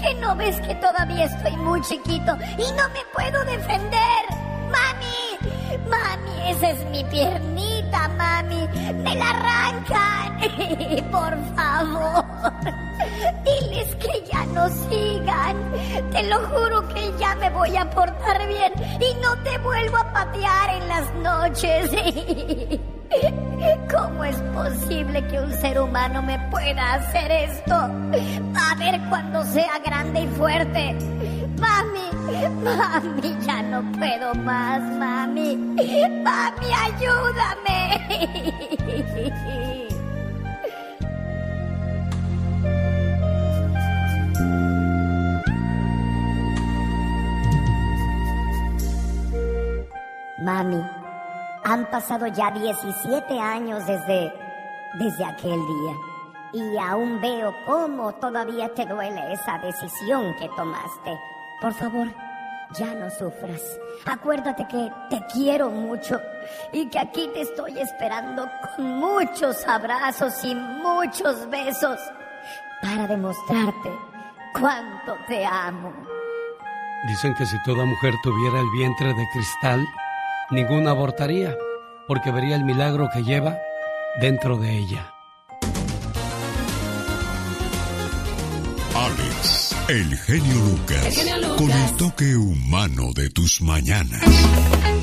¿Que no ves que todavía estoy muy chiquito y no me puedo defender? Mami, mami, esa es mi piernita, mami. Me la arrancan. Por favor. Diles que ya no sigan. Te lo juro que ya me voy a portar bien y no te vuelvo a patear en las noches. ¿Cómo es posible que un ser humano me pueda hacer esto? A ver cuando sea grande y fuerte. Mami, mami, ya no puedo más, mami. Mami, ayúdame. Mami, han pasado ya 17 años desde, desde aquel día y aún veo cómo todavía te duele esa decisión que tomaste. Por favor, ya no sufras. Acuérdate que te quiero mucho y que aquí te estoy esperando con muchos abrazos y muchos besos para demostrarte cuánto te amo. Dicen que si toda mujer tuviera el vientre de cristal, ninguna abortaría, porque vería el milagro que lleva dentro de ella. El genio Lucas, con el toque humano de tus mañanas.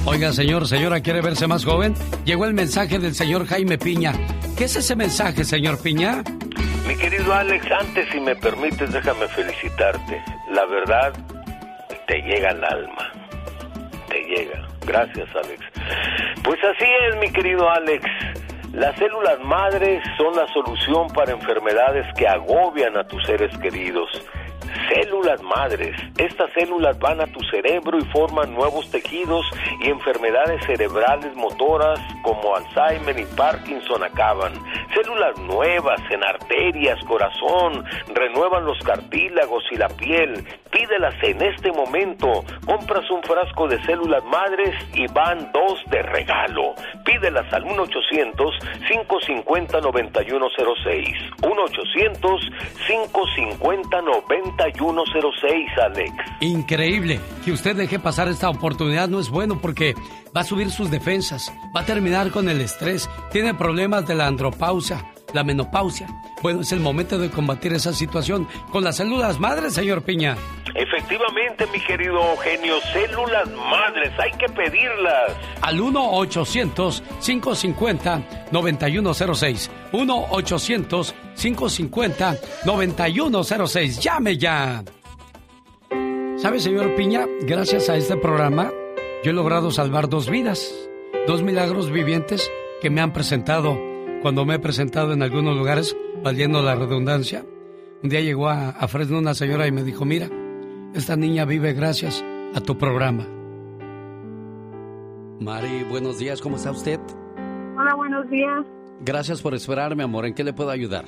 Oiga, señor, señora, ¿quiere verse más joven? Llegó el mensaje del señor Jaime Piña. ¿Qué es ese mensaje, señor Piña? Mi querido Alex, antes si me permites, déjame felicitarte. La verdad, te llega al alma. Te llega. Gracias, Alex. Pues así es, mi querido Alex. Las células madres son la solución para enfermedades que agobian a tus seres queridos. Células madres. Estas células van a tu cerebro y forman nuevos tejidos y enfermedades cerebrales motoras como Alzheimer y Parkinson acaban. Células nuevas en arterias, corazón, renuevan los cartílagos y la piel. Pídelas en este momento. Compras un frasco de células madres y van dos de regalo. Pídelas al 1-800-550-9106. 1-800-550-9106, Alex. Increíble. Que usted deje pasar esta oportunidad no es bueno porque va a subir sus defensas, va a terminar con el estrés, tiene problemas de la andropausia, la menopausia. Bueno, es el momento de combatir esa situación con las células madres, señor Piña. Efectivamente, mi querido genio, células madres, hay que pedirlas. Al 1-800-550-9106. 1-800-550-9106. Llame ya. ¿Sabe, señor Piña? Gracias a este programa, yo he logrado salvar dos vidas, dos milagros vivientes que me han presentado cuando me he presentado en algunos lugares, valiendo la redundancia. Un día llegó a, a Fresno una señora y me dijo, mira, esta niña vive gracias a tu programa. Mari, buenos días, ¿cómo está usted? Hola, buenos días. Gracias por esperarme, amor. ¿En qué le puedo ayudar?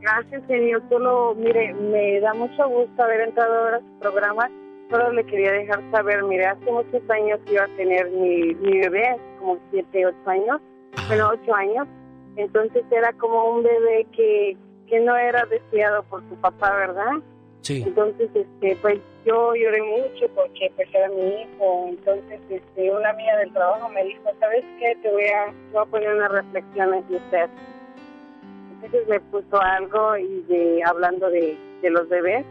Gracias, señor. Solo, mire, me da mucho gusto haber entrado ahora a su programa. Solo le quería dejar saber, mire, hace muchos años iba a tener mi, mi bebé, como siete, ocho años, bueno, ocho años. Entonces era como un bebé que, que no era deseado por su papá, ¿verdad? Sí. Entonces, este, pues yo lloré mucho porque pues era mi hijo. Entonces, este, una amiga del trabajo me dijo, ¿sabes qué? Te voy a, te voy a poner unas reflexiones de usted. Entonces me puso algo y de, hablando de, de los bebés.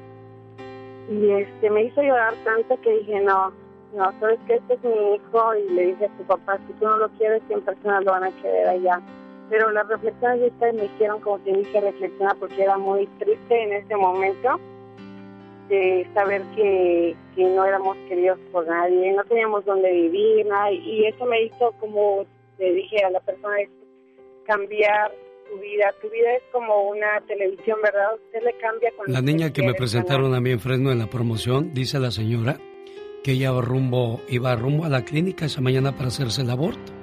Y este, me hizo llorar tanto que dije, no, no, ¿sabes qué? Este es mi hijo. Y le dije a su papá, si tú no lo quieres, 100 personas lo van a querer allá. Pero las reflexiones de ustedes me hicieron, como te dije, reflexionar porque era muy triste en ese momento de saber que, que no éramos queridos por nadie, no teníamos dónde vivir, nada, y eso me hizo, como le dije a la persona, es cambiar tu vida. Tu vida es como una televisión, ¿verdad? Usted le cambia con La niña que me presentaron a mí en Fresno en la promoción, dice la señora que ella rumbo, iba rumbo a la clínica esa mañana para hacerse el aborto.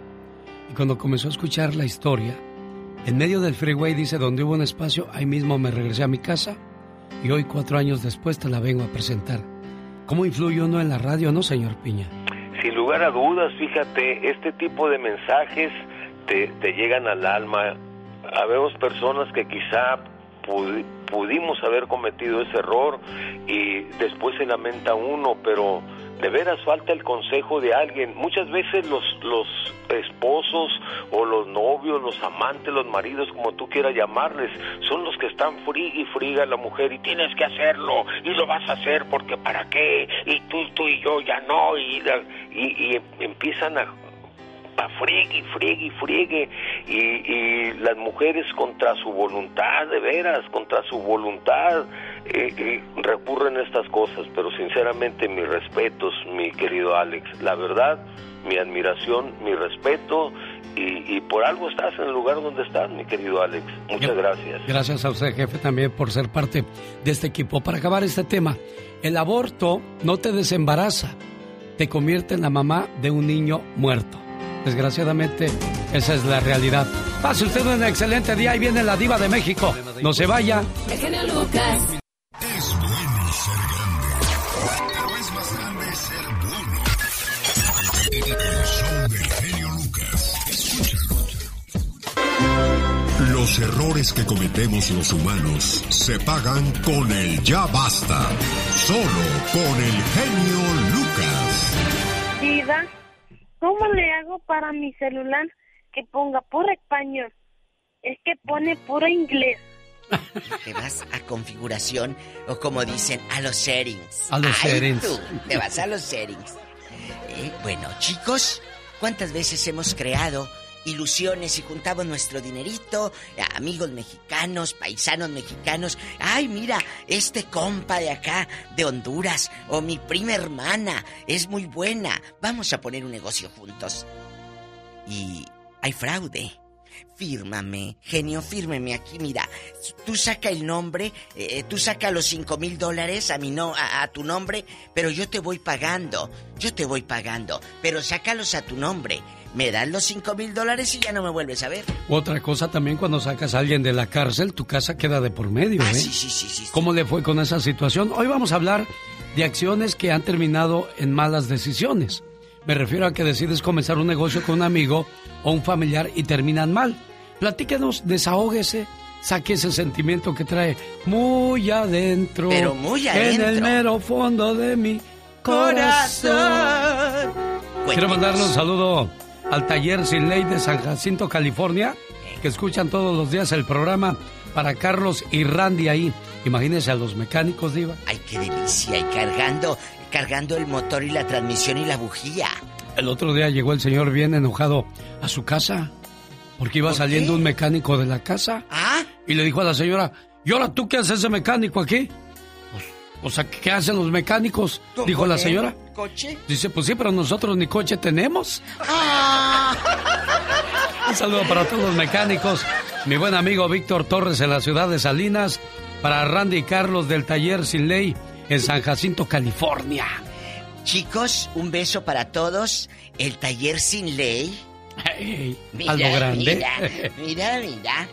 Y cuando comenzó a escuchar la historia, en medio del freeway dice, donde hubo un espacio, ahí mismo me regresé a mi casa y hoy, cuatro años después, te la vengo a presentar. ¿Cómo influye uno en la radio, no, señor Piña? Sin lugar a dudas, fíjate, este tipo de mensajes te, te llegan al alma. Habemos personas que quizá pudi- pudimos haber cometido ese error y después se lamenta uno, pero de veras falta el consejo de alguien. Muchas veces los, los esposos o los novios, los amantes, los maridos, como tú quieras llamarles, son los que están friga y friga la mujer y tienes que hacerlo y lo vas a hacer porque para qué y tú, tú y yo ya no y, y empiezan a a friegue y friegue y friegue y, y las mujeres contra su voluntad, de veras, contra su voluntad eh, eh, recurren a estas cosas, pero sinceramente mis respetos, mi querido Alex, la verdad, mi admiración, mi respeto y, y por algo estás en el lugar donde estás, mi querido Alex. Muchas gracias. Gracias a usted, jefe, también por ser parte de este equipo. Para acabar este tema, el aborto no te desembaraza, te convierte en la mamá de un niño muerto. Desgraciadamente, esa es la realidad. Pase usted un excelente día y viene la diva de México. No se vaya. El genio Lucas. Es bueno ser grande, pero es más grande ser bueno. El show del genio Lucas. Escúchalo. Los errores que cometemos los humanos se pagan con el ya basta. Solo con el genio Lucas. Diva, ¿cómo le hago para mi celular que ponga puro español? Es que pone puro inglés. Te vas a configuración o como dicen, a los settings. A los Ay, settings. tú, te vas a los settings. Eh, bueno, chicos, ¿cuántas veces hemos creado ilusiones y juntamos nuestro dinerito? Amigos mexicanos, paisanos mexicanos. Ay, mira, este compa de acá, de Honduras, o mi prima hermana, es muy buena. Vamos a poner un negocio juntos. Y hay fraude. Fírmame, genio, fírmeme aquí, mira. Tú saca el nombre, eh, tú saca los cinco mil dólares a mi no, a, a tu nombre, pero yo te voy pagando, yo te voy pagando, pero sácalos a tu nombre. Me dan los cinco mil dólares y ya no me vuelves a ver. Otra cosa también cuando sacas a alguien de la cárcel, tu casa queda de por medio, ¿eh? Ah, sí, sí, sí, sí. ¿Cómo le fue con esa situación? Hoy vamos a hablar de acciones que han terminado en malas decisiones. Me refiero a que decides comenzar un negocio con un amigo o un familiar y terminan mal. Platíquenos, desahógese, saque ese sentimiento que trae muy adentro. Pero muy En el adentro. mero fondo de mi corazón. Quiero mandarle un saludo al taller Sin Ley de San Jacinto, California, que escuchan todos los días el programa para Carlos y Randy ahí. Imagínense a los mecánicos, Diva. Ay, qué delicia. Y cargando, cargando el motor y la transmisión y la bujía. El otro día llegó el señor bien enojado a su casa porque iba saliendo un mecánico de la casa ¿Ah? y le dijo a la señora, ¿y ahora tú qué haces ese mecánico aquí? O sea, ¿qué hacen los mecánicos? ¿Tú Dijo la señora. ¿Coche? Dice, pues sí, pero nosotros ni coche tenemos. Ah. Un saludo para todos los mecánicos. Mi buen amigo Víctor Torres en la ciudad de Salinas. Para Randy y Carlos del taller Sin Ley en San Jacinto, California. Chicos, un beso para todos. El taller sin ley. algo grande. Mira, mira, mira.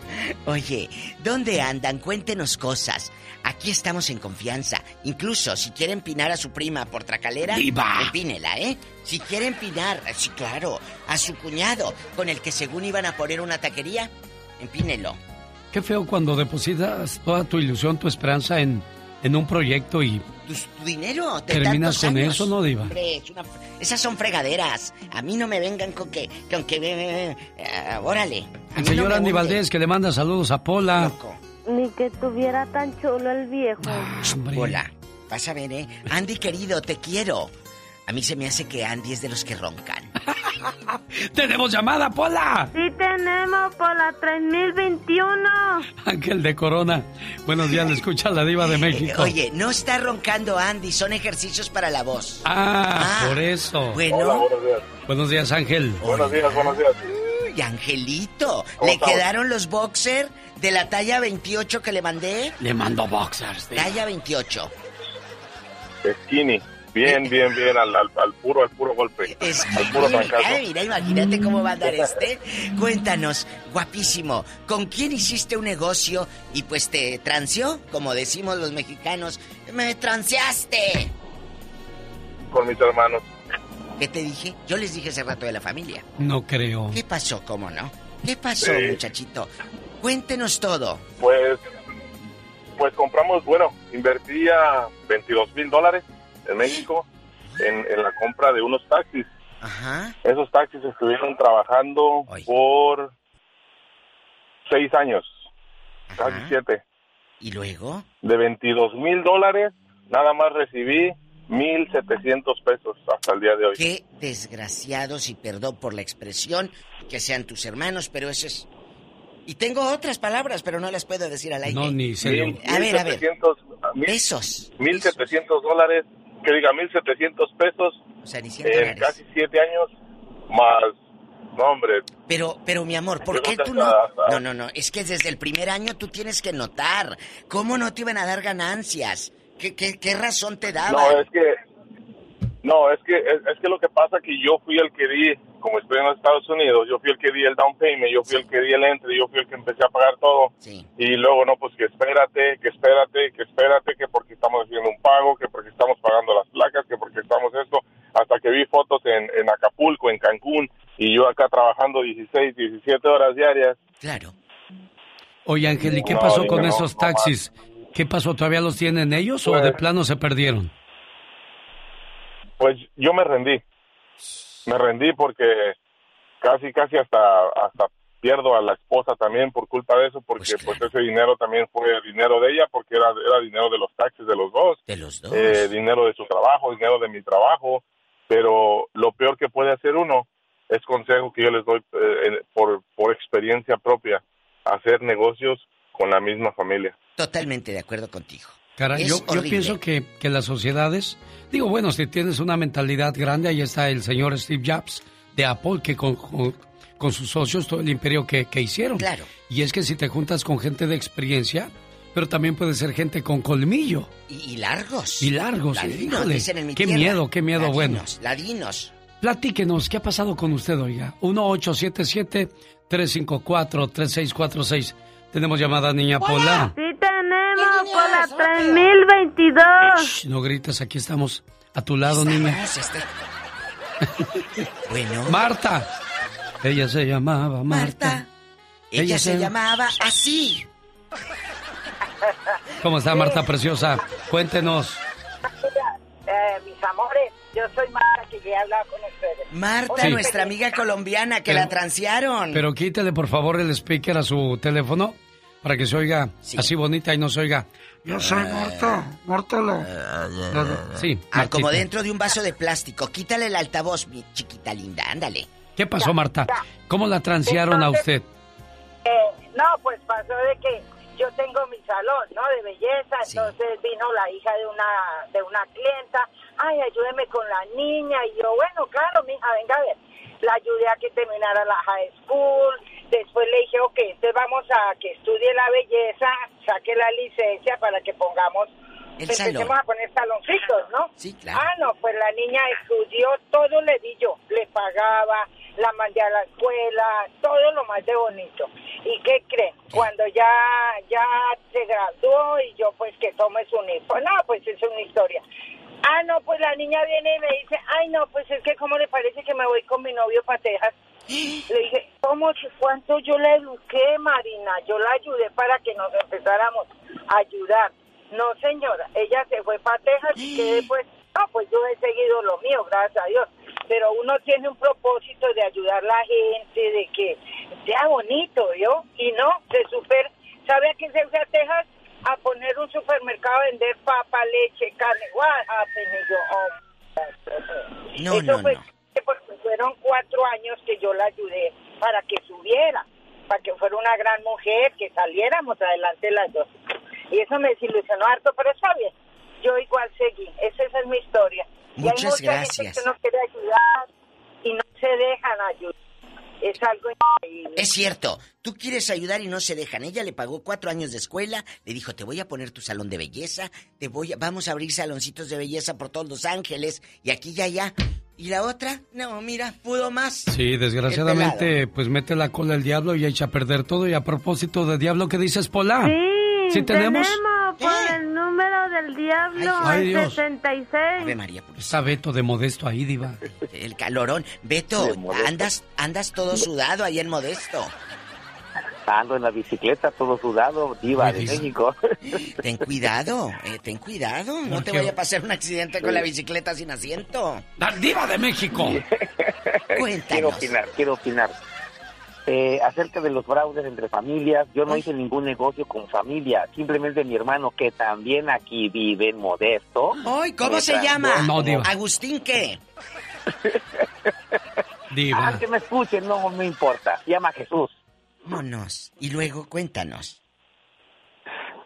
Oye, ¿dónde andan? Cuéntenos cosas. Aquí estamos en confianza. Incluso si quiere empinar a su prima por tracalera, ¡Diva! empínela, ¿eh? Si quiere empinar, sí, claro, a su cuñado, con el que según iban a poner una taquería, empínelo. Qué feo cuando depositas toda tu ilusión, tu esperanza en, en un proyecto y Tu, tu dinero, de terminas con años. eso, ¿no, Diva? Hombre, es una- esas son fregaderas. A mí no me vengan con que, con que, eh, eh, órale. A El señor no Andy. Valdés que le manda saludos a Pola. Ni que tuviera tan chulo el viejo. Hola, vas a ver, ¿eh? Andy querido, te quiero. A mí se me hace que Andy es de los que roncan. ¡Tenemos llamada, Pola! Sí tenemos por la 3021. Ángel de Corona. Buenos días, le escucha la diva de México. Oye, no está roncando Andy, son ejercicios para la voz. Ah, por eso. Bueno. Hola, buenos días. Buenos días, Ángel. Buenos días, buenos días. Uy, Angelito, ¿Cómo ¿le estamos? quedaron los boxer de la talla 28 que le mandé? Le mando boxers. Talla 28. Skinny. Bien, bien, bien, al, al, al puro, al puro golpe. al puro trancazo. Ay, mira, imagínate cómo va a andar este. Cuéntanos, guapísimo, ¿con quién hiciste un negocio y pues te transeó? Como decimos los mexicanos, me transeaste. Con mis hermanos. ¿Qué te dije? Yo les dije hace rato de la familia. No creo. ¿Qué pasó? ¿Cómo no? ¿Qué pasó, Sí. muchachito? Cuéntenos todo. Pues, pues compramos, bueno, invertía 22 mil dólares en México en, en la compra de unos taxis. Ajá. Esos taxis estuvieron trabajando por seis años, casi siete. ¿Y luego? De 22 mil dólares, nada más recibí 1.700 pesos hasta el día de hoy. Qué desgraciados y perdón por la expresión, que sean tus hermanos, pero eso es... Y tengo otras palabras, pero no las puedo decir al aire. No, ni se Mil- A ver, a ver. 1.700 mil- Pesos. 1.700 dólares, que diga 1.700 pesos O sea, ni 100 en dólares. casi siete años, más, no hombre, Pero, pero mi amor, ¿por qué tú no? hasta- No, no, no, es que desde el primer año tú tienes que notar. ¿Cómo no te iban a dar ganancias? ¿Qué, qué, qué razón te daban? no, es que, No, es que es, es que lo que pasa que yo fui el que di, como estoy en los Estados Unidos, yo fui el que di el down payment, yo fui el que di el entry, yo fui el que empecé a pagar todo. Y luego, no, pues que espérate, que espérate, que espérate, que porque estamos haciendo un pago, que porque estamos pagando las placas, que porque estamos esto. Hasta que vi fotos en, en Acapulco, en Cancún, y yo acá trabajando 16, 17 horas diarias. Claro. Oye, Ángel, ¿y qué No, pasó con no, esos no taxis? ¿Qué pasó? ¿Todavía los tienen ellos o Pues- de plano se perdieron? Pues yo me rendí. Me rendí porque casi, casi hasta, hasta pierdo a la esposa también por culpa de eso, porque pues, ese dinero también fue dinero de ella, porque era, era dinero de los taxis de los dos. De los dos. Eh, dinero de su trabajo, dinero de mi trabajo. Pero lo peor que puede hacer uno es consejo que yo les doy eh, por, por experiencia propia, hacer negocios con la misma familia. Totalmente de acuerdo contigo. Caray, yo, pienso que, que las sociedades, digo, bueno, si tienes una mentalidad grande, ahí está el señor Steve Jobs de Apple, que con, con, con sus socios todo el imperio que, que hicieron. Claro. Y es que si te juntas con gente de experiencia, pero también puede ser gente con colmillo. Y, y largos. Y largos, Ladinos, híjole. dicen en mi Qué tierra. miedo, qué miedo, bueno. Ladinos. Platíquenos, ¿qué ha pasado con usted, oiga? 1877-354-3646. Tenemos llamada, niña Pola. La 3022. Shh, no grites, aquí estamos a tu lado, niña. este. Bueno. Marta. Ella se llamaba Marta. Ella, se, llamaba así. ¿Cómo está Marta Preciosa? Cuéntenos. Eh, mis amores, yo soy Marta, que ya he hablado con ustedes. Marta, Sí. nuestra amiga colombiana que Pero- la transearon. Pero quítele por favor el speaker a su teléfono para que se oiga así bonita y no se oiga. Yo soy Marta, Marta la... Sí, Ah, como dentro de un vaso de plástico. Quítale el altavoz, mi chiquita linda, ándale. ¿Qué pasó, Marta? ¿Cómo la transearon a usted? Eh, no, pues pasó de que yo tengo mi salón, ¿no? De belleza, entonces vino la hija de una de una clienta, ay, ayúdeme con la niña, y yo, bueno, claro, mija, venga a ver. La ayudé a que terminara la high school, después le dije, ok, entonces vamos a que estudie la belleza, saque la licencia para que pongamos, El empecemos salón. a poner saloncitos, ¿no? Sí, claro. Ah, no, pues la niña estudió, todo le di yo, le pagaba, la mandé a la escuela, todo lo más de bonito. ¿Y qué creen? Cuando ya ya se graduó y yo pues que tome su uniforme, no, pues es una historia. Ah, no, pues la niña viene y me dice, ay, no, pues es que cómo le parece que me voy con mi novio para Texas. Le dije, ¿cómo, cuánto yo la eduqué, Marina? Yo la ayudé para que nos empezáramos a ayudar. No, señora, ella se fue para Texas y que después, no, pues yo he seguido lo mío, gracias a Dios. Pero uno tiene un propósito de ayudar a la gente, de que sea bonito, ¿yo? Y no, se super... ¿Sabe a qué se fue a Texas? A poner un supermercado a vender papa, leche, carne. What happened? Y yo, oh, No, Eso no, fue no. Porque fueron cuatro años que yo la ayudé para que subiera, para que fuera una gran mujer, que saliéramos adelante las dos. Y eso me desilusionó harto, pero está bien. Yo igual seguí. Esa, esa es mi historia. y hay Muchas mucha gracias. gente que no quiere ayudar y no se dejan ayudar. Es algo increíble. Es cierto, tú quieres ayudar y no se dejan. Ella le pagó cuatro años de escuela, le dijo, te voy a poner tu salón de belleza, te voy a, vamos a abrir saloncitos de belleza por todos Los Ángeles, y aquí y allá. ¿Y la otra? No, mira, pudo más. Sí, desgraciadamente, pues mete la cola el diablo y echa a perder todo. Y a propósito de diablo, ¿qué dices, Pola? Sí, ¿Sí tenemos? por el número del diablo, Ay, el Dios. 66. Ave María, Está Beto de Modesto ahí, diva. el calorón. Beto, andas, andas todo sudado ahí en Modesto. Ando en la bicicleta todo sudado, diva de México. Ten cuidado, eh, ten cuidado. No ¿Por te vaya a pasar un accidente con la bicicleta sin asiento. ¡La diva de México! Cuéntanos. Quiero opinar, quiero opinar. Eh, acerca de los fraudes entre familias, yo no hice ningún negocio con familia, simplemente mi hermano que también aquí vive en Modesto. Ay, ¿cómo me se trajo llama? como- Agustín, ¿qué? Diva. Ah, que me escuchen, no me importa. Se llama Jesús. Vámonos. Y luego cuéntanos.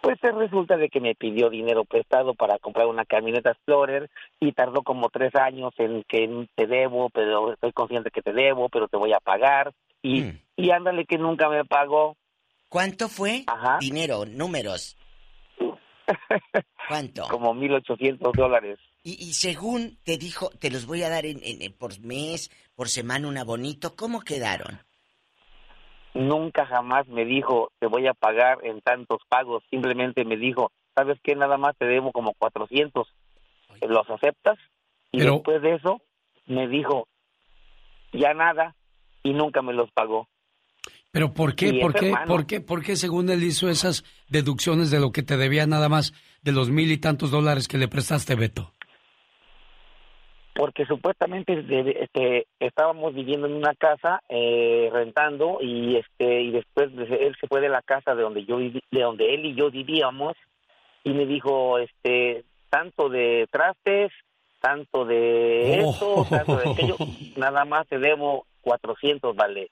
Pues eh, resulta de que me pidió dinero prestado para comprar una camioneta Explorer y tardó como tres años en que te debo, pero estoy consciente que te debo, pero te voy a pagar. Y, y ándale que nunca me pagó. ¿Cuánto fue? Ajá. Dinero, números. ¿Cuánto? Como 1.800 dólares. Y, y según te dijo, te los voy a dar en- por mes, por semana, un abonito, ¿cómo quedaron? Nunca jamás me dijo, te voy a pagar en tantos pagos. Simplemente me dijo, ¿sabes qué? Nada más te debo como 400. ¿Los aceptas? Y Pero- después de eso, me dijo, ya nada, y nunca me los pagó. Pero ¿por qué? ¿Por qué? hermano. ¿Por qué? ¿Por qué según él hizo esas deducciones de lo que te debía nada más de los mil y tantos dólares que le prestaste, Beto? Porque supuestamente de- este, estábamos viviendo en una casa eh, rentando y este y después de- él se fue de la casa de donde yo viví- de donde él y yo vivíamos y me dijo este tanto de trastes tanto de Oh. esto tanto de aquello nada más te debo 400 vale.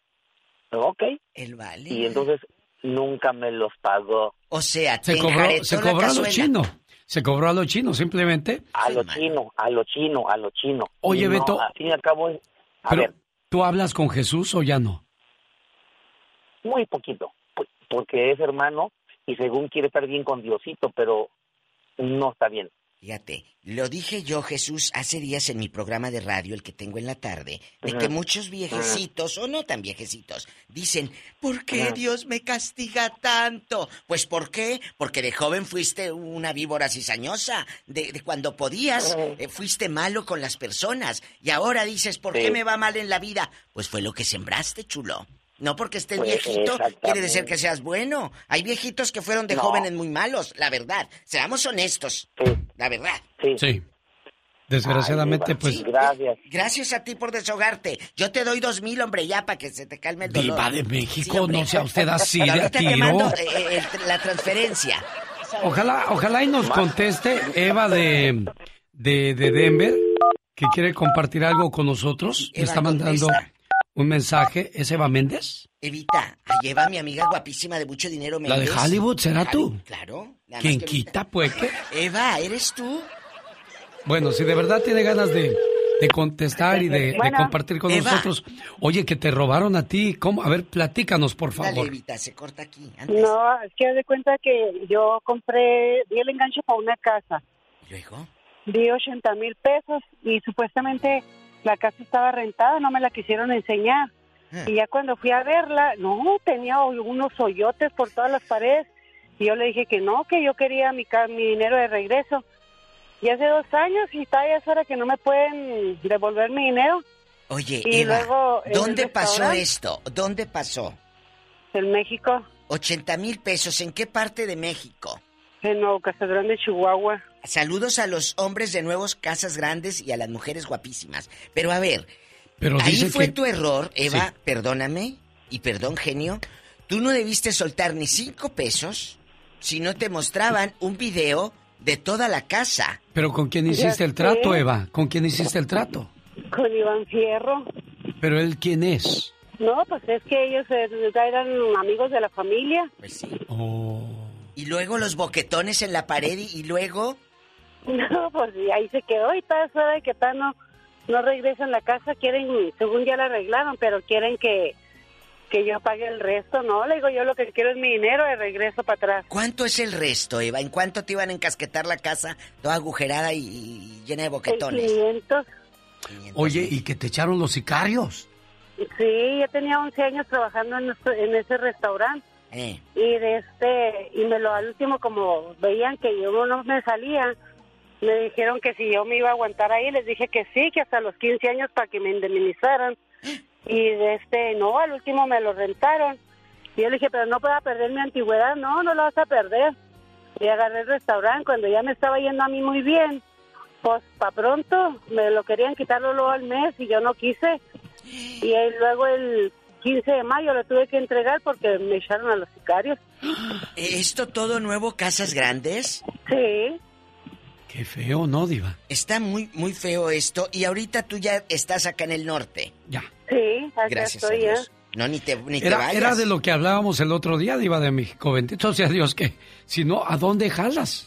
Ok. El vale y entonces nunca me los pagó. O sea Se cobró, se cobró lo chino. Se cobró a lo chino, simplemente. a lo chino a lo chino a lo chino Oye, no, Beto. al fin y al cabo a Pero, ver ¿tú hablas con Jesús o ya no? Muy poquito, porque es hermano y según quiere estar bien con Diosito, pero no está bien. Fíjate, lo dije yo, Jesús, hace días en mi programa de radio, el que tengo en la tarde, de que muchos viejecitos, o no tan viejecitos, dicen, ¿por qué. Dios me castiga tanto? Pues ¿por qué? Porque de joven fuiste una víbora cizañosa, de, de cuando podías, eh, fuiste malo con las personas, y ahora dices, ¿por qué me va mal en la vida? Pues fue lo que sembraste, chulo. No porque estés Pues, viejito, quiere decir que seas bueno. Hay viejitos que fueron de No. jóvenes muy malos, la verdad. Seamos honestos. La verdad. Sí. Desgraciadamente, Ay, pues. sí. Gracias a ti por desahogarte. Yo te doy dos mil, hombre, ya para que se te calme el dolor. Diva de México, Sí, no sea usted así de ahorita te tiro. mando, eh, eh, el- la transferencia. Ojalá, ojalá y nos conteste Eva de, de, de Denver, que quiere compartir algo con nosotros. Me está ¿dónde mandando? Un mensaje. ¿Es Eva Méndez? Evita, ahí Eva, mi amiga guapísima de mucho dinero. ¿La de Méndez. Hollywood será tú? Claro. ¿Quién que quita, pues? qué? Eva, ¿eres tú? Bueno, si de verdad tiene ganas de, de contestar y de, compartir con Eva. nosotros. Oye, que te robaron a ti. ¿Cómo? A ver, platícanos, por Dale, favor. Evita, se corta aquí. No, es que haz de cuenta que yo compré, di el enganche para una casa. ¿Luego? Di 80 mil pesos y supuestamente la casa estaba rentada, no me la quisieron enseñar. Y ya cuando fui a verla, no, tenía unos hoyotes por todas las paredes. Y yo le dije que no, que yo quería mi, mi dinero de regreso. Y hace dos años y está ya es hora que no me pueden devolver mi dinero. Oye, Y Eva, luego, ¿dónde pasó esto? ¿Dónde pasó? En México. 80 mil pesos, ¿en qué parte de México? En Nuevo Casa Grande, Chihuahua. Saludos a los hombres de nuevos casas grandes y a las mujeres guapísimas. Pero a ver, Pero ahí fue que- tu error, Eva, Sí. perdóname, y perdón, genio. Tú no debiste soltar ni cinco pesos si no te mostraban un video de toda la casa. Pero ¿con quién hiciste el trato. Eva? ¿Con quién hiciste el trato? Con Iván Fierro. Pero él, ¿quién es? No, pues es que ellos eh, eran amigos de la familia. Pues sí. Y luego los boquetones en la pared y, y luego... No, pues ahí se quedó y está es hora de que está no, no regresa a la casa. Quieren, según ya la arreglaron, pero quieren que, que yo pague el resto. No, le digo yo lo que quiero es mi dinero de regreso para atrás. ¿Cuánto es el resto, Eva? ¿En cuánto te iban a encasquetar la casa toda agujerada y, y llena de boquetones? 500. Oye, ¿y que te echaron los sicarios? Sí, yo tenía 11 años trabajando en, este- en ese restaurante. Eh. y de este y me lo al último como veían que yo no me salía me dijeron que si yo me iba a aguantar ahí les dije que sí que hasta los 15 años para que me indemnizaran y de este no al último me lo rentaron y yo le dije pero no puedo perder mi antigüedad no no lo vas a perder y agarré el restaurante cuando ya me estaba yendo a mí muy bien pues para pronto me lo querían quitarlo luego al mes y yo no quise y ahí luego el 15 de mayo lo tuve que entregar porque me echaron a los sicarios. ¿Esto todo nuevo, casas grandes? Sí. Qué feo, ¿no, Diva? Está muy, muy feo esto. Y ahorita tú ya estás acá en el norte. Ya. Sí, acá Gracias a ya. Dios. No, ni te, ni te vayas. era de lo que hablábamos el otro día, Diva de México. Bendito sea Dios que, si no, ¿a dónde jalas?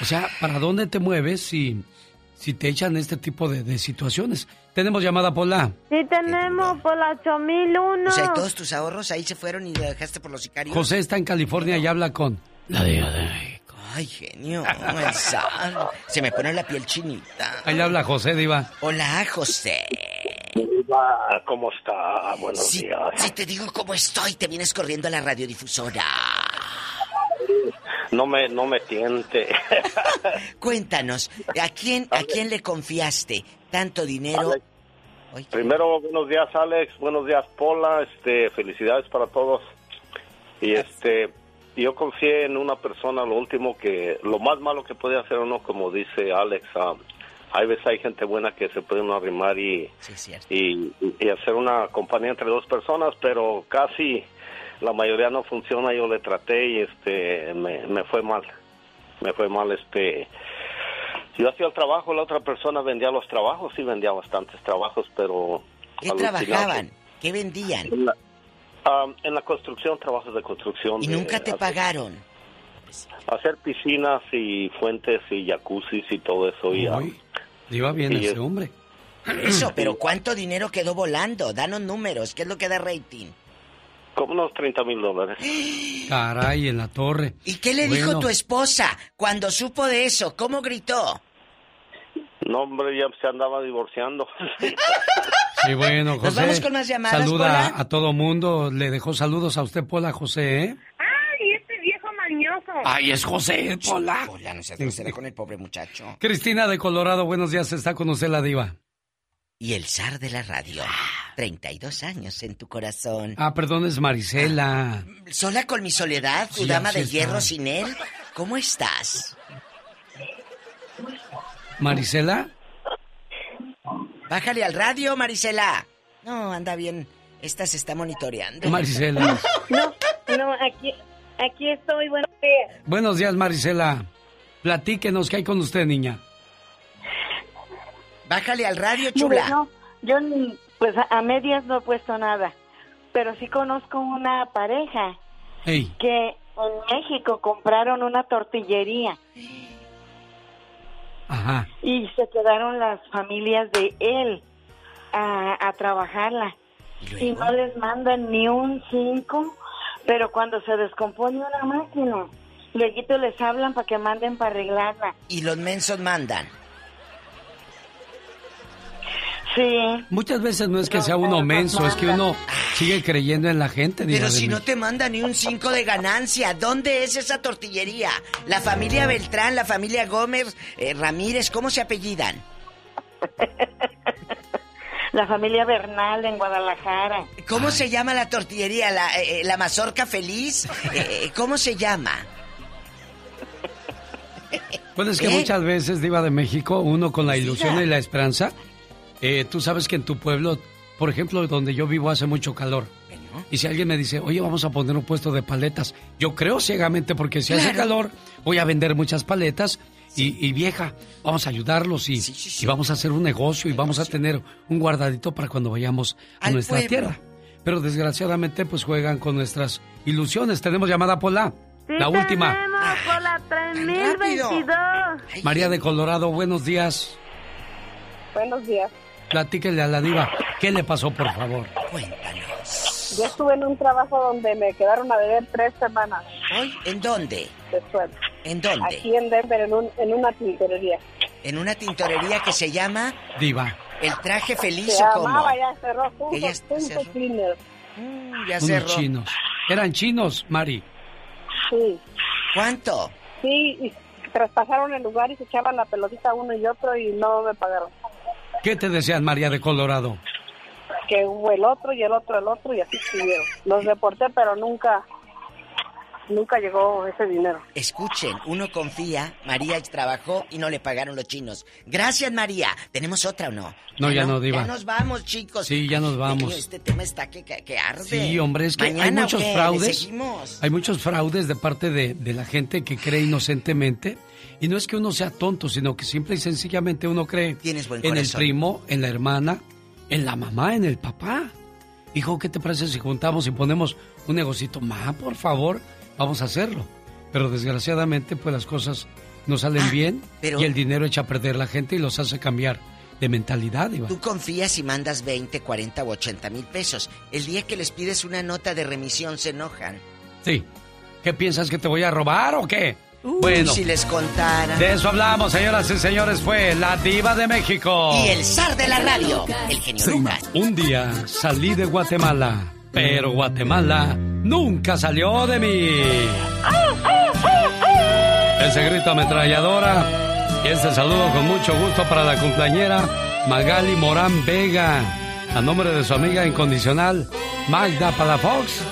O sea, ¿para dónde te mueves si, si te echan este tipo de, de situaciones? Tenemos llamada Pola. Sí tenemos por la 8001. O sea, y todos tus ahorros ahí se fueron y lo dejaste por los sicarios. José está en California y habla con la Diva de México. Ay, genio, el sal. Se me pone la piel chinita. Ahí habla José, Diva. Hola, José. Diva, ¿cómo está? Buenos Si, días. si te digo cómo estoy, te vienes corriendo a la radiodifusora. No me, no me tiente. Cuéntanos, ¿a quién, ¿a quién le confiaste tanto dinero? Primero, buenos días, Alex. Buenos días, Pola. Este, felicidades para todos. Y este, yo confié en una persona, lo último que, lo más malo que puede hacer uno, como dice Alex, ah, hay veces hay gente buena que se puede uno arrimar y, y, y hacer una compañía entre dos personas, pero casi la mayoría no funciona. Yo le traté y este, me, me fue mal. Me fue mal, este. Yo hacía el trabajo, la otra persona vendía los trabajos, sí vendía bastantes trabajos, pero... ¿Qué trabajaban? ¿Qué vendían? La, ah, en la construcción, trabajos de construcción. ¿Y de nunca te hacer- pagaron? Hacer piscinas y fuentes y jacuzzis y todo eso. Y, ah, Diva bien Y ese es- hombre. Eso, pero ¿cuánto dinero quedó volando? Danos números, ¿qué es lo que da rating? como unos 30 mil dólares. Caray, en la torre. ¿Y qué le dijo Bueno. tu esposa cuando supo de eso? ¿Cómo gritó? No, hombre, ya se andaba divorciando. Sí, bueno, José. Nos vamos con más llamadas, Saluda Pola. a todo mundo. Le dejó saludos a usted, Pola, José, ¿eh? ¡Ay, este viejo mañoso! Ay, es José, Pola. Pola, no grosera con el pobre muchacho. Cristina de Colorado, buenos días. Está con usted la diva. Y el zar de la radio. 32 años en tu corazón. Ah, perdón, es Marisela. ¿Sola con mi soledad, tu Sí, dama de está. hierro sin él? ¿Cómo estás? ¿Marisela? Bájale al radio, Marisela. No, anda bien. Esta se está monitoreando. Marisela. No, no, aquí, aquí estoy, buenos días. Buenos días, Marisela. Platíquenos qué hay con usted, niña. Bájale al radio, chula. no, yo pues a, medias no he puesto nada, pero sí conozco una pareja que en México compraron una tortillería ajá. y se quedaron las familias de él a, a trabajarla y no les mandan ni un cinco, pero cuando se descompone una máquina, luego les hablan para que manden para arreglarla. Y los mensos mandan. Sí. Muchas veces no es que sea uno menso, es que uno sigue creyendo en la gente. Pero si no te manda ni un 5 de ganancia, ¿dónde es esa tortillería? La familia Beltrán, la familia Gómez, eh, Ramírez, ¿cómo se apellidan? La familia Bernal en Guadalajara. ¿Cómo se llama la tortillería? ¿La, eh, eh, la mazorca feliz? Eh, eh, ¿Cómo se llama? Pues es que ¿Eh? muchas veces, Diva de México, uno con la ilusión y la esperanza, eh, tú sabes que en tu pueblo, por ejemplo, donde yo vivo hace mucho calor. Y si alguien me dice, oye, vamos a poner un puesto de paletas, yo creo ciegamente porque si hace calor, voy a vender muchas paletas y, y vieja, vamos a ayudarlos y, y vamos a hacer un negocio y vamos a tener un guardadito para cuando vayamos a Al nuestra pueblo. tierra. Pero desgraciadamente, pues juegan con nuestras ilusiones. Tenemos llamada Pola. Sí la última. tenemos por la 3022. María de Colorado, buenos días. Buenos días. Platíquele a la diva. ¿Qué le pasó, por favor? Yo estuve en un trabajo donde me quedaron a deber tres semanas ¿Hoy? ¿En dónde? de sueldo. ¿En dónde? Aquí en Denver, en, un, en una tintorería. En una tintorería que se llama Diva. El Traje Feliz Se o cómo. llamaba, ya cerró, Ella punto Cleaner. Ya Unos cerró. chinos. Eran chinos, Mari. Sí. ¿Cuánto? Sí, y traspasaron el lugar y se echaban la pelotita uno y otro y no me pagaron. ¿Qué te decían, María de Colorado? Que hubo el otro y el otro, el otro y así siguieron. Los reporté, pero nunca, nunca llegó ese dinero. Escuchen, uno confía, María trabajó y no le pagaron los chinos. Gracias, María. ¿Tenemos otra o no? No, ya no, Diva. Ya nos vamos, chicos. Sí, ya nos vamos. Este tema está que, que, que arde. Sí, hombre, es que hay ¿Mañana o muchos fraudes. seguimos? Hay muchos fraudes de parte de, de la gente que cree inocentemente. Y no es que uno sea tonto, sino que simple y sencillamente uno cree Tienes buen en el primo, en la hermana, en la mamá, en el papá. Hijo, ¿qué te parece si juntamos y ponemos un negocito? Ma, por favor, vamos a hacerlo. Pero desgraciadamente, pues las cosas no salen bien Ah, pero- y el dinero echa a perder la gente y los hace cambiar de mentalidad, Iván. Tú confías y mandas 20, 40 u 80 mil pesos. El día que les pides una nota de remisión se enojan. Sí. ¿Qué piensas que te voy a robar o qué? bueno, si les contara. De eso hablamos, señoras y señores. Fue la diva de México. Y el zar de la radio, el genio Lucas. Un día salí de Guatemala, pero Guatemala nunca salió de mí. Ese grito ametralladora y este saludo con mucho gusto para la cumpleañera Magali Morán Vega, a nombre de su amiga incondicional Magda Palafox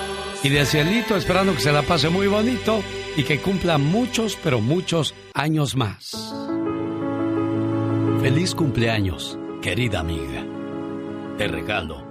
y de Cielito, esperando que se la pase muy bonito y que cumpla muchos, pero muchos años más. Feliz cumpleaños, querida amiga. Te regalo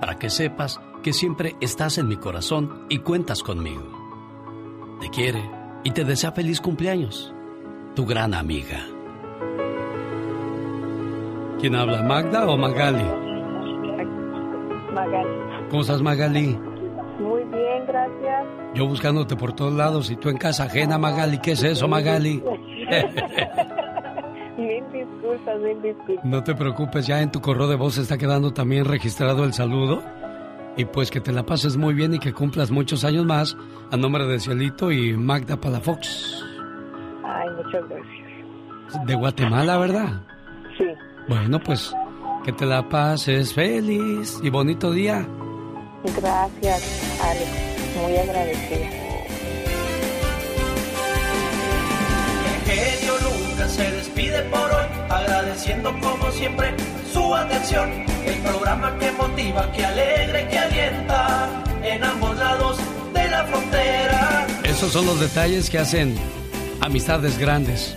para que sepas que siempre estás en mi corazón y cuentas conmigo. Te quiere y te desea feliz cumpleaños. Tu gran amiga. ¿Quién habla, Magda o Magali? Magali. ¿Cómo estás, Magali? Muy bien, gracias. Yo buscándote por todos lados y tú en casa ajena, Magali. ¿Qué es eso, Magali? mil disculpas, mil disculpas. No te preocupes, ya en tu correo de voz está quedando también registrado el saludo. Y pues que te la pases muy bien y que cumplas muchos años más a nombre de Cielito y Magda Palafox. Ay, muchas gracias. De Guatemala, ¿verdad? Sí. Bueno, pues que te la pases feliz y bonito día. Gracias, Alex. Muy agradecida. Se despide por hoy, agradeciendo como siempre su atención. El programa que motiva, que alegra que alienta en ambos lados de la frontera. Esos son los detalles que hacen amistades grandes.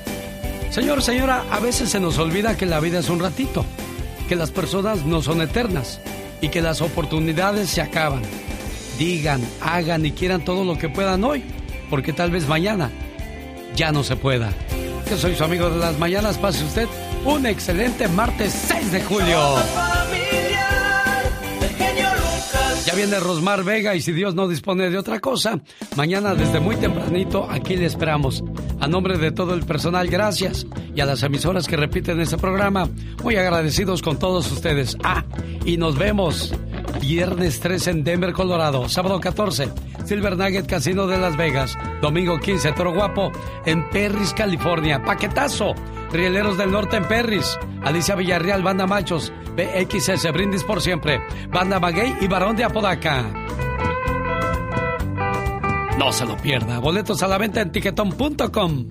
Señor, señora, a veces se nos olvida que la vida es un ratito, que las personas no son eternas y que las oportunidades se acaban. Digan, hagan y quieran todo lo que puedan hoy, porque tal vez mañana ya no se pueda. Soy su amigo de las mañanas, pase usted un excelente martes 6 de julio. Ya viene Rosmar Vega y si Dios no dispone de otra cosa, mañana desde muy tempranito aquí le esperamos. A nombre de todo el personal, gracias. Y a las emisoras que repiten este programa, muy agradecidos con todos ustedes. Ah, y nos vemos viernes 3 en Denver, Colorado, sábado 14, Silver Nugget Casino de Las Vegas, domingo 15, Toro Guapo en Perris, California, Paquetazo, Rieleros del Norte en Perris, Alicia Villarreal, Banda Machos, BXS, Brindis por Siempre, Banda Maguey y Barón de Apodaca. No se lo pierda. Boletos a la venta en tiquetón.com.